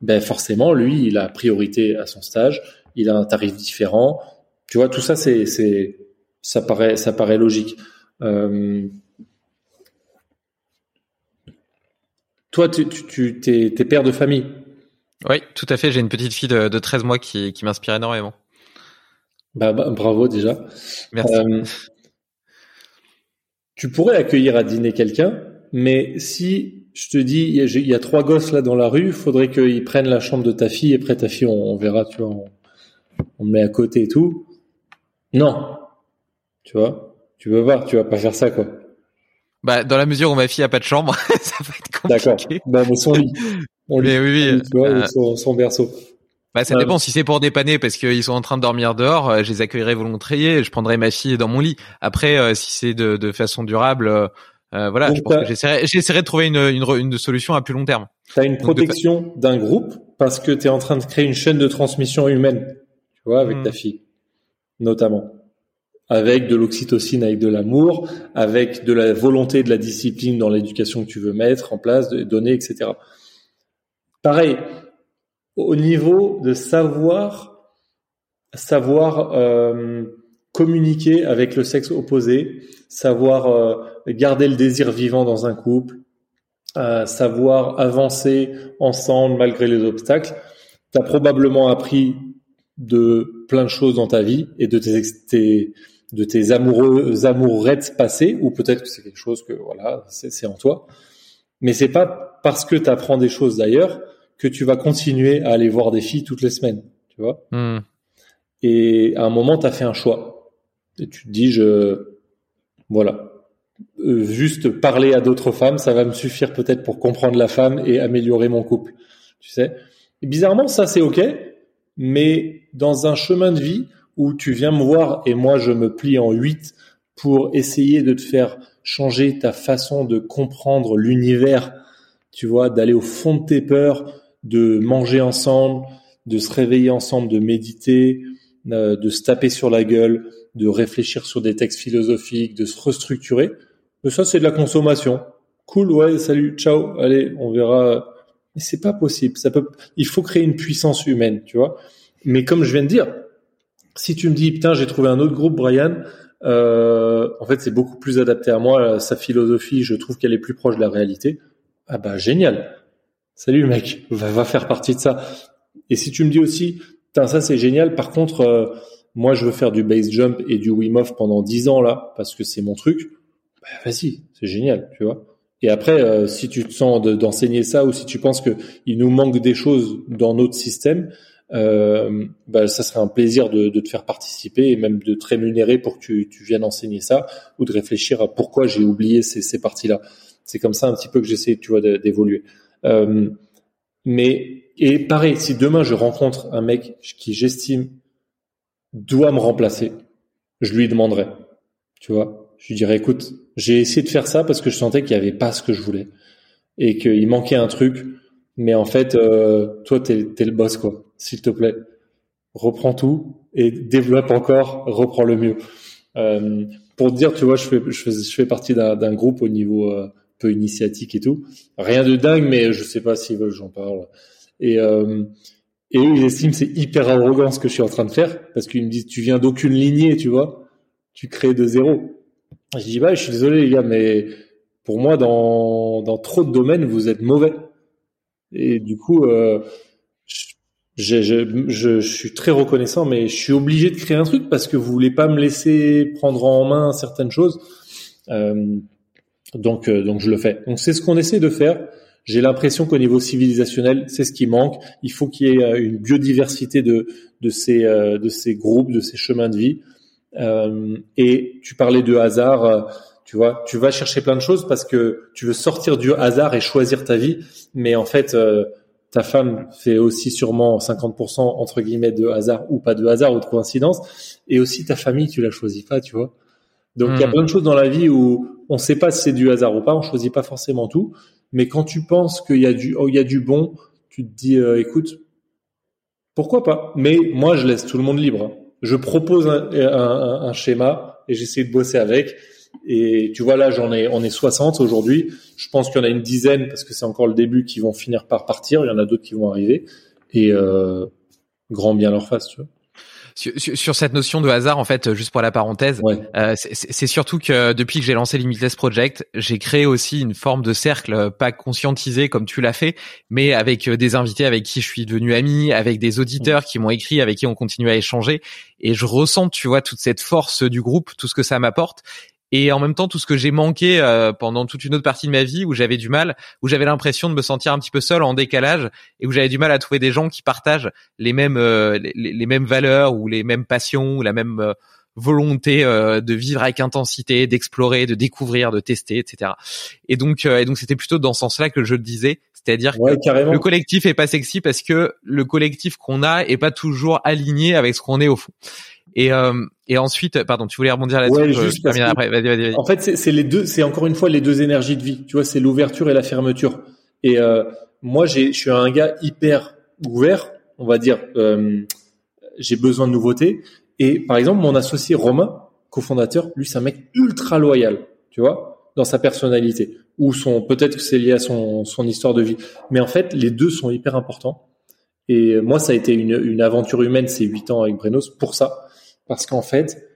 Ben forcément, lui, il a priorité à son stage, il a un tarif différent. Tu vois, tout ça, c'est c'est ça paraît ça paraît logique. Euh, toi, tu, tu, tu t'es père de famille. Oui, tout à fait. J'ai une petite fille de, de 13 mois qui, qui m'inspire énormément. Bah, bah bravo déjà. Merci. Euh, tu pourrais accueillir à dîner quelqu'un, mais si je te dis il y, a, trois gosses là dans la rue, il faudrait qu'ils prennent la chambre de ta fille et après ta fille on, verra, tu vois, on, on met à côté et tout. Non, tu vois, tu veux voir, tu vas pas faire ça quoi. Bah, dans la mesure où ma fille a pas de chambre, ça va être compliqué. D'accord. Bah, son lit. oui, oui. Vois, euh, son, son, berceau. Bah, ça dépend. Si c'est pour dépanner parce qu'ils sont en train de dormir dehors, euh, je les accueillerai volontiers. Je prendrai ma fille dans mon lit. Après, euh, si c'est de, de, façon durable, euh, voilà, je pense que j'essaierai, de trouver une, une, une, solution à plus long terme. Tu as une protection d'un groupe parce que tu es en train de créer une chaîne de transmission humaine, tu vois, avec hmm. ta fille, notamment avec de l'oxytocine, avec de l'amour, avec de la volonté, de la discipline dans l'éducation que tu veux mettre en place, de donner, etc. Pareil, au niveau de savoir, savoir euh, communiquer avec le sexe opposé, savoir euh, garder le désir vivant dans un couple, euh, savoir avancer ensemble malgré les obstacles. Tu as probablement appris de plein de choses dans ta vie et de tes, tes de tes amoureux amourettes passées ou peut-être que c'est quelque chose que voilà c'est en toi mais c'est pas parce que tu apprends des choses d'ailleurs que tu vas continuer à aller voir des filles toutes les semaines tu vois. Hmm. et à un moment tu as fait un choix. Et tu te dis je voilà. Euh, juste parler à d'autres femmes ça va me suffire peut-être pour comprendre la femme et améliorer mon couple tu sais. Et bizarrement ça c'est ok mais dans un chemin de vie où tu viens me voir et moi je me plie en huit pour essayer de te faire changer ta façon de comprendre l'univers, tu vois, d'aller au fond de tes peurs, de manger ensemble, de se réveiller ensemble, de méditer, euh, de se taper sur la gueule, de réfléchir sur des textes philosophiques, de se restructurer. Mais ça, c'est de la consommation. Cool, ouais, salut, ciao, allez, on verra. Mais c'est pas possible. Ça peut, il faut créer une puissance humaine, tu vois. Mais comme je viens de dire, si tu me dis putain j'ai trouvé un autre groupe Brian, euh, en fait c'est beaucoup plus adapté à moi, sa philosophie je trouve qu'elle est plus proche de la réalité. Ah bah génial. Salut mec, va, va faire partie de ça. Et si tu me dis aussi ça c'est génial, par contre euh, moi je veux faire du base jump et du Wim Hof pendant 10 ans là parce que c'est mon truc. Bah vas-y, c'est génial, tu vois. Et après, euh, si tu te sens d'enseigner ça ou si tu penses que il nous manque des choses dans notre système, euh, bah, ça serait un plaisir de, de, te faire participer et même de te rémunérer pour que tu, tu viennes enseigner ça ou de réfléchir à pourquoi j'ai oublié ces, ces parties-là. C'est comme ça un petit peu que j'essaie, tu vois, d'évoluer. Euh, mais et pareil, si demain je rencontre un mec qui j'estime doit me remplacer, je lui demanderai. Tu vois, je lui dirais écoute, j'ai essayé de faire ça parce que je sentais qu'il y avait pas ce que je voulais et qu'il manquait un truc. Mais en fait, euh, toi, t'es es le boss, quoi s'il te plaît. Reprends tout et développe encore, reprends le mieux. Euh, pour dire, tu vois, je fais, je fais, je fais partie d'un groupe au niveau euh, peu initiatique et tout. Rien de dingue, mais je sais pas s'ils veulent, j'en parle. Et, euh, et eux, ils estiment c'est hyper arrogant ce que je suis en train de faire parce qu'ils me disent, tu viens d'aucune lignée, tu vois, tu crées de zéro. Je dis, bah, je suis désolé les gars, mais pour moi, dans, dans trop de domaines, vous êtes mauvais. Et du coup, euh, je, je, je, suis très reconnaissant, mais je suis obligé de créer un truc parce que vous voulez pas me laisser prendre en main certaines choses. Euh, donc, euh, donc je le fais. Donc c'est ce qu'on essaie de faire. J'ai l'impression qu'au niveau civilisationnel, c'est ce qui manque. Il faut qu'il y ait euh, une biodiversité de de ces euh, de ces groupes, de ces chemins de vie. Euh, et tu parlais de hasard. Tu vois, tu vas chercher plein de choses parce que tu veux sortir du hasard et choisir ta vie. Mais en fait, ta femme fait aussi sûrement 50% entre guillemets de hasard ou pas de hasard ou de coïncidence, et aussi ta famille, tu la choisis pas, tu vois. Donc il y a hmm. plein de choses dans la vie où on sait pas si c'est du hasard ou pas, on choisit pas forcément tout, mais quand tu penses qu'il y a du, oh, il y a du bon, tu te dis, euh, écoute, pourquoi pas? Mais moi, je laisse tout le monde libre. Je propose un, un, un schéma et j'essaie de bosser avec. Et tu vois là, j'en ai, on est 60 aujourd'hui. Je pense qu'il y en a une dizaine parce que c'est encore le début qui vont finir par partir. Il y en a d'autres qui vont arriver et euh, grand bien leur face. Tu vois. Sur, cette notion de hasard, en fait, juste pour la parenthèse, euh, c'est surtout que depuis que j'ai lancé Limitless Project, j'ai créé aussi une forme de cercle, pas conscientisé comme tu l'as fait, mais avec euh, des invités avec qui je suis devenu ami, avec des auditeurs qui m'ont écrit, avec qui on continue à échanger, et je ressens, tu vois, toute cette force du groupe, tout ce que ça m'apporte, et en même temps tout ce que j'ai manqué euh, pendant toute une autre partie de ma vie où j'avais du mal, où j'avais l'impression de me sentir un petit peu seul en décalage et où j'avais du mal à trouver des gens qui partagent les mêmes euh, les, mêmes valeurs ou les mêmes passions ou la même euh, volonté de vivre avec intensité, d'explorer, de découvrir, de tester, etc. Et donc et donc c'était plutôt dans ce sens-là que je le disais, c'est-à-dire que le collectif est pas sexy parce que le collectif qu'on a est pas toujours aligné avec ce qu'on est au fond. Et, euh, et ensuite, pardon, tu voulais rebondir là-dessus ouais, juste après. Vas -y, vas -y, En fait, c'est les deux, c'est encore une fois les deux énergies de vie. Tu vois, c'est l'ouverture et la fermeture. Et euh, moi, j'ai, je suis un gars hyper ouvert, on va dire. Euh, j'ai besoin de nouveautés. Et par exemple, mon associé Romain, cofondateur, lui, c'est un mec ultra loyal. Tu vois, dans sa personnalité ou son peut-être que c'est lié à son son histoire de vie. Mais en fait, les deux sont hyper importants. Et moi, ça a été une, une aventure humaine ces huit ans avec Brenos pour ça parce qu'en fait,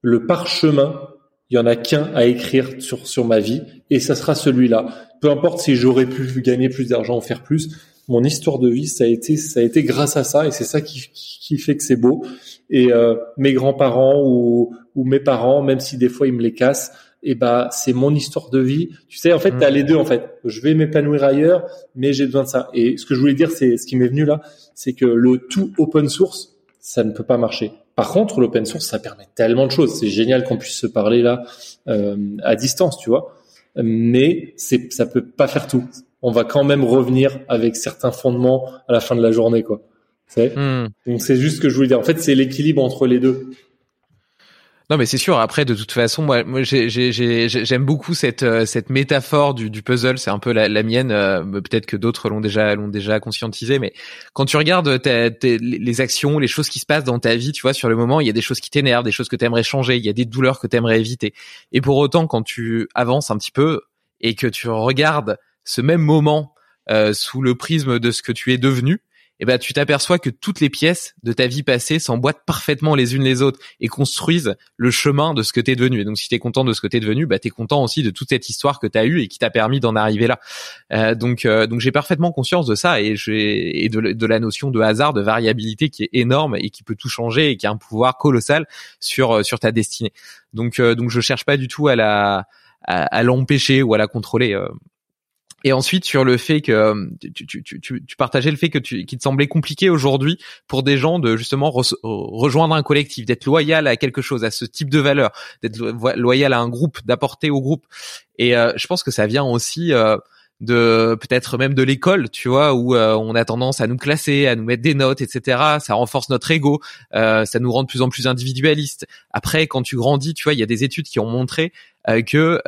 le parchemin, il y en a qu'un à écrire sur sur ma vie et ça sera celui-là. Peu importe si j'aurais pu gagner plus d'argent ou faire plus, mon histoire de vie, ça a été ça a été grâce à ça et c'est ça qui qui fait que c'est beau. Et euh, mes grands-parents ou ou mes parents, même si des fois ils me les cassent, et eh bah c'est mon histoire de vie. Tu sais, en fait, tu as les deux en fait. Je vais m'épanouir ailleurs, mais j'ai besoin de ça. Et ce que je voulais dire, c'est ce qui m'est venu là, c'est que le tout open source, ça ne peut pas marcher. Par contre, l'open source, ça permet tellement de choses. C'est génial qu'on puisse se parler là euh, à distance, tu vois. Mais c'est, ça peut pas faire tout. On va quand même revenir avec certains fondements à la fin de la journée, quoi. Hmm. Donc c'est juste ce que je voulais dire. En fait, c'est l'équilibre entre les deux. Non, mais c'est sûr. Après, de toute façon, moi, moi j'aime beaucoup cette euh, cette métaphore du, puzzle. C'est un peu la, la mienne. Euh, peut-être que d'autres l'ont déjà l'ont déjà conscientisé. Mais quand tu regardes les actions, les choses qui se passent dans ta vie, tu vois, sur le moment, il y a des choses qui t'énervent, des choses que tu aimerais changer, il y a des douleurs que tu aimerais éviter. Et pour autant, quand tu avances un petit peu et que tu regardes ce même moment euh, sous le prisme de ce que tu es devenu, eh ben tu t'aperçois que toutes les pièces de ta vie passée s'emboîtent parfaitement les unes les autres et construisent le chemin de ce que t'es devenu. Et donc si t'es content de ce que t'es devenu, bah t'es content aussi de toute cette histoire que t'as eue et qui t'a permis d'en arriver là. Euh, donc euh, donc j'ai parfaitement conscience de ça et et de, la notion de hasard, de variabilité qui est énorme et qui peut tout changer et qui a un pouvoir colossal sur euh, sur ta destinée. Donc donc je cherche pas du tout à la à, à l'empêcher ou à la contrôler. Et ensuite sur le fait que euh, tu, tu, tu, tu partageais le fait que tu, qu'il te semblait compliqué aujourd'hui pour des gens de justement rejoindre un collectif, d'être loyal à quelque chose, à ce type de valeur, d'être loyal à un groupe, d'apporter au groupe. Et euh, je pense que ça vient aussi euh, de peut-être même de l'école, tu vois, où on a tendance à nous classer, à nous mettre des notes, etc. Ça renforce notre ego, ça nous rend de plus en plus individualistes. Après, quand tu grandis, tu vois, il y a des études qui ont montré que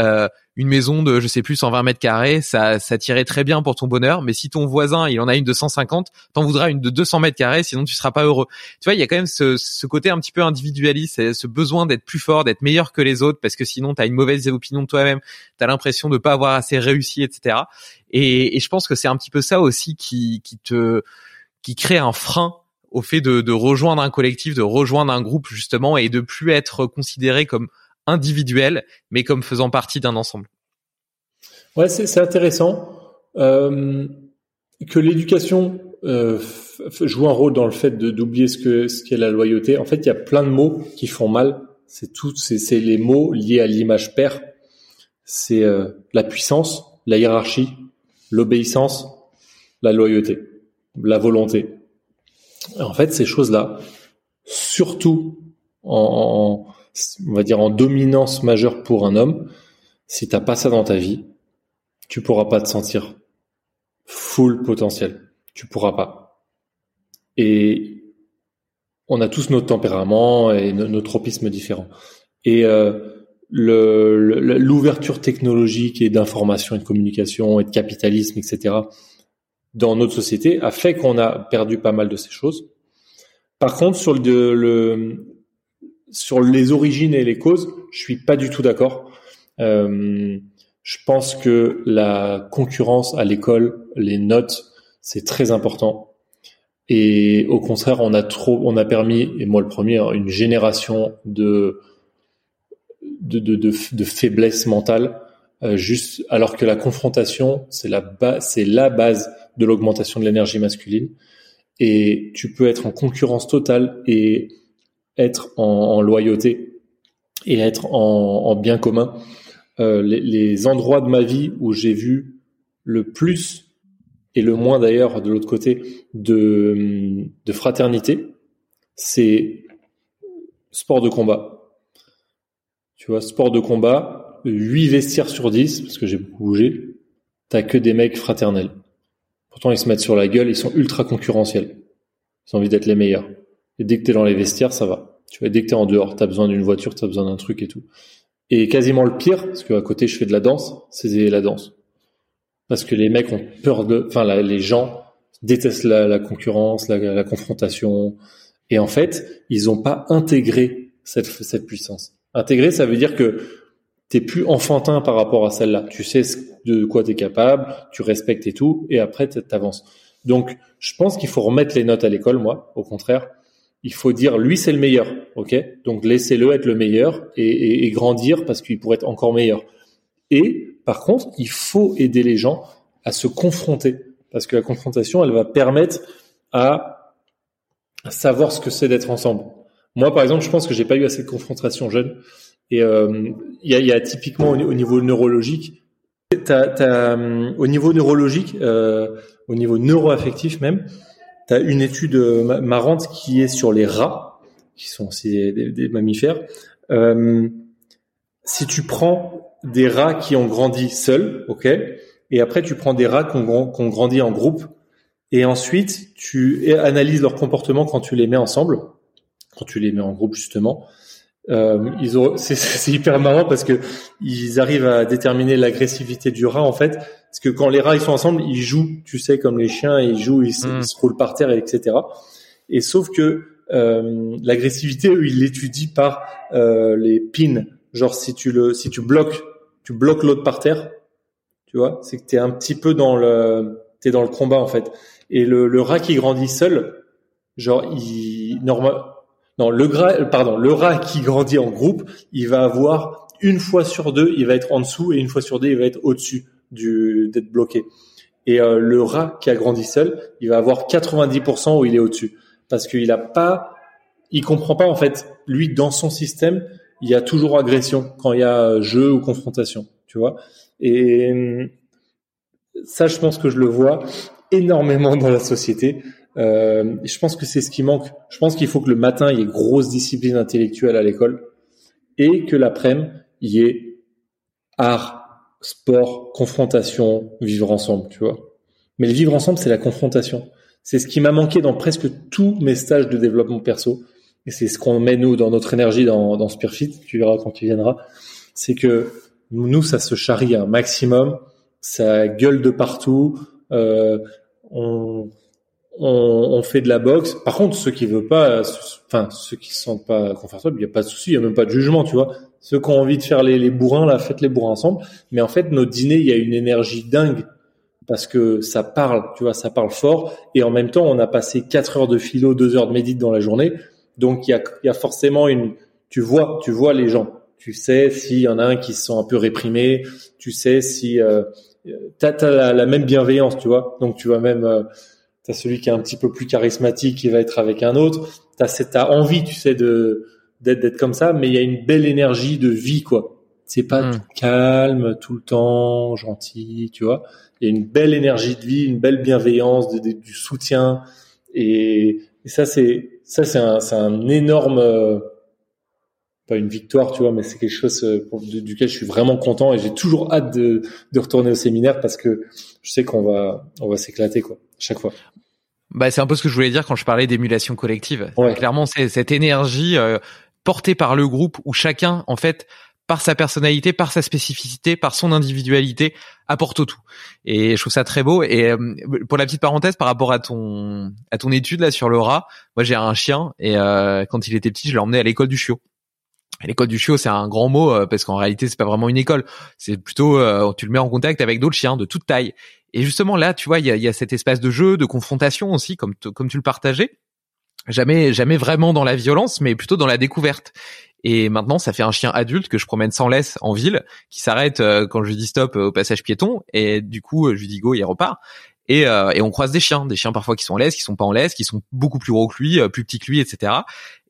une maison de je sais plus 120 mètres carrés, ça ça tirait très bien pour ton bonheur. Mais si ton voisin il en a une de 150, t'en voudras une de 200 mètres carrés, sinon tu seras pas heureux. Tu vois, il y a quand même ce, ce côté un petit peu individualiste, ce besoin d'être plus fort, d'être meilleur que les autres, parce que sinon t'as une mauvaise opinion de toi-même, t'as l'impression de pas avoir assez réussi, etc. Et, et je pense que c'est un petit peu ça aussi qui qui te qui crée un frein au fait de, de rejoindre un collectif, de rejoindre un groupe justement, et de plus être considéré comme individuel, mais comme faisant partie d'un ensemble. Ouais, c'est intéressant euh, que l'éducation euh, joue un rôle dans le fait d'oublier ce que ce qu'est la loyauté. En fait, il y a plein de mots qui font mal. C'est tout, c'est les mots liés à l'image père. C'est euh, la puissance, la hiérarchie, l'obéissance, la loyauté, la volonté. En fait, ces choses-là, surtout en on va dire en dominance majeure pour un homme, si t'as pas ça dans ta vie, tu pourras pas te sentir full potentiel. Tu pourras pas. Et on a tous notre tempérament et nos, tropismes différents. Et euh, l'ouverture technologique et d'information et de communication et de capitalisme, etc., dans notre société a fait qu'on a perdu pas mal de ces choses. Par contre, sur le, le, sur les origines et les causes, je suis pas du tout d'accord. Euh, je pense que la concurrence à l'école, les notes, c'est très important. Et au contraire, on a trop, on a permis, et moi le premier, hein, une génération de de, de, de, faiblesse mentale, euh, juste alors que la confrontation, c'est la base, c'est la base de l'augmentation de l'énergie masculine. Et tu peux être en concurrence totale et être en, loyauté et être en, en bien commun. Euh, les, les endroits de ma vie où j'ai vu le plus et le moins d'ailleurs de l'autre côté de, de fraternité, c'est sport de combat. Tu vois, sport de combat, 8 vestiaires sur 10, parce que j'ai beaucoup bougé, t'as que des mecs fraternels. Pourtant, ils se mettent sur la gueule, ils sont ultra concurrentiels. Ils ont envie d'être les meilleurs. Et dès que t'es dans les vestiaires, ça va. Tu vois, dès que t'es en dehors, t'as besoin d'une voiture, t'as besoin d'un truc et tout. Et quasiment le pire, parce qu'à côté je fais de la danse, c'est la danse parce que les mecs ont peur de, enfin les gens détestent la, concurrence, la, confrontation, et en fait ils n'ont pas intégré cette, cette puissance. Intégrer, ça veut dire que t'es plus enfantin par rapport à celle-là. Tu sais de quoi tu es capable, tu respectes et tout, et après t'avances. Donc, je pense qu'il faut remettre les notes à l'école, moi, au contraire. Il faut dire, lui, c'est le meilleur, ok? Donc, laissez-le être le meilleur et, et grandir parce qu'il pourrait être encore meilleur. Et par contre, il faut aider les gens à se confronter parce que la confrontation, elle va permettre à savoir ce que c'est d'être ensemble. Moi, par exemple, je pense que j'ai pas eu assez de confrontation jeune. Et euh, il y, a, typiquement au, niveau neurologique, euh, au niveau neurologique, euh, au niveau neuroaffectif même, tu une étude marrante qui est sur les rats, qui sont aussi des, mammifères. si tu prends des rats qui ont grandi seuls, ok, et après tu prends des rats qui ont, grandi en groupe, et ensuite tu analyses leur comportement quand tu les mets ensemble, quand tu les mets en groupe justement. Euh, ils ont, c'est, hyper marrant parce que ils arrivent à déterminer l'agressivité du rat en fait, parce que quand les rats ils sont ensemble, ils jouent, tu sais, comme les chiens, ils jouent, ils, se hmm. roulent par terre, etc. Et sauf que euh, l'agressivité, eux, ils l'étudient par euh, les pins. Genre si tu le, si tu bloques tu bloques l'autre par terre, tu vois, c'est que tu es un petit peu dans le t'es dans le combat en fait. Et le, le rat qui grandit seul, genre il normal le rat qui grandit en groupe, il va avoir une fois sur deux, il va être en dessous et une fois sur deux, il va être au-dessus du d'être bloqué. Et euh, le rat qui a grandi seul, il va avoir 90% où il est au-dessus parce qu'il a pas il comprend pas en fait lui dans son système, il y a toujours agression quand il y a jeu ou confrontation, tu vois. Et hum, ça, je pense que je le vois énormément dans la société. Euh, je pense que c'est ce qui manque. Je pense qu'il faut que le matin, il y ait grosse discipline intellectuelle à l'école et que l'après-midi, il y ait art, sport, confrontation, vivre ensemble, tu vois. Mais le vivre ensemble, c'est la confrontation. C'est ce qui m'a manqué dans presque tous mes stages de développement perso et c'est ce qu'on met nous dans notre énergie dans, dans Spearfit, tu verras quand tu viendras, c'est que nous, ça se charrie un maximum, ça gueule de partout, euh, on, on, on, fait de la boxe. Par contre, ceux qui veulent pas, enfin ceux qui sentent pas confortables, il y a pas de souci, il y a même pas de jugement, tu vois. Ceux qui ont envie de faire les, bourrins, là, faites les bourrins ensemble. Mais en fait, notre dîner, il y a une énergie dingue parce que ça parle, tu vois, ça parle fort. Et en même temps, on a passé quatre heures de philo, deux heures de médite dans la journée. Donc il y a, y a, forcément une, tu vois, tu vois les gens. Tu sais s'il y en a un qui se sent un peu réprimé. Tu sais si euh, t'as as la, même bienveillance, tu vois. Donc tu vois même, euh, t'as celui qui est un petit peu plus charismatique qui va être avec un autre. T'as cette as envie, tu sais, de d'être d'être comme ça, mais il y a une belle énergie de vie, quoi. C'est pas hmm. tout calme tout le temps, gentil, tu vois. Il y a une belle énergie de vie, une belle bienveillance, du soutien, et, et ça c'est ça c'est un, c'est un énorme euh, pas une victoire, tu vois, mais c'est quelque chose euh, duquel je suis vraiment content et j'ai toujours hâte de, de retourner au séminaire parce que je sais qu'on va on va s'éclater quoi chaque fois. Bah c'est un peu ce que je voulais dire quand je parlais d'émulation collective. Ouais. Clairement, c'est cette énergie euh, portée par le groupe où chacun en fait par sa personnalité, par sa spécificité, par son individualité, apporte tout. Et je trouve ça très beau. Et euh, pour la petite parenthèse, par rapport à ton à ton étude là sur le rat, moi j'ai un chien et euh, quand il était petit, je l'ai emmené à l'école du chiot. L'école du chiot, c'est un grand mot parce qu'en réalité, c'est pas vraiment une école. C'est plutôt tu le mets en contact avec d'autres chiens de toute taille. Et justement là, tu vois, il y a, cet espace de jeu, de confrontation aussi, comme comme tu le partageais. Jamais jamais vraiment dans la violence, mais plutôt dans la découverte. Et maintenant, ça fait un chien adulte que je promène sans laisse en ville, qui s'arrête euh, quand je dis stop euh, au passage piéton, et du coup, euh, je lui dis go, il repart. Et, et, on croise des chiens, des chiens parfois qui sont en laisse, qui sont pas en laisse, qui sont beaucoup plus gros que lui, plus petits que lui, etc.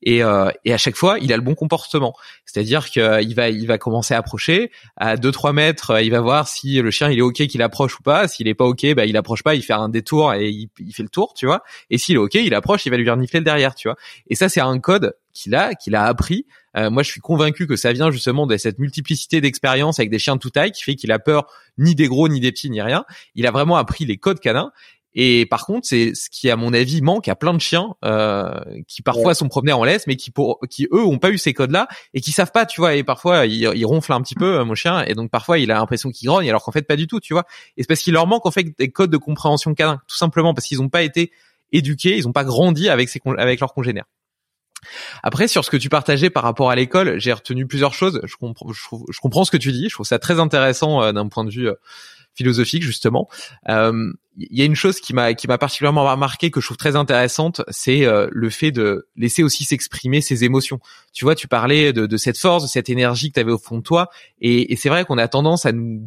Et, euh, et à chaque fois, il a le bon comportement. C'est-à-dire qu'il va, il va commencer à approcher à 2-3 mètres. Il va voir si le chien il est ok qu'il approche ou pas. S'il est pas ok, bah il approche pas. Il fait un détour et il, il fait le tour, tu vois. Et s'il est ok, il approche. Il va lui renifler le derrière, tu vois. Et ça, c'est un code qu'il a, qu'il a appris. Euh, moi, je suis convaincu que ça vient justement de cette multiplicité d'expériences avec des chiens de toute taille qui fait qu'il a peur ni des gros, ni des petits, ni rien. Il a vraiment appris les codes canins et par contre, c'est ce qui, à mon avis, manque à plein de chiens euh, qui parfois sont promenés en laisse, mais qui pour qui eux ont pas eu ces codes-là et qui savent pas, tu vois. Et parfois, ils, ils ronflent un petit peu, euh, mon chien, et donc parfois, il a l'impression qu'il grogne, alors qu'en fait, pas du tout, tu vois. Et c'est parce qu'il leur manque en fait des codes de compréhension canin, tout simplement parce qu'ils ont pas été éduqués, ils ont pas grandi avec ses avec leurs congénères. Après, sur ce que tu partageais par rapport à l'école, j'ai retenu plusieurs choses. Je comprends, je, comprends ce que tu dis. Je trouve ça très intéressant euh, d'un point de vue philosophique justement. Euh, il y a une chose qui m'a qui m'a particulièrement marqué que je trouve très intéressante, c'est euh, le fait de laisser aussi s'exprimer ses émotions. Tu vois, tu parlais de, de cette force, de cette énergie que tu avais au fond de toi, et, et c'est vrai qu'on a tendance à nous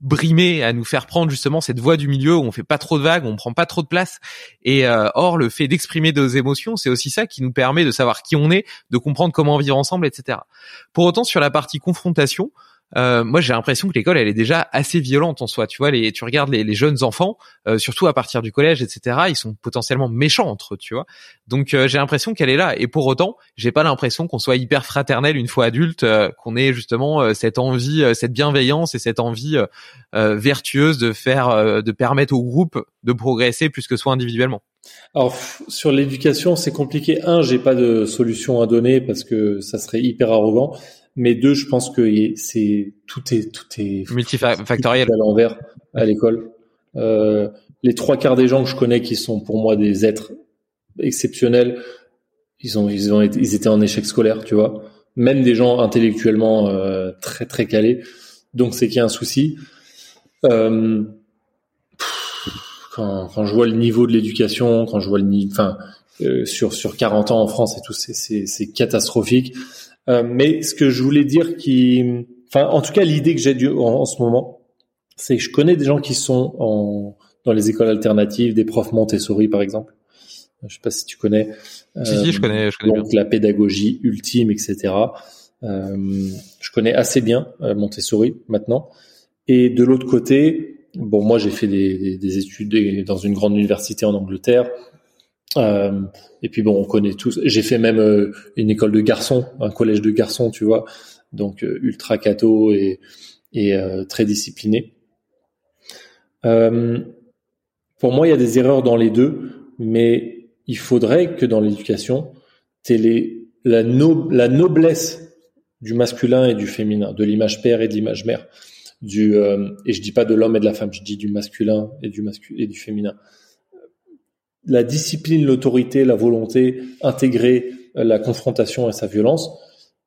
brimer, à nous faire prendre justement cette voie du milieu où on fait pas trop de vagues, on prend pas trop de place. Et euh, or, le fait d'exprimer nos émotions, c'est aussi ça qui nous permet de savoir qui on est, de comprendre comment vivre ensemble, etc. Pour autant, sur la partie confrontation, euh, moi j'ai l'impression que l'école elle est déjà assez violente en soi. Tu vois, les, tu regardes les, les jeunes enfants, euh, surtout à partir du collège, etc. Ils sont potentiellement méchants entre eux, tu vois. Donc euh, j'ai l'impression qu'elle est là. Et pour autant, j'ai pas l'impression qu'on soit hyper fraternel une fois adulte, qu'on ait justement cette envie, cette bienveillance et cette envie vertueuse de faire, de permettre au groupe de progresser plus que soi individuellement. Alors sur l'éducation, c'est compliqué. Un, j'ai pas de solution à donner parce que ça serait hyper arrogant mais deux, je pense que c'est tout est tout est multifactoriel à l'envers à l'école. Euh, les trois quarts des gens que je connais qui sont pour moi des êtres exceptionnels, ils ont ils ont ils étaient en échec scolaire, tu vois. Même des gens intellectuellement euh, très très calés. Donc c'est qu'il y a un souci. Euh, quand, quand je vois le niveau de l'éducation, quand je vois le niveau, enfin sur sur 40 ans en France et tout, c'est catastrophique. Euh, mais ce que je voulais dire qui, enfin, en tout cas, l'idée que j'ai en, en, ce moment, c'est que je connais des gens qui sont en, dans les écoles alternatives, des profs Montessori, par exemple. Je sais pas si tu connais. Si, si, je connais, je connais donc la pédagogie ultime, etc. Euh, je connais assez bien euh, Montessori maintenant. Et de l'autre côté, bon, moi j'ai fait des, des, des, études dans une grande université en Angleterre. Euh, et puis bon, on connaît tous. J'ai fait même euh, une école de garçons, un collège de garçons, tu vois, donc euh, ultra catho et, très discipliné. pour moi, il y a des erreurs dans les deux, mais il faudrait que dans l'éducation, les, la, noblesse du masculin et du féminin, de l'image père et de l'image mère, du et je dis pas de l'homme et de la femme, je dis du masculin et du féminin la discipline, l'autorité, la volonté, intégrer euh, la confrontation et sa violence,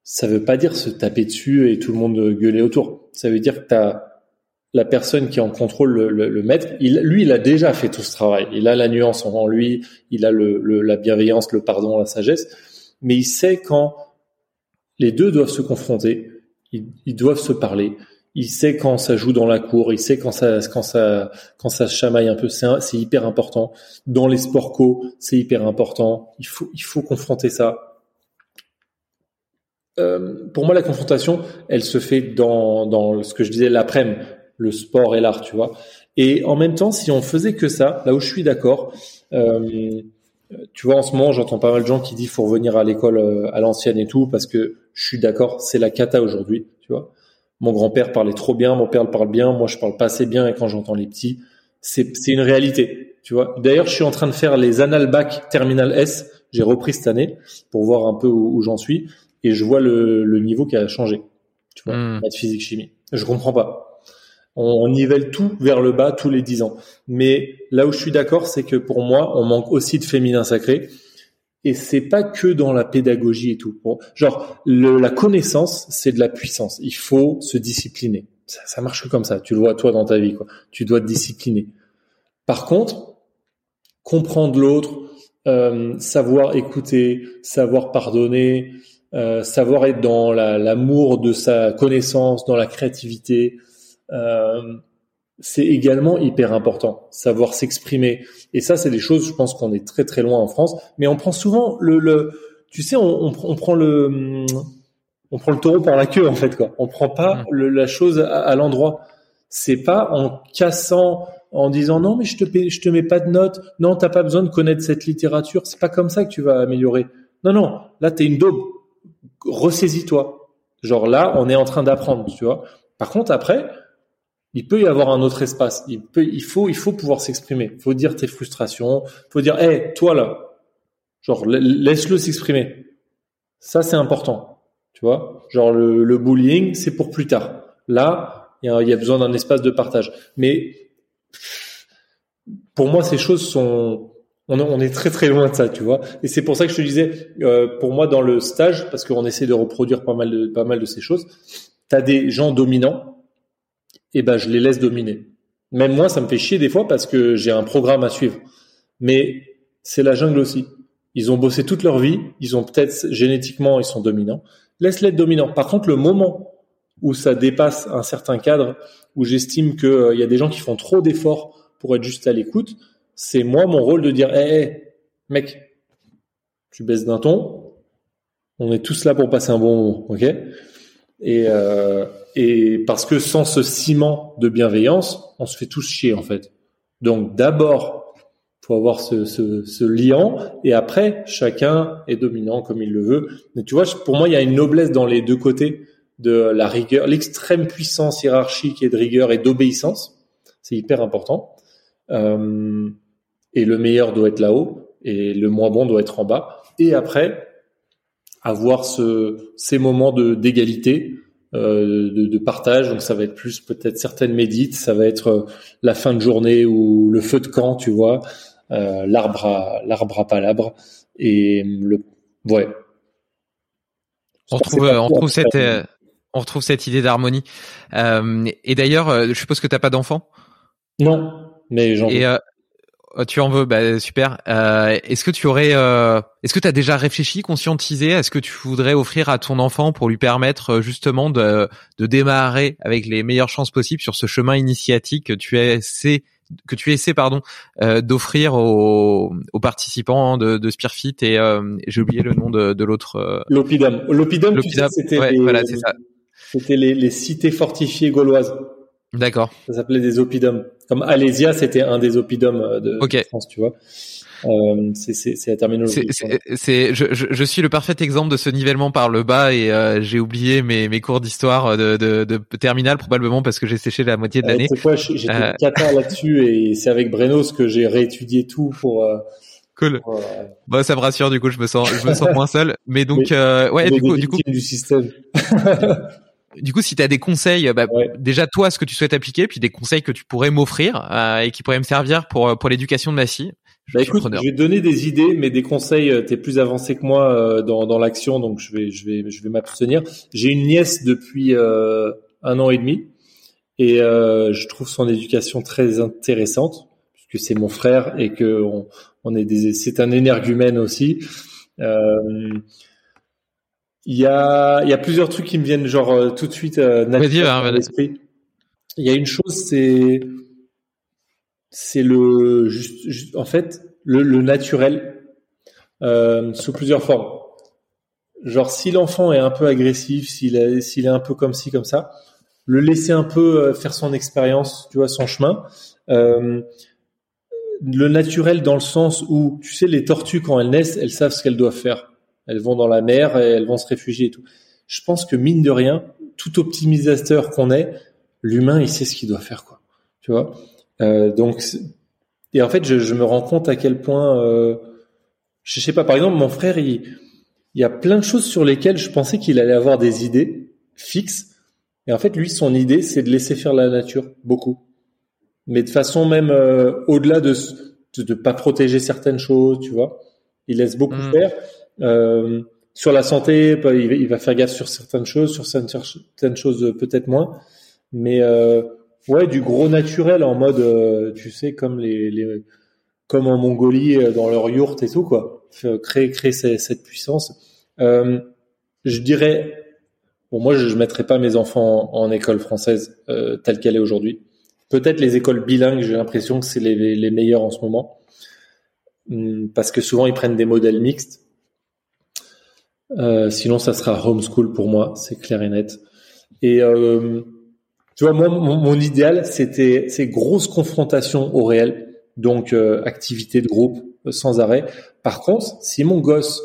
ça veut pas dire se taper dessus et tout le monde gueuler autour. Ça veut dire que tu as la personne qui en contrôle le, maître, lui, il a déjà fait tout ce travail. Il a la nuance en lui, il a la bienveillance, le pardon, la sagesse, mais il sait quand les deux doivent se confronter, ils doivent se parler, il sait quand ça joue dans la cour, il sait quand ça quand ça quand ça chamaille un peu. C'est c'est hyper important. Dans les sports co, c'est hyper important. Il faut il faut confronter ça. Euh, pour moi, la confrontation, elle se fait dans dans ce que je disais l'après-midi, le sport et l'art, tu vois. Et en même temps, si on faisait que ça, là où je suis d'accord, euh, tu vois, en ce moment, j'entends pas mal de gens qui disent faut revenir à l'école euh, à l'ancienne et tout, parce que je suis d'accord, c'est la cata aujourd'hui, tu vois mon grand-père parlait trop bien, mon père parle bien, moi je parle pas assez bien et quand j'entends les petits, c'est une réalité, tu vois. D'ailleurs, je suis en train de faire les Analbac Terminal S, j'ai repris cette année pour voir un peu où, j'en suis et je vois le, le, niveau qui a changé, tu vois, maths, physique, chimie. Je comprends pas. On, nivelle tout vers le bas tous les dix ans. Mais là où je suis d'accord, c'est que pour moi, on manque aussi de féminin sacré. Et c'est pas que dans la pédagogie et tout. genre, la connaissance, c'est de la puissance. Il faut se discipliner. Ça, ça marche comme ça. Tu le vois toi dans ta vie, quoi. Tu dois te discipliner. Par contre, comprendre l'autre, euh, savoir écouter, savoir pardonner, euh, savoir être dans l'amour de sa connaissance, dans la créativité, euh, c'est également hyper important. Savoir s'exprimer. Et ça, c'est des choses, je pense qu'on est très très loin en France, mais on prend souvent le, le tu sais, on, on, prend le, on prend le taureau par la queue en fait quoi. On prend pas mmh. la chose à, à l'endroit. C'est pas en cassant en disant non mais je te je te mets pas de notes, non t'as pas besoin de connaître cette littérature, c'est pas comme ça que tu vas améliorer. Non non, là t'es une daube, ressaisis-toi. Genre là on est en train d'apprendre, tu vois. Par contre après il peut y avoir un autre espace. Il peut, il faut, il pouvoir s'exprimer. Il faut dire tes frustrations. Il faut dire, hé, toi là, genre laisse-le s'exprimer. Ça c'est important, tu vois? Genre le, le bullying, c'est pour plus tard. Là, il y a, y a besoin d'un espace de partage. Mais pour moi, ces choses sont, on, est très très loin de ça, tu vois? Et c'est pour ça que je te disais, euh, pour moi, dans le stage, parce qu'on essaie de reproduire pas mal de pas mal de ces choses, t'as des gens dominants, et ben je les laisse dominer. Même moi, ça me fait chier des fois parce que j'ai un programme à suivre. Mais c'est la jungle aussi. Ils ont bossé toute leur vie, ils ont peut-être génétiquement, ils sont dominants. Laisse-les être dominants. Par contre, le moment où ça dépasse un certain cadre, où j'estime qu'il euh, y a des gens qui font trop d'efforts pour être juste à l'écoute, c'est moi mon rôle de dire, hé, mec, tu baisses d'un ton, on est tous là pour passer un bon moment, et, euh, et parce que sans ce ciment de bienveillance, on se fait tous chier en fait. Donc d'abord, faut avoir ce, ce, ce liant, et après, chacun est dominant comme il le veut. Mais tu vois, pour moi, il y a une noblesse dans les deux côtés de la rigueur, l'extrême puissance hiérarchique et de rigueur et d'obéissance. C'est hyper important. Euh, et le meilleur doit être là-haut et le moins bon doit être en bas. Et après, avoir ce, ces moments de d'égalité, euh, de, de, partage. Donc ça va être plus peut-être certaines médites, ça va être euh, la fin de journée ou le feu de camp, tu vois, euh, l'arbre à l'arbre à palabre et le ouais. On retrouve, on retrouve cette, on retrouve cette idée d'harmonie. Euh, et d'ailleurs, euh, je suppose que t'as pas d'enfant? Non, mais j'en veux. Euh, tu en veux, bah super. Euh, est-ce que tu aurais, est-ce que tu as déjà réfléchi, conscientisé à ce que tu voudrais offrir à ton enfant pour lui permettre justement de, de démarrer avec les meilleures chances possibles sur ce chemin initiatique que tu essaies que tu essaies pardon d'offrir aux, aux, participants de, de Spearfit et j'ai oublié le nom de, de l'autre. L'Opidum. L'Opidum, c'était ouais, voilà, c'est ça. C'était les, les, cités fortifiées gauloises. D'accord. Ça s'appelait des oppidums. Comme Alésia, c'était un des oppidums euh, de, France, tu vois. Euh, c'est la terminologie. C'est, je, je, je, suis le parfait exemple de ce nivellement par le bas et euh, j'ai oublié mes, mes cours d'histoire de, de, de terminale probablement parce que j'ai séché la moitié de l'année. C'est quoi J'étais euh... là-dessus et c'est avec Brenos que j'ai réétudié tout pour. Cool. Pour, bah ça me rassure du coup je me sens je me sens moins seul. Mais donc mais, ouais du coup du coup du système. du coup, si tu as des conseils, bah, déjà toi, ce que tu souhaites appliquer, puis des conseils que tu pourrais m'offrir euh, et qui pourraient me servir pour pour l'éducation de ma fille. Je, bah, écoute, je vais te donner des idées, mais des conseils. Euh, T'es plus avancé que moi euh, dans, dans l'action, donc je vais je vais je vais m'abstenir. J'ai une nièce depuis euh, un an et demi, et je trouve son éducation très intéressante puisque c'est mon frère et que on, on est des c'est un énergumène aussi. Euh, il y a, il y a plusieurs trucs qui me viennent genre euh, tout de suite euh, naturellement à l'esprit. Il y a une chose, c'est c'est le juste, en fait le, le naturel euh, sous plusieurs formes. Genre si l'enfant est un peu agressif, s'il est s'il est un peu comme ci comme ça, le laisser un peu euh, faire son expérience, tu vois, son chemin. Euh, le naturel dans le sens où tu sais les tortues quand elles naissent, elles savent ce qu'elles doivent faire elles vont dans la mer et elles vont se réfugier et tout. Je pense que mine de rien, tout optimisateur qu'on est, l'humain, il sait ce qu'il doit faire, quoi. Tu vois? Euh, donc, et en fait, je, je, me rends compte à quel point, euh, je sais pas. Par exemple, mon frère, il, il y a plein de choses sur lesquelles je pensais qu'il allait avoir des idées fixes. Et en fait, lui, son idée, c'est de laisser faire la nature, beaucoup. Mais de façon même euh, au-delà de, de de pas protéger certaines choses, tu vois. Il laisse beaucoup mm. faire. Euh, sur la santé, bah, il va faire gaffe sur certaines choses, sur certaines choses peut-être moins. Mais euh, ouais, du gros naturel en mode, euh, tu sais, comme les, les comme en Mongolie euh, dans leur yourte et tout quoi. Créer créer cette puissance. Euh, je dirais, bon moi je, je mettrais pas mes enfants en, école française euh, telle qu'elle est aujourd'hui. Peut-être les écoles bilingues, j'ai l'impression que c'est les, les meilleures en ce moment hum, parce que souvent ils prennent des modèles mixtes. Euh, sinon, ça sera homeschool pour moi, c'est clair et net. Et euh, tu vois, moi, mon, idéal, c'était ces grosses confrontations au réel, donc euh, activité de groupe euh, sans arrêt. Par contre, si mon gosse,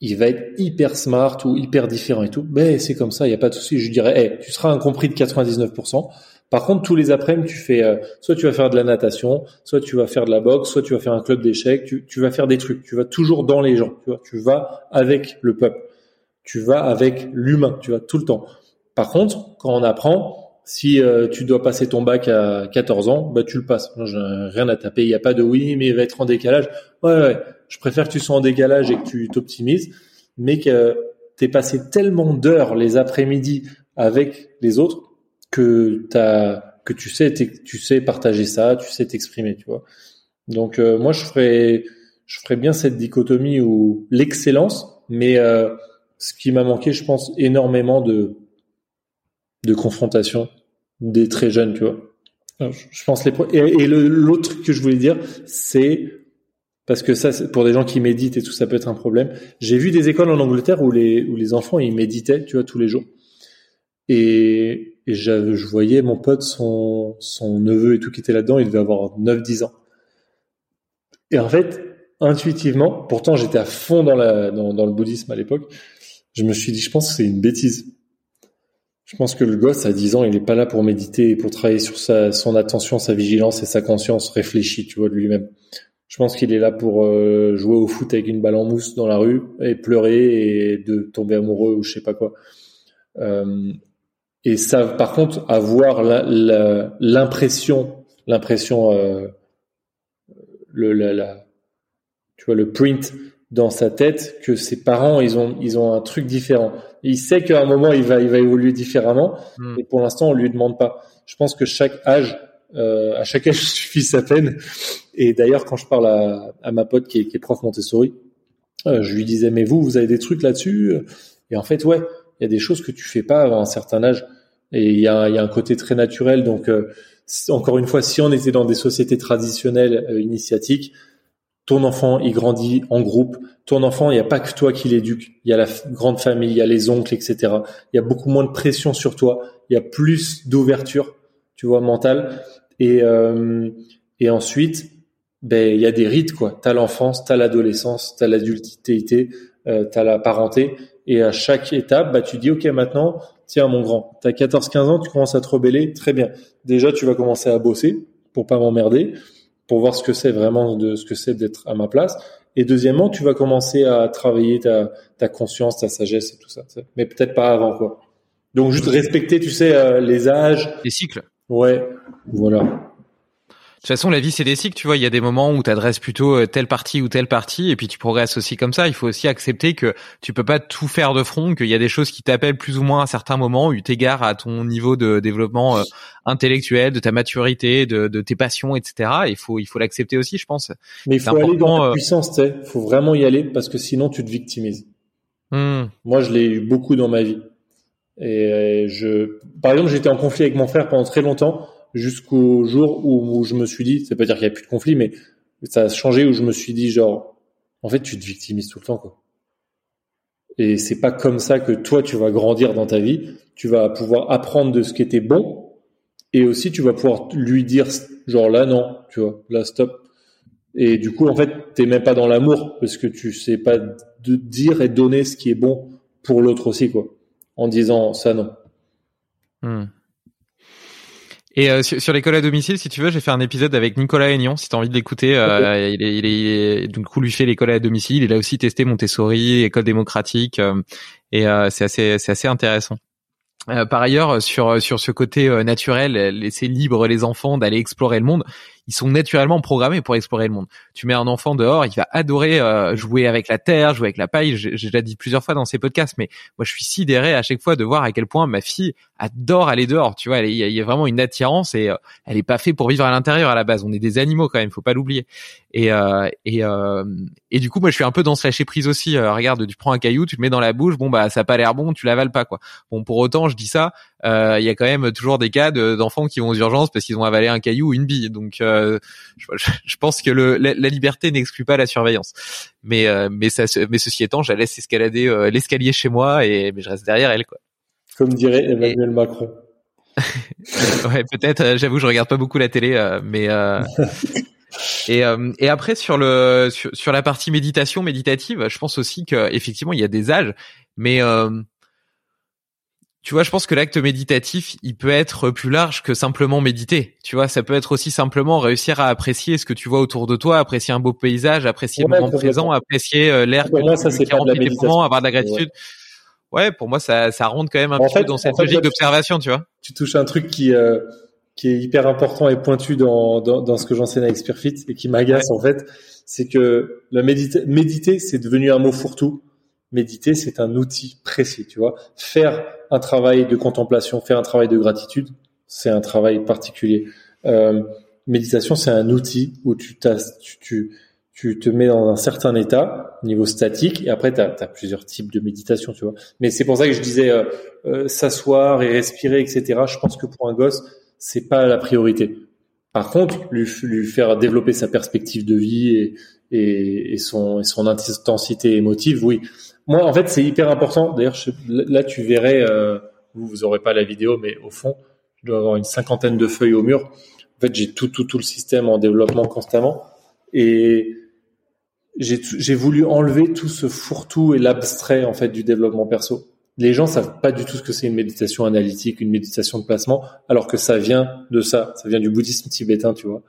il va être hyper smart ou hyper différent et tout, ben c'est comme ça, il y a pas de souci. Je dirais, hey, tu seras incompris de 99%. Par contre, tous les après-midi, tu fais, euh, soit tu vas faire de la natation, soit tu vas faire de la boxe, soit tu vas faire un club d'échecs, tu, tu vas faire des trucs. Tu vas toujours dans les gens. Tu, vois, tu vas avec le peuple. Tu vas avec l'humain. Tu vas tout le temps. Par contre, quand on apprend, si euh, tu dois passer ton bac à 14 ans, bah tu le passes. Non, j'ai rien à taper. Il n'y a pas de oui, mais il va être en décalage. Ouais, ouais. Je préfère que tu sois en décalage et que tu t'optimises, mais que tu passé tellement d'heures les après-midi avec les autres que tu sais partager ça, tu sais t'exprimer, tu vois. Donc euh, moi je ferais bien cette dichotomie ou l'excellence, mais euh, ce qui m'a manqué, je pense énormément de de confrontation des très jeunes, tu vois. je pense les et, l'autre que je voulais dire, c'est parce que ça, pour des gens qui méditent et tout, ça peut être un problème. J'ai vu des écoles en Angleterre où les où les enfants ils méditaient, tu vois, tous les jours. Et et je voyais mon pote, son, son neveu et tout qui était là-dedans, il devait avoir 9-10 ans. Et en fait, intuitivement, pourtant j'étais à fond dans, la, dans, le bouddhisme à l'époque, je me suis dit, je pense que c'est une bêtise. Je pense que le gosse à 10 ans, il n'est pas là pour méditer et pour travailler sur sa, son attention, sa vigilance et sa conscience réfléchie, tu vois, de lui-même. Je pense qu'il est là pour euh, jouer au foot avec une balle en mousse dans la rue et pleurer et de tomber amoureux ou je sais pas quoi. Euh, et ça, par contre, avoir l'impression, l'impression, euh, le, la, tu vois, le print dans sa tête que ses parents, ils ont, ils ont un truc différent. Il sait qu'à un moment, il va, il va évoluer différemment, hmm. et pour l'instant, on lui demande pas. Je pense que chaque âge, euh, à chaque âge suffit sa peine. Et d'ailleurs, quand je parle à, à ma pote qui est, qui est prof Montessori, euh, je lui disais, mais vous, vous avez des trucs là-dessus? Et en fait, ouais, il y a des choses que tu fais pas avant un certain âge. Et il y a, un côté très naturel. Donc, euh, encore une fois, si on était dans des sociétés traditionnelles euh, initiatiques, ton enfant, il grandit en groupe. Ton enfant, il n'y a pas que toi qui l'éduque. Il y a la grande famille, il y a les oncles, etc. Il y a beaucoup moins de pression sur toi. Il y a plus d'ouverture, tu vois, mentale. Et, euh, ensuite, ben, il y a des rites, quoi. T'as l'enfance, t'as l'adolescence, t'as l'adultité, euh, t'as la parenté. Et à chaque étape, bah, tu dis, OK, maintenant, tiens, mon grand, t'as 14-15 ans, tu commences à te rebeller, très bien. Déjà, tu vas commencer à bosser pour pas m'emmerder, pour voir ce que c'est vraiment de ce que c'est d'être à ma place. Et deuxièmement, tu vas commencer à travailler ta, ta conscience, ta sagesse et tout ça. Mais peut-être pas avant, quoi. Donc, juste respecter, tu sais, euh, les âges. Les cycles. Ouais, voilà. De toute façon, la vie, c'est des cycles, tu vois. Il y a des moments où tu adresses plutôt euh, telle partie ou telle partie, et puis tu progresses aussi comme ça. Il faut aussi accepter que tu peux pas tout faire de front, qu'il y a des choses qui t'appellent plus ou moins à certains moments, eu égard à ton niveau de développement euh, intellectuel, de ta maturité, de, de tes passions, etc. Il faut, il faut l'accepter aussi, je pense. Mais il faut aller dans la euh, puissance, tu sais. Il faut vraiment y aller parce que sinon tu te victimises. Hmm. Moi, je l'ai eu beaucoup dans ma vie. Et je, par exemple, j'étais en conflit avec mon frère pendant très longtemps jusqu'au jour où, je me suis dit, c'est pas dire qu'il y a plus de conflit, mais ça a changé où je me suis dit genre, en fait, tu te victimises tout le temps, quoi. Et c'est pas comme ça que toi tu vas grandir dans ta vie. Tu vas pouvoir apprendre de ce qui était bon, et aussi tu vas pouvoir lui dire genre là non, tu vois, là stop. Et du coup en fait t'es même pas dans l'amour parce que tu sais pas de dire et donner ce qui est bon pour l'autre aussi quoi, en disant ça non. Hmm. Et euh, sur, l'école à domicile, si tu veux, j'ai fait un épisode avec Nicolas Aignan, si tu as envie de l'écouter. Euh, il, est, il, est, du coup, lui fait l'école à domicile. Il a aussi testé Montessori, école démocratique, euh, et c'est assez, c'est assez intéressant. par ailleurs, sur sur ce côté naturel, laisser libre les enfants d'aller explorer le monde, ils sont naturellement programmés pour explorer le monde. Tu mets un enfant dehors, il va adorer euh, jouer avec la terre, jouer avec la paille. J'ai déjà dit plusieurs fois dans ces podcasts, mais moi je suis sidéré à chaque fois de voir à quel point ma fille adore aller dehors. Tu vois, il y, a vraiment une attirance et euh, elle est pas faite pour vivre à l'intérieur à la base. On est des animaux quand même, faut pas l'oublier. Et euh, et et du coup, moi je suis un peu dans ce lâcher prise aussi. regarde, tu prends un caillou, tu le mets dans la bouche, bon bah ça a pas l'air bon, tu l'avales pas quoi. Bon pour autant, je dis ça, il y a quand même toujours des cas d'enfants qui vont aux urgences parce qu'ils ont avalé un caillou ou une bille. Donc je, je, pense que le, la, liberté n'exclut pas la surveillance. Mais euh, mais ça mais ceci étant, je la laisse escalader euh, l'escalier chez moi et mais je reste derrière elle quoi. Comme dirait Emmanuel Macron. ouais, peut-être. Euh, j'avoue, je regarde pas beaucoup la télé, mais et, et après sur le sur, sur, la partie méditation méditative, je pense aussi que effectivement il y a des âges, mais tu vois, je pense que l'acte méditatif, il peut être plus large que simplement méditer. Tu vois, ça peut être aussi simplement réussir à apprécier ce que tu vois autour de toi, apprécier un beau paysage, apprécier le moment présent, apprécier euh, l'air ça, pas de la méditation. avoir de la gratitude. Ouais. pour moi, ça, ça rentre quand même un petit peu dans cette logique d'observation, tu vois. Tu touches un truc qui, euh, qui est hyper important et pointu dans, dans, dans ce que j'enseigne avec Spearfit et qui m'agace, en fait. C'est que la méditer, méditer, c'est devenu un mot fourre-tout méditer, c'est un outil précis, tu vois. Faire un travail de contemplation, faire un travail de gratitude, c'est un travail particulier. Euh, méditation, c'est un outil où tu, tu, tu, tu, te mets dans un certain état, niveau statique, et après, tu as, plusieurs types de méditation, tu vois. Mais c'est pour ça que je disais euh, euh, s'asseoir et respirer, etc. Je pense que pour un gosse, c'est pas la priorité. Par contre, lui, lui faire développer sa perspective de vie et, et, et, son, et son intensité émotive, oui. Moi, en fait, c'est hyper important. D'ailleurs, là, tu verrais, euh, vous, vous aurez pas la vidéo, mais au fond, je dois avoir une cinquantaine de feuilles au mur. En fait, j'ai tout, tout, tout le système en développement constamment. Et j'ai voulu enlever tout ce fourre-tout et l'abstrait, en fait, du développement perso. Les gens savent pas du tout ce que c'est une méditation analytique, une méditation de placement, alors que ça vient de ça. Ça vient du bouddhisme tibétain, tu vois.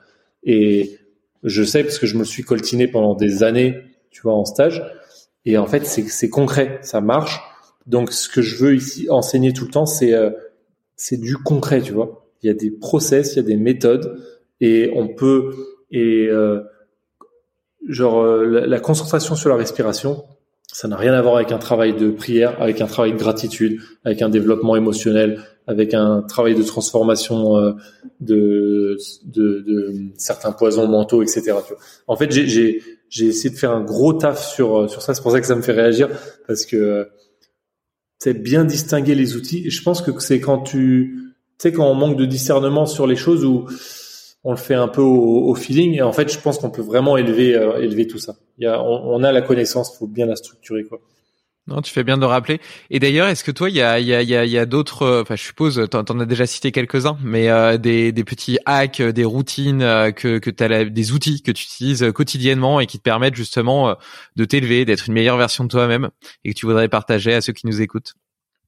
Et je sais parce que je me suis coltiné pendant des années, tu vois, en stage. Et en fait, c'est concret, ça marche. Donc, ce que je veux ici enseigner tout le temps, c'est euh, c'est du concret, tu vois. Il y a des process, il y a des méthodes, et on peut et euh, genre euh, la, concentration sur la respiration, ça n'a rien à voir avec un travail de prière, avec un travail de gratitude, avec un développement émotionnel, avec un travail de transformation euh, de, de, de, certains poisons mentaux, etc. Tu vois. En fait, j'ai j'ai essayé de faire un gros taf sur euh, sur ça. C'est pour ça que ça me fait réagir parce que c'est bien distinguer les outils. Et je pense que c'est quand tu, quand on manque de discernement sur les choses où on le fait un peu au, feeling. Et en fait, je pense qu'on peut vraiment élever euh, élever tout ça. Il y a, on, a la connaissance, faut bien la structurer quoi. Non, tu fais bien de rappeler. Et d'ailleurs, est-ce que toi, il y a, y a, y d'autres, euh, enfin, je suppose, t'en, en as déjà cité quelques-uns, mais euh, des, petits hacks, des routines, euh, que, que t'as des outils que tu utilises quotidiennement et qui te permettent justement de t'élever, d'être une meilleure version de toi-même et que tu voudrais partager à ceux qui nous écoutent?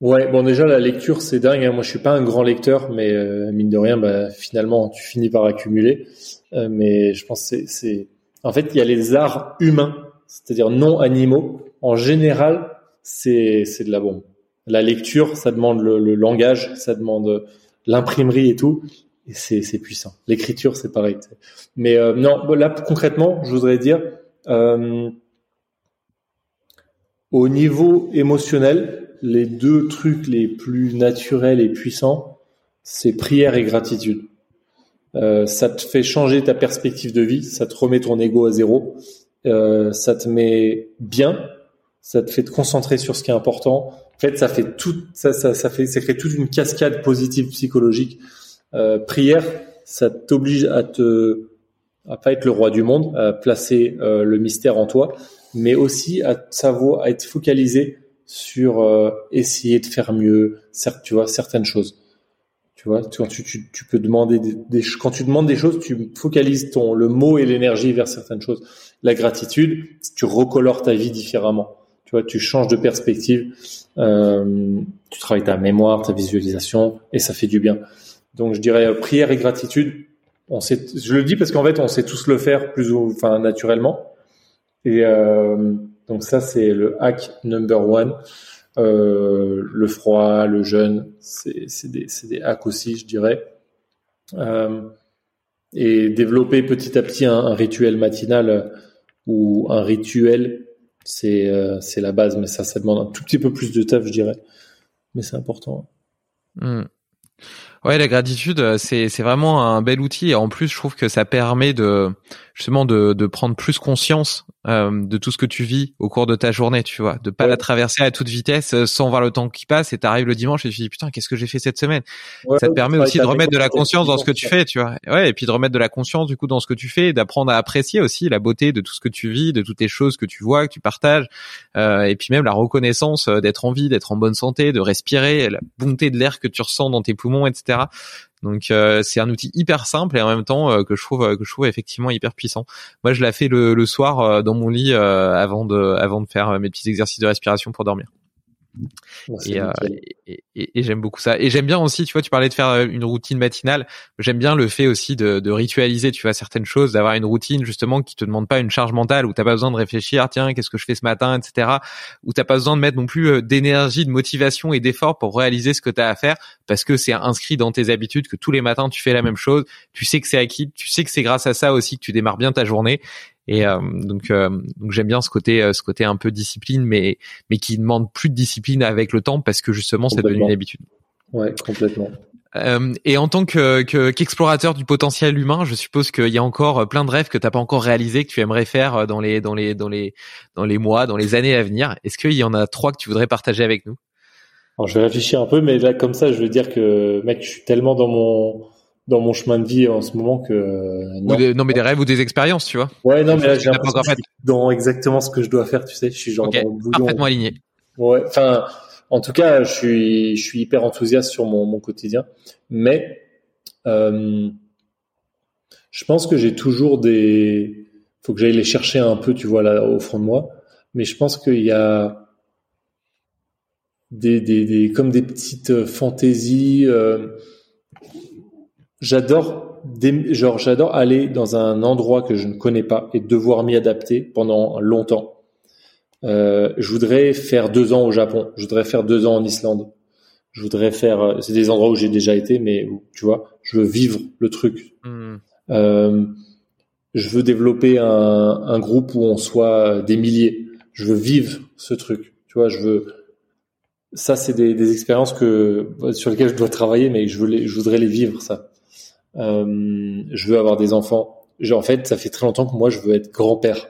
Ouais, bon déjà la lecture c'est dingue. Hein. Moi je suis pas un grand lecteur, mais mine de rien, bah, finalement tu finis par accumuler. mais je pense c'est, c'est, en fait il y a les arts humains, c'est-à-dire non animaux. En général, c'est de la bombe. La lecture, ça demande le, le langage, ça demande l'imprimerie et tout, et c'est c'est puissant. L'écriture, c'est pareil. Mais euh, non, là concrètement, je voudrais dire euh, au niveau émotionnel, les deux trucs les plus naturels et puissants, c'est prière et gratitude. Euh, ça te fait changer ta perspective de vie, ça te remet ton ego à zéro, euh, ça te met bien ça te fait te concentrer sur ce qui est important. En fait, ça fait tout, ça, ça, ça fait, ça crée toute une cascade positive psychologique. Euh, prière, ça t'oblige à te, à pas être le roi du monde, à placer euh, le mystère en toi, mais aussi à savoir, à être focalisé sur euh, essayer de faire mieux, certes, tu vois, certaines choses. Tu vois, quand tu, tu, tu peux demander des, des, quand tu demandes des choses, tu focalises ton le mot et l'énergie vers certaines choses. La gratitude, tu recolores ta vie différemment. Tu vois, tu changes de perspective, euh, tu travailles ta mémoire, ta visualisation, et ça fait du bien. Donc, je dirais euh, prière et gratitude. On sait, je le dis parce qu'en fait, on sait tous le faire plus ou enfin naturellement. Et euh, donc ça, c'est le hack number one. Euh, le froid, le jeûne, c'est des, des hacks aussi, je dirais. Euh, et développer petit à petit un, rituel matinal ou un rituel, c'est c'est la base, mais ça ça demande un tout petit peu plus de taf, je dirais, mais c'est important. Mmh. Ouais, la gratitude, euh, c'est c'est vraiment un bel outil et en plus, je trouve que ça permet de justement de de prendre plus conscience euh, de tout ce que tu vis au cours de ta journée, tu vois, de pas la traverser à toute vitesse euh, sans voir le temps qui passe et t'arrives le dimanche et tu te dis putain qu'est-ce que j'ai fait cette semaine? ça te permet aussi de remettre de la conscience dans ce que tu fais, tu vois. Ouais, et puis de remettre de la conscience du coup dans ce que tu fais, d'apprendre à apprécier aussi la beauté de tout ce que tu vis, de toutes les choses que tu vois, que tu partages, euh, et puis même la reconnaissance d'être en vie, d'être en bonne santé, de respirer, la bonté de l'air que tu ressens dans tes poumons, etc. Donc euh, c'est un outil hyper simple et en même temps euh, que je trouve que je trouve effectivement hyper puissant. Moi je la fais le, le soir euh, dans mon lit avant de avant de faire mes petits exercices de respiration pour dormir. Euh, et, et, et, j'aime beaucoup ça. Et j'aime bien aussi, tu vois, tu parlais de faire euh, une routine matinale. J'aime bien le fait aussi de, de ritualiser, tu vois, certaines choses, d'avoir une routine justement qui te demande pas une charge mentale, où t'as pas besoin de réfléchir, tiens, qu'est-ce que je fais ce matin, etc. Où t'as pas besoin de mettre non plus euh, d'énergie, de motivation et d'effort pour réaliser ce que t'as à faire, parce que c'est inscrit dans tes habitudes que tous les matins tu fais la même chose. Tu sais que c'est acquis, tu sais que c'est grâce à ça aussi que tu démarres bien ta journée. Et euh, donc, euh, donc j'aime bien ce côté, euh, ce côté un peu discipline, mais mais qui demande plus de discipline avec le temps parce que justement c'est devenu une habitude. Ouais, complètement. Euh, et en tant que qu'explorateur du potentiel humain, je suppose qu'il y a encore plein de rêves que t'as pas encore réalisés que tu aimerais faire dans les dans les dans les dans les mois, dans les années à venir. Est-ce qu'il y en a trois que tu voudrais partager avec nous? Alors je vais réfléchir un peu, mais là comme ça, je veux dire que mec, je suis tellement dans mon dans mon chemin de vie en ce moment que non. non mais des rêves ou des expériences tu vois. Ouais non mais là j'ai l'impression dans exactement ce que je dois faire tu sais. Je suis genre dans le bouillon. parfaitement aligné. Ouais enfin en tout cas je suis je suis hyper enthousiaste sur mon, mon quotidien. Mais euh, je pense que j'ai toujours des faut que j'aille les chercher un peu tu vois là au fond de moi. Mais je pense qu'il y a des, des, des comme des petites fantaisies euh, J'adore, genre, j'adore aller dans un endroit que je ne connais pas et devoir m'y adapter pendant longtemps. Euh, je voudrais faire deux ans au Japon. Je voudrais faire deux ans en Islande. Je voudrais faire. C'est des endroits où j'ai déjà été, mais où, tu vois, je veux vivre le truc. Hmm. Euh, je veux développer un, un, groupe où on soit des milliers. Je veux vivre ce truc. Tu vois, je veux. Ça, c'est des, des expériences que sur lesquelles je dois travailler, mais je veux les, je voudrais les vivre ça. Euh, je veux avoir des enfants. en fait, ça fait très longtemps que moi, je veux être grand-père.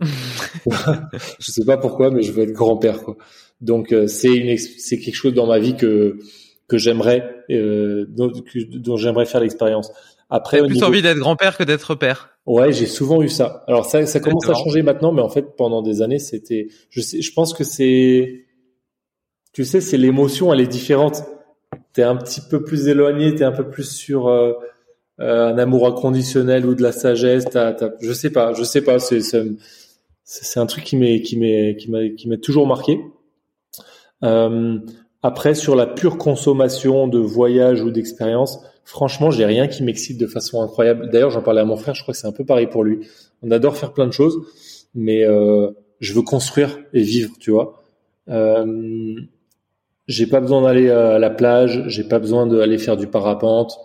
je sais pas pourquoi, mais je veux être grand-père. Quoi. Donc, euh, c'est une, c'est quelque chose dans ma vie que que j'aimerais, euh, dont, dont j'aimerais faire l'expérience. Après, T'as plus envie d'être grand-père que d'être père. Ouais, j'ai souvent eu ça. Alors ça, ça commence à changer maintenant, mais en fait, pendant des années, c'était. Je sais, je pense que c'est. Tu sais, c'est l'émotion, elle est différente t'es un petit peu plus éloigné, t'es un peu plus sur euh, euh, un amour inconditionnel ou de la sagesse. Je sais pas, je sais pas. C'est, un truc qui m'a toujours marqué. Euh, après, sur la pure consommation de voyage ou d'expérience, franchement, j'ai rien qui m'excite de façon incroyable. D'ailleurs, j'en parlais à mon frère, je crois que c'est un peu pareil pour lui. On adore faire plein de choses, mais je veux construire et vivre, tu vois. J'ai pas besoin d'aller à la plage, j'ai pas besoin d'aller faire du parapente.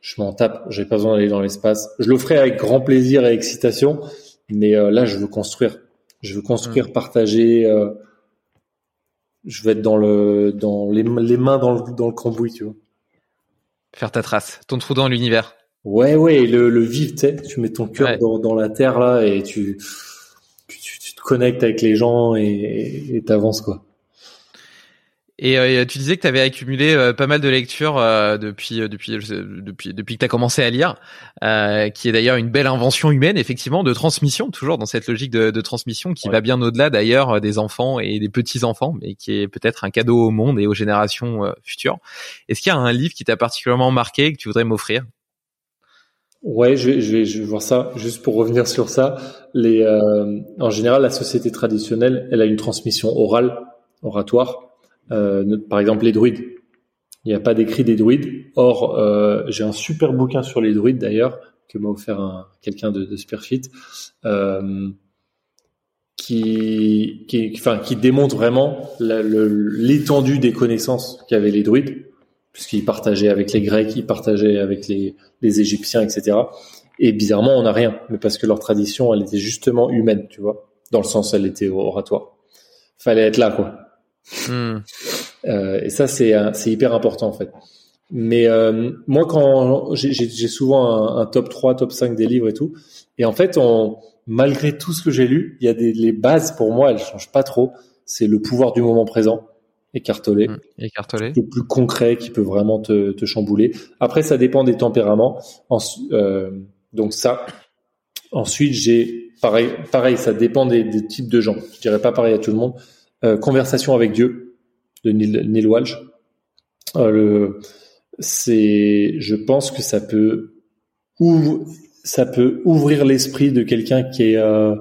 Je m'en tape, j'ai pas besoin d'aller dans l'espace. Je le ferai avec grand plaisir et excitation, mais euh, là je veux construire. Je veux construire, mmh. partager. Euh, je veux être dans le dans les, les mains dans le dans le cambouis, tu vois. Faire ta trace, ton trou dans l'univers. Ouais, ouais, le, le vivre, tu sais, tu mets ton cœur dans, dans, la terre là et tu tu, tu te connectes avec les gens et t'avances quoi. Et euh, tu disais que tu avais accumulé euh, pas mal de lectures euh, depuis depuis depuis depuis que tu as commencé à lire, qui est d'ailleurs une belle invention humaine, effectivement, de transmission, toujours dans cette logique de, de transmission qui va bien au-delà d'ailleurs des enfants et des petits enfants, mais qui est peut-être un cadeau au monde et aux générations futures. Est-ce qu'il y a un livre qui t'a particulièrement marqué et que tu voudrais m'offrir? Ouais, je vais, je vais, je vais voir ça. Juste pour revenir sur ça, les, en général, la société traditionnelle, elle a une transmission orale, oratoire euh, par exemple les druides. Il n'y a pas d'écrit des druides. Or, euh, j'ai un super bouquin sur les druides d'ailleurs que m'a offert quelqu'un de, de Superfit, euh, qui, démontre vraiment l'étendue des connaissances qu'avaient les druides. puisqu'il partageait avec les Grecs, il partageait avec les, les Égyptiens, etc. Et bizarrement, on n'a rien, mais parce que leur tradition, elle était justement humaine, tu vois, dans le sens, elle était oratoire. Fallait être là, quoi. Euh, et ça, c'est hyper important en fait. Mais euh, moi, quand j'ai souvent un, un, top 3, top 5 des livres et tout, et en fait, on, malgré tout ce que j'ai lu, il y a des les bases pour moi, elles changent pas trop. C'est le pouvoir du moment présent, écartelé, mmh, le plus concret qui peut vraiment te, te chambouler. Après, ça dépend des tempéraments. euh, donc ça. Ensuite, j'ai pareil, pareil, ça dépend des, des, types de gens. Je dirais pas pareil à tout le monde. Euh, Conversation avec Dieu de Neil, Neil Walsh. Euh, c'est, je pense que ça peut ouvrir ça peut ouvrir l'esprit de quelqu'un qui est euh,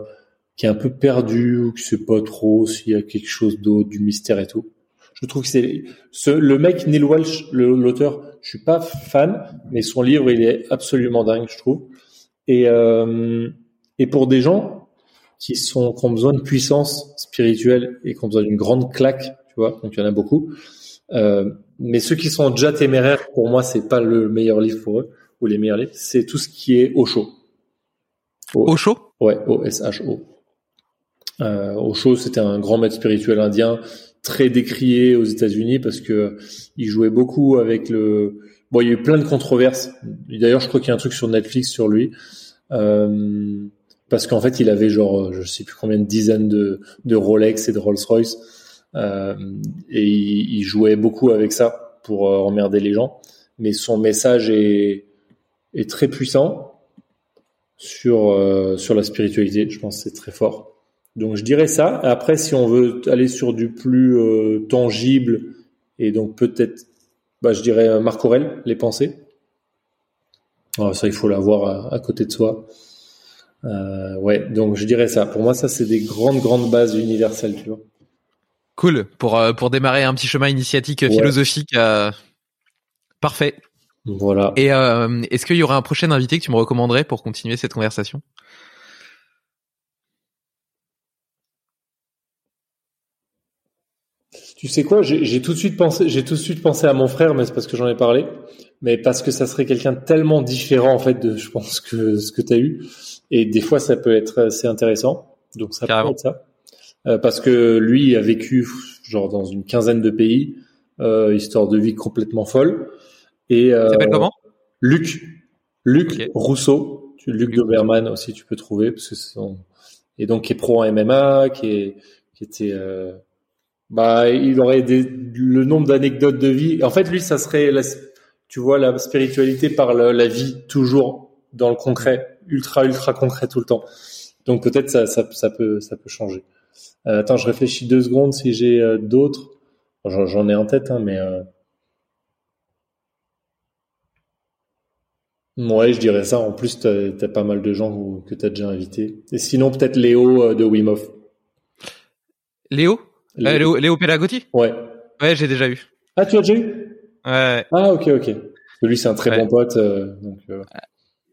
qui est un peu perdu ou qui sait pas trop s'il y a quelque chose d'autre, du mystère et tout. Je trouve que c'est ce, le mec Neil Walsh, l'auteur. Je suis pas fan, mais son livre il est absolument dingue, je trouve. Et euh, et pour des gens qui sont qui ont besoin de puissance spirituelle et qui ont besoin d'une grande claque, tu vois, donc il y en a beaucoup. Euh, mais ceux qui sont déjà téméraires, pour moi, c'est pas le meilleur livre pour eux ou les meilleurs livres, c'est tout ce qui est Osho. Osho? Ouais, O-S-H-O. Euh, Osho, c'était un grand maître spirituel indien, très décrié aux États-Unis parce que il jouait beaucoup avec le. Bon, il y a eu plein de controverses. D'ailleurs, je crois qu'il y a un truc sur Netflix sur lui. Euh, parce qu'en fait, il avait genre, je sais plus combien de dizaines de, de Rolex et de Rolls-Royce. Euh, et il, jouait beaucoup avec ça pour euh, emmerder les gens. Mais son message est, très puissant sur euh, sur la spiritualité. Je pense que c'est très fort. Donc je dirais ça. Après, si on veut aller sur du plus euh, tangible et donc peut-être, bah, je dirais euh, Marc Aurel, les pensées. Alors, ça, il faut l'avoir à, côté de soi. Euh, ouais, donc je dirais ça. Pour moi, ça, c'est des grandes, grandes bases universelles, tu vois. Cool. Pour, pour démarrer un petit chemin initiatique ouais. philosophique. Parfait. Voilà. Et euh, est-ce qu'il y aurait un prochain invité que tu me recommanderais pour continuer cette conversation? Tu sais quoi, j'ai tout de suite pensé, j'ai tout de suite pensé à mon frère, mais c'est parce que j'en ai parlé, mais parce que ça serait quelqu'un tellement différent en fait de, je pense que ce que tu as eu, et des fois ça peut être assez intéressant, donc ça Carrément. peut être ça, euh, parce que lui a vécu genre dans une quinzaine de pays, euh, histoire de vie complètement folle, et euh, s'appelle comment? Luc, Luc okay. Rousseau, tu, Luc, Luc Doberman aussi tu peux trouver parce que son... et donc qui est pro en MMA, qui est qui était euh... bah il aurait des, le nombre d'anecdotes de vie. En fait lui ça serait la, tu vois la spiritualité par la, la, vie toujours dans le concret, ultra ultra concret tout le temps. Donc peut-être ça, ça ça peut ça peut changer. Euh, attends je réfléchis deux secondes si j'ai euh, d'autres. J'en ai en tête hein, mais euh, Ouais, je dirais ça. En plus, t'as as pas mal de gens que t'as déjà invités. Et sinon, peut-être Léo euh, de Wim Hof. Léo? Léo, Léo, Léo Pelagotti Ouais. Ouais, j'ai déjà eu. Ah, tu as déjà eu? Ouais. Ah, ok, ok. Lui, c'est un très ouais. bon pote. Donc,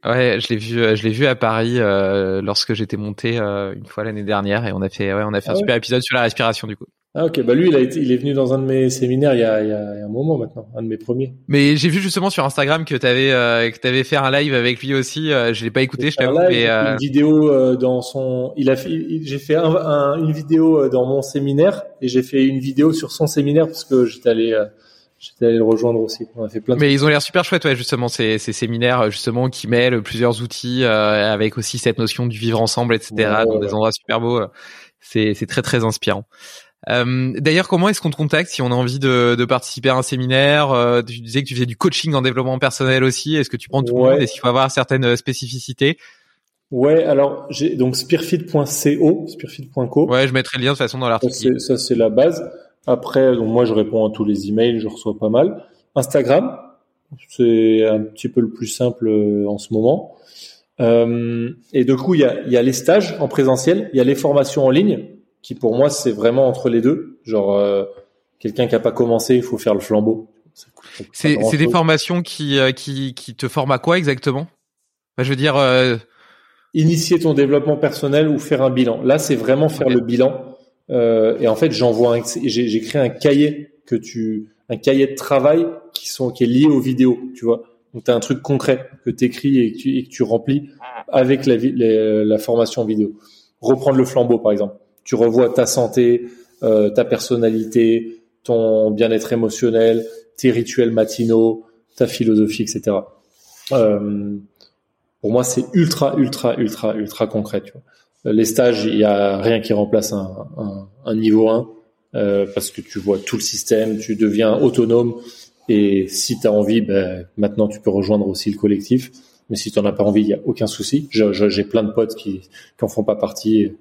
Ouais, je l'ai vu, je l'ai vu à Paris euh, lorsque j'étais monté euh, une fois l'année dernière et on a fait, ouais, on a fait ah un ouais. super épisode sur la respiration du coup. Ah ok, bah lui il, a été, il est venu dans un de mes séminaires il y a, il y a, un moment maintenant, un de mes premiers. Mais j'ai vu justement sur Instagram que t'avais euh, que t'avais fait un live avec lui aussi. Euh, je l'ai pas écouté, je t'avoue. Mais euh... une vidéo euh, dans son, il a fait, j'ai fait un, un, une vidéo euh, dans mon séminaire et j'ai fait une vidéo sur son séminaire parce que j'étais allé euh, J'étais allé le rejoindre aussi. On a fait plein. De Mais ils ont l'air super chouettes, ouais, justement ces, ces séminaires justement qui mêlent plusieurs outils euh, avec aussi cette notion du vivre ensemble, etc. Ouais, dans ouais. des endroits super beaux. C'est c'est très très inspirant. Euh, D'ailleurs, comment est-ce qu'on te contacte si on a envie de, de participer à un séminaire euh, Tu disais que tu faisais du coaching en développement personnel aussi. Est-ce que tu prends tout ouais. le monde Est-ce qu'il faut avoir certaines spécificités? Ouais, alors j'ai donc spearfit.co, spearfit.co. Ouais, je mettrai le lien de toute façon dans l'article. Ça c'est la base. Après, donc moi je réponds à tous les emails, je reçois pas mal. Instagram, c'est un petit peu le plus simple euh, en ce moment. Euh, et du coup, il y a, y a les stages en présentiel, il y a les formations en ligne, qui pour moi c'est vraiment entre les deux. Genre euh, quelqu'un qui a pas commencé, il faut faire le flambeau. C'est des formations qui, euh, qui qui te forment à quoi exactement? Je veux dire. Euh, Initier ton développement personnel ou faire un bilan. Là, c'est vraiment faire okay. le bilan. Euh, et en fait, j'envoie, j'ai créé un cahier que tu, un cahier de travail qui sont qui est lié aux vidéos, tu vois. Donc tu as un truc concret que tu écris et que tu, remplis avec la, la formation vidéo. Reprendre le flambeau par exemple. Tu revois ta santé, euh, ta personnalité, ton bien-être émotionnel, tes rituels matinaux, ta philosophie, etc. Euh, pour moi, c'est ultra, ultra, ultra, ultra concret. Tu vois. Les stages, il y a rien qui remplace un, un, niveau 1 euh, parce que tu vois tout le système, tu deviens autonome et si tu as envie, ben, maintenant tu peux rejoindre aussi le collectif. Mais si tu n'en as pas envie, il y a aucun souci. J'ai plein de potes qui qui en font pas partie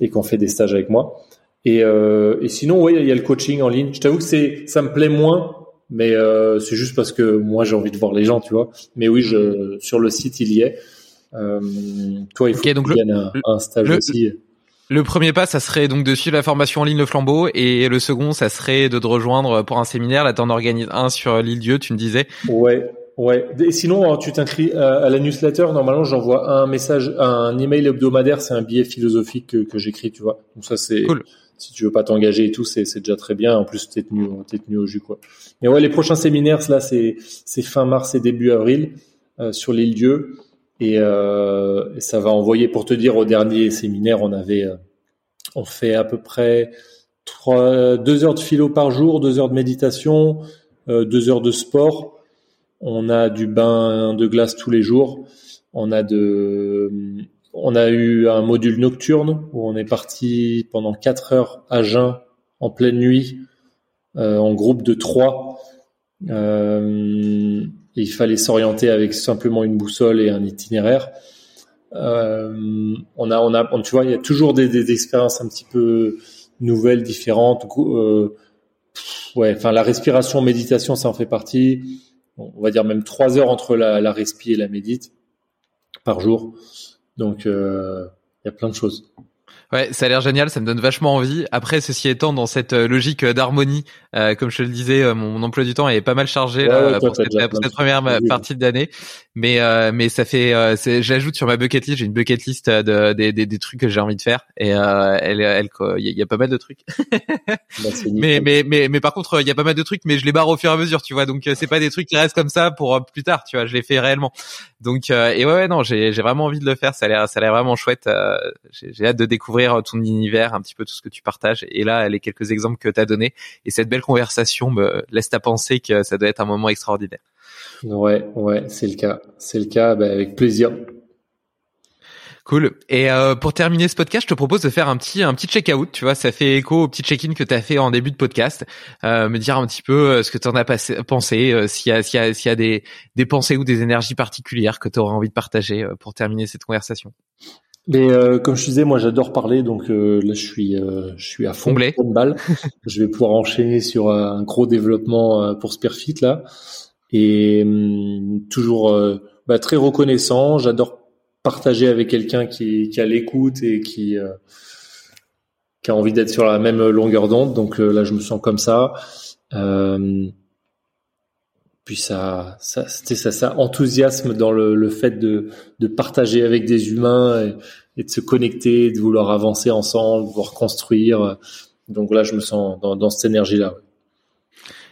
et, qui ont fait des stages avec moi. Et, euh, sinon, oui, il y a le coaching en ligne. Je t'avoue que ça me plaît moins, mais euh, c'est juste parce que moi j'ai envie de voir les gens, tu vois. Mais oui, sur le site il y est. Euh, toi, il faut donc y ait un, un, stage aussi. Le premier pas, ça serait donc de suivre la formation en ligne Le Flambeau, et le second, ça serait de te rejoindre pour un séminaire. Là, t'en organises un sur l'île Dieu, tu me disais. Ouais, ouais. Et sinon, tu t'inscris à la newsletter. Normalement, j'envoie un message, un email hebdomadaire. C'est un billet philosophique que, que j'écris, tu vois. Donc ça, c'est cool si tu veux pas t'engager et tout, c'est déjà très bien. En plus, t'es tenu, t'es tenu au jus, quoi. Mais ouais, les prochains séminaires, là, c'est c'est fin mars et début avril euh, sur l'île Dieu, et, euh, et, ça va envoyer. Pour te dire, au dernier séminaire, on avait, euh, on fait à peu près trois, deux heures de philo par jour, deux heures de méditation, euh, deux heures de sport. On a du bain de glace tous les jours. On a de on a eu un module nocturne où on est parti pendant quatre heures à jeun en pleine nuit euh, en groupe de trois. Il fallait s'orienter avec simplement une boussole et un itinéraire. Euh, on a, on a, tu vois, il y a toujours des, expériences un petit peu nouvelles, différentes. Euh, ouais, enfin la respiration, méditation, ça en fait partie. On va dire même trois heures entre la, la et la médite par jour. Donc, euh, il y a plein de choses. Ouais, ça a l'air génial, ça me donne vachement envie. Après, ceci étant, dans cette euh, logique euh, d'harmonie, euh, comme je te le disais, euh, mon emploi du temps est pas mal chargé là, pour, cette, première partie de l'année. Mais mais ça fait, j'ajoute sur ma bucket list, j'ai une bucket list de, des, des, des trucs que j'ai envie de faire et elle, elle, il y, a pas mal de trucs. Bah, mais mais mais mais par contre, il y a pas mal de trucs, mais je les barre au fur et à mesure, tu vois. Donc c'est pas des trucs qui restent comme ça pour plus tard, tu vois. Je les fais réellement. Donc et ouais, ouais non, j'ai j'ai vraiment envie de le faire. Ça a l'air ça a l'air vraiment chouette. j'ai hâte de découvrir ton univers, un petit peu tout ce que tu partages. Et là, les quelques exemples que tu as donnés et cette belle conversation me laisse à penser que ça doit être un moment extraordinaire. Ouais, ouais, c'est le cas. C'est le cas, bah, avec plaisir. Cool. Et euh, pour terminer ce podcast, je te propose de faire un petit un petit check-out. Tu vois, ça fait écho au petit check-in que tu as fait en début de podcast. Euh, me dire un petit peu euh, ce que tu en as pensé, s'il y a s'il y a s'il y a des des pensées ou des énergies particulières que tu aurais envie de partager pour terminer cette conversation. Mais euh, comme je disais, moi j'adore parler, donc euh, là je suis euh, je suis à fond de balle. je vais pouvoir enchaîner sur un gros développement pour Spearfit là, et hum, toujours bah, très reconnaissant. J'adore partager avec quelqu'un qui qui a l'écoute et qui qui a envie d'être sur la même longueur d'onde. Donc là je me sens comme ça. Puis ça, ça, ça, ça enthousiasme dans le, fait de, de partager avec des humains et, de se connecter, de vouloir avancer ensemble, vouloir construire. Donc là, je me sens dans, cette énergie-là.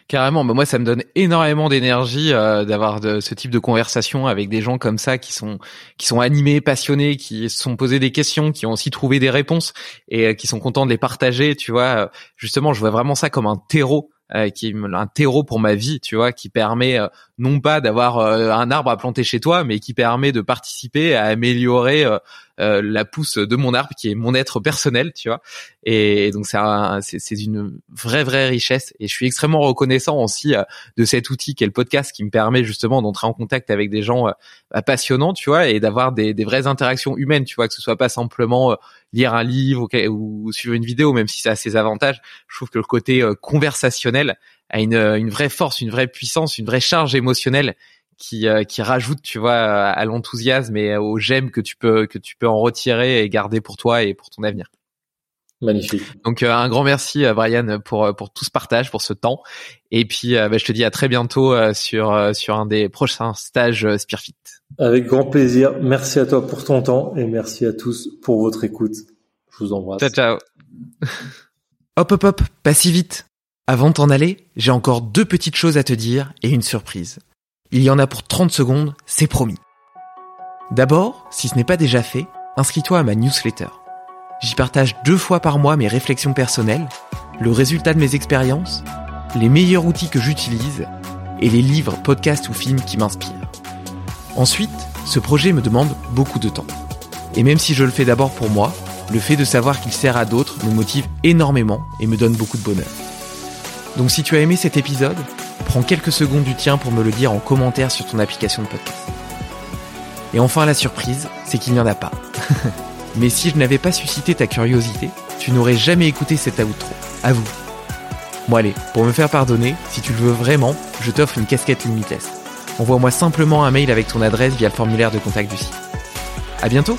Carrément, bah moi ça me donne énormément d'énergie euh, d'avoir ce type de conversation avec des gens comme ça qui sont qui sont animés, passionnés, qui se sont posés des questions, qui ont aussi trouvé des réponses et euh, qui sont contents de les partager. Tu vois, justement, je vois vraiment ça comme un terreau qui est un terreau pour ma vie, tu vois, qui permet euh, non pas d'avoir euh, un arbre à planter chez toi, mais qui permet de participer à améliorer la pousse de mon arbre, qui est mon être personnel, tu vois. Et donc c'est c'est une vraie vraie richesse. Et je suis extrêmement reconnaissant aussi de cet outil qu'est le podcast, qui me permet justement d'entrer en contact avec des gens passionnants, tu vois, et d'avoir des, des vraies interactions humaines, tu vois, que ce soit pas simplement lire un livre ou, suivre une vidéo, même si ça a ses avantages. Je trouve que le côté euh, conversationnel a une, euh, une vraie force, une vraie puissance, une vraie charge émotionnelle qui, euh, qui rajoute, tu vois, à l'enthousiasme et aux j'aime que tu peux que tu peux en retirer et garder pour toi et pour ton avenir. Magnifique. Donc un grand merci à Brian pour pour tout ce partage, pour ce temps. Et puis bah, je te dis à très bientôt sur sur un des prochains stages Spearfit. Avec grand plaisir. Merci à toi pour ton temps et merci à tous pour votre écoute. Je vous embrasse. Ciao, ciao. hop, hop, hop, pas si vite. Avant de t'en aller, j'ai encore deux petites choses à te dire et une surprise. Il y en a pour 30 secondes, c'est promis. D'abord, si ce n'est pas déjà fait, inscris-toi à ma newsletter. J'y partage deux fois par mois mes réflexions personnelles, le résultat de mes expériences, les meilleurs outils que j'utilise et les livres, podcasts ou films qui m'inspirent. Ensuite, ce projet me demande beaucoup de temps. Et même si je le fais d'abord pour moi, le fait de savoir qu'il sert à d'autres me motive énormément et me donne beaucoup de bonheur. Donc si tu as aimé cet épisode, prends quelques secondes du tien pour me le dire en commentaire sur ton application de podcast. Et enfin la surprise, c'est qu'il n'y en a pas. Mais si je n'avais pas suscité ta curiosité, tu n'aurais jamais écouté cet outro. À vous. Bon allez, pour me faire pardonner, si tu le veux vraiment, je t'offre une casquette Limitless. Envoie-moi simplement un mail avec ton adresse via le formulaire de contact du site. À bientôt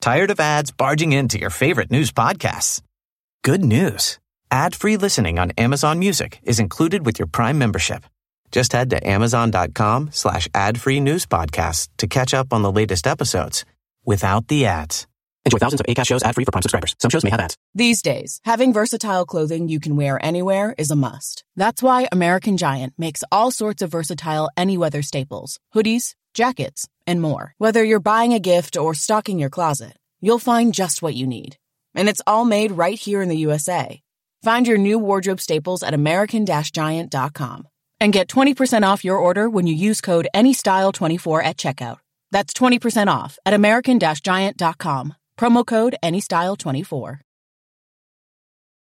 Tired of ads barging into your favorite news podcasts? Good news. Ad-free listening on Amazon Music is included with your Prime membership. Just head to amazon.com slash ad-free news podcasts to catch up on the latest episodes without the ads. Enjoy thousands of ACAST shows ad-free for Prime subscribers. Some shows may have ads. These days, having versatile clothing you can wear anywhere is a must. That's why American Giant makes all sorts of versatile any-weather staples. Hoodies, jackets, and more. Whether you're buying a gift or stocking your closet, you'll find just what you need. And it's all made right here in the USA. Find your new wardrobe staples at American-Giant.com and get 20% off your order when you use code ANYSTYLE24 at checkout. That's 20% off at American-Giant.com. Promo code ANYSTYLE24.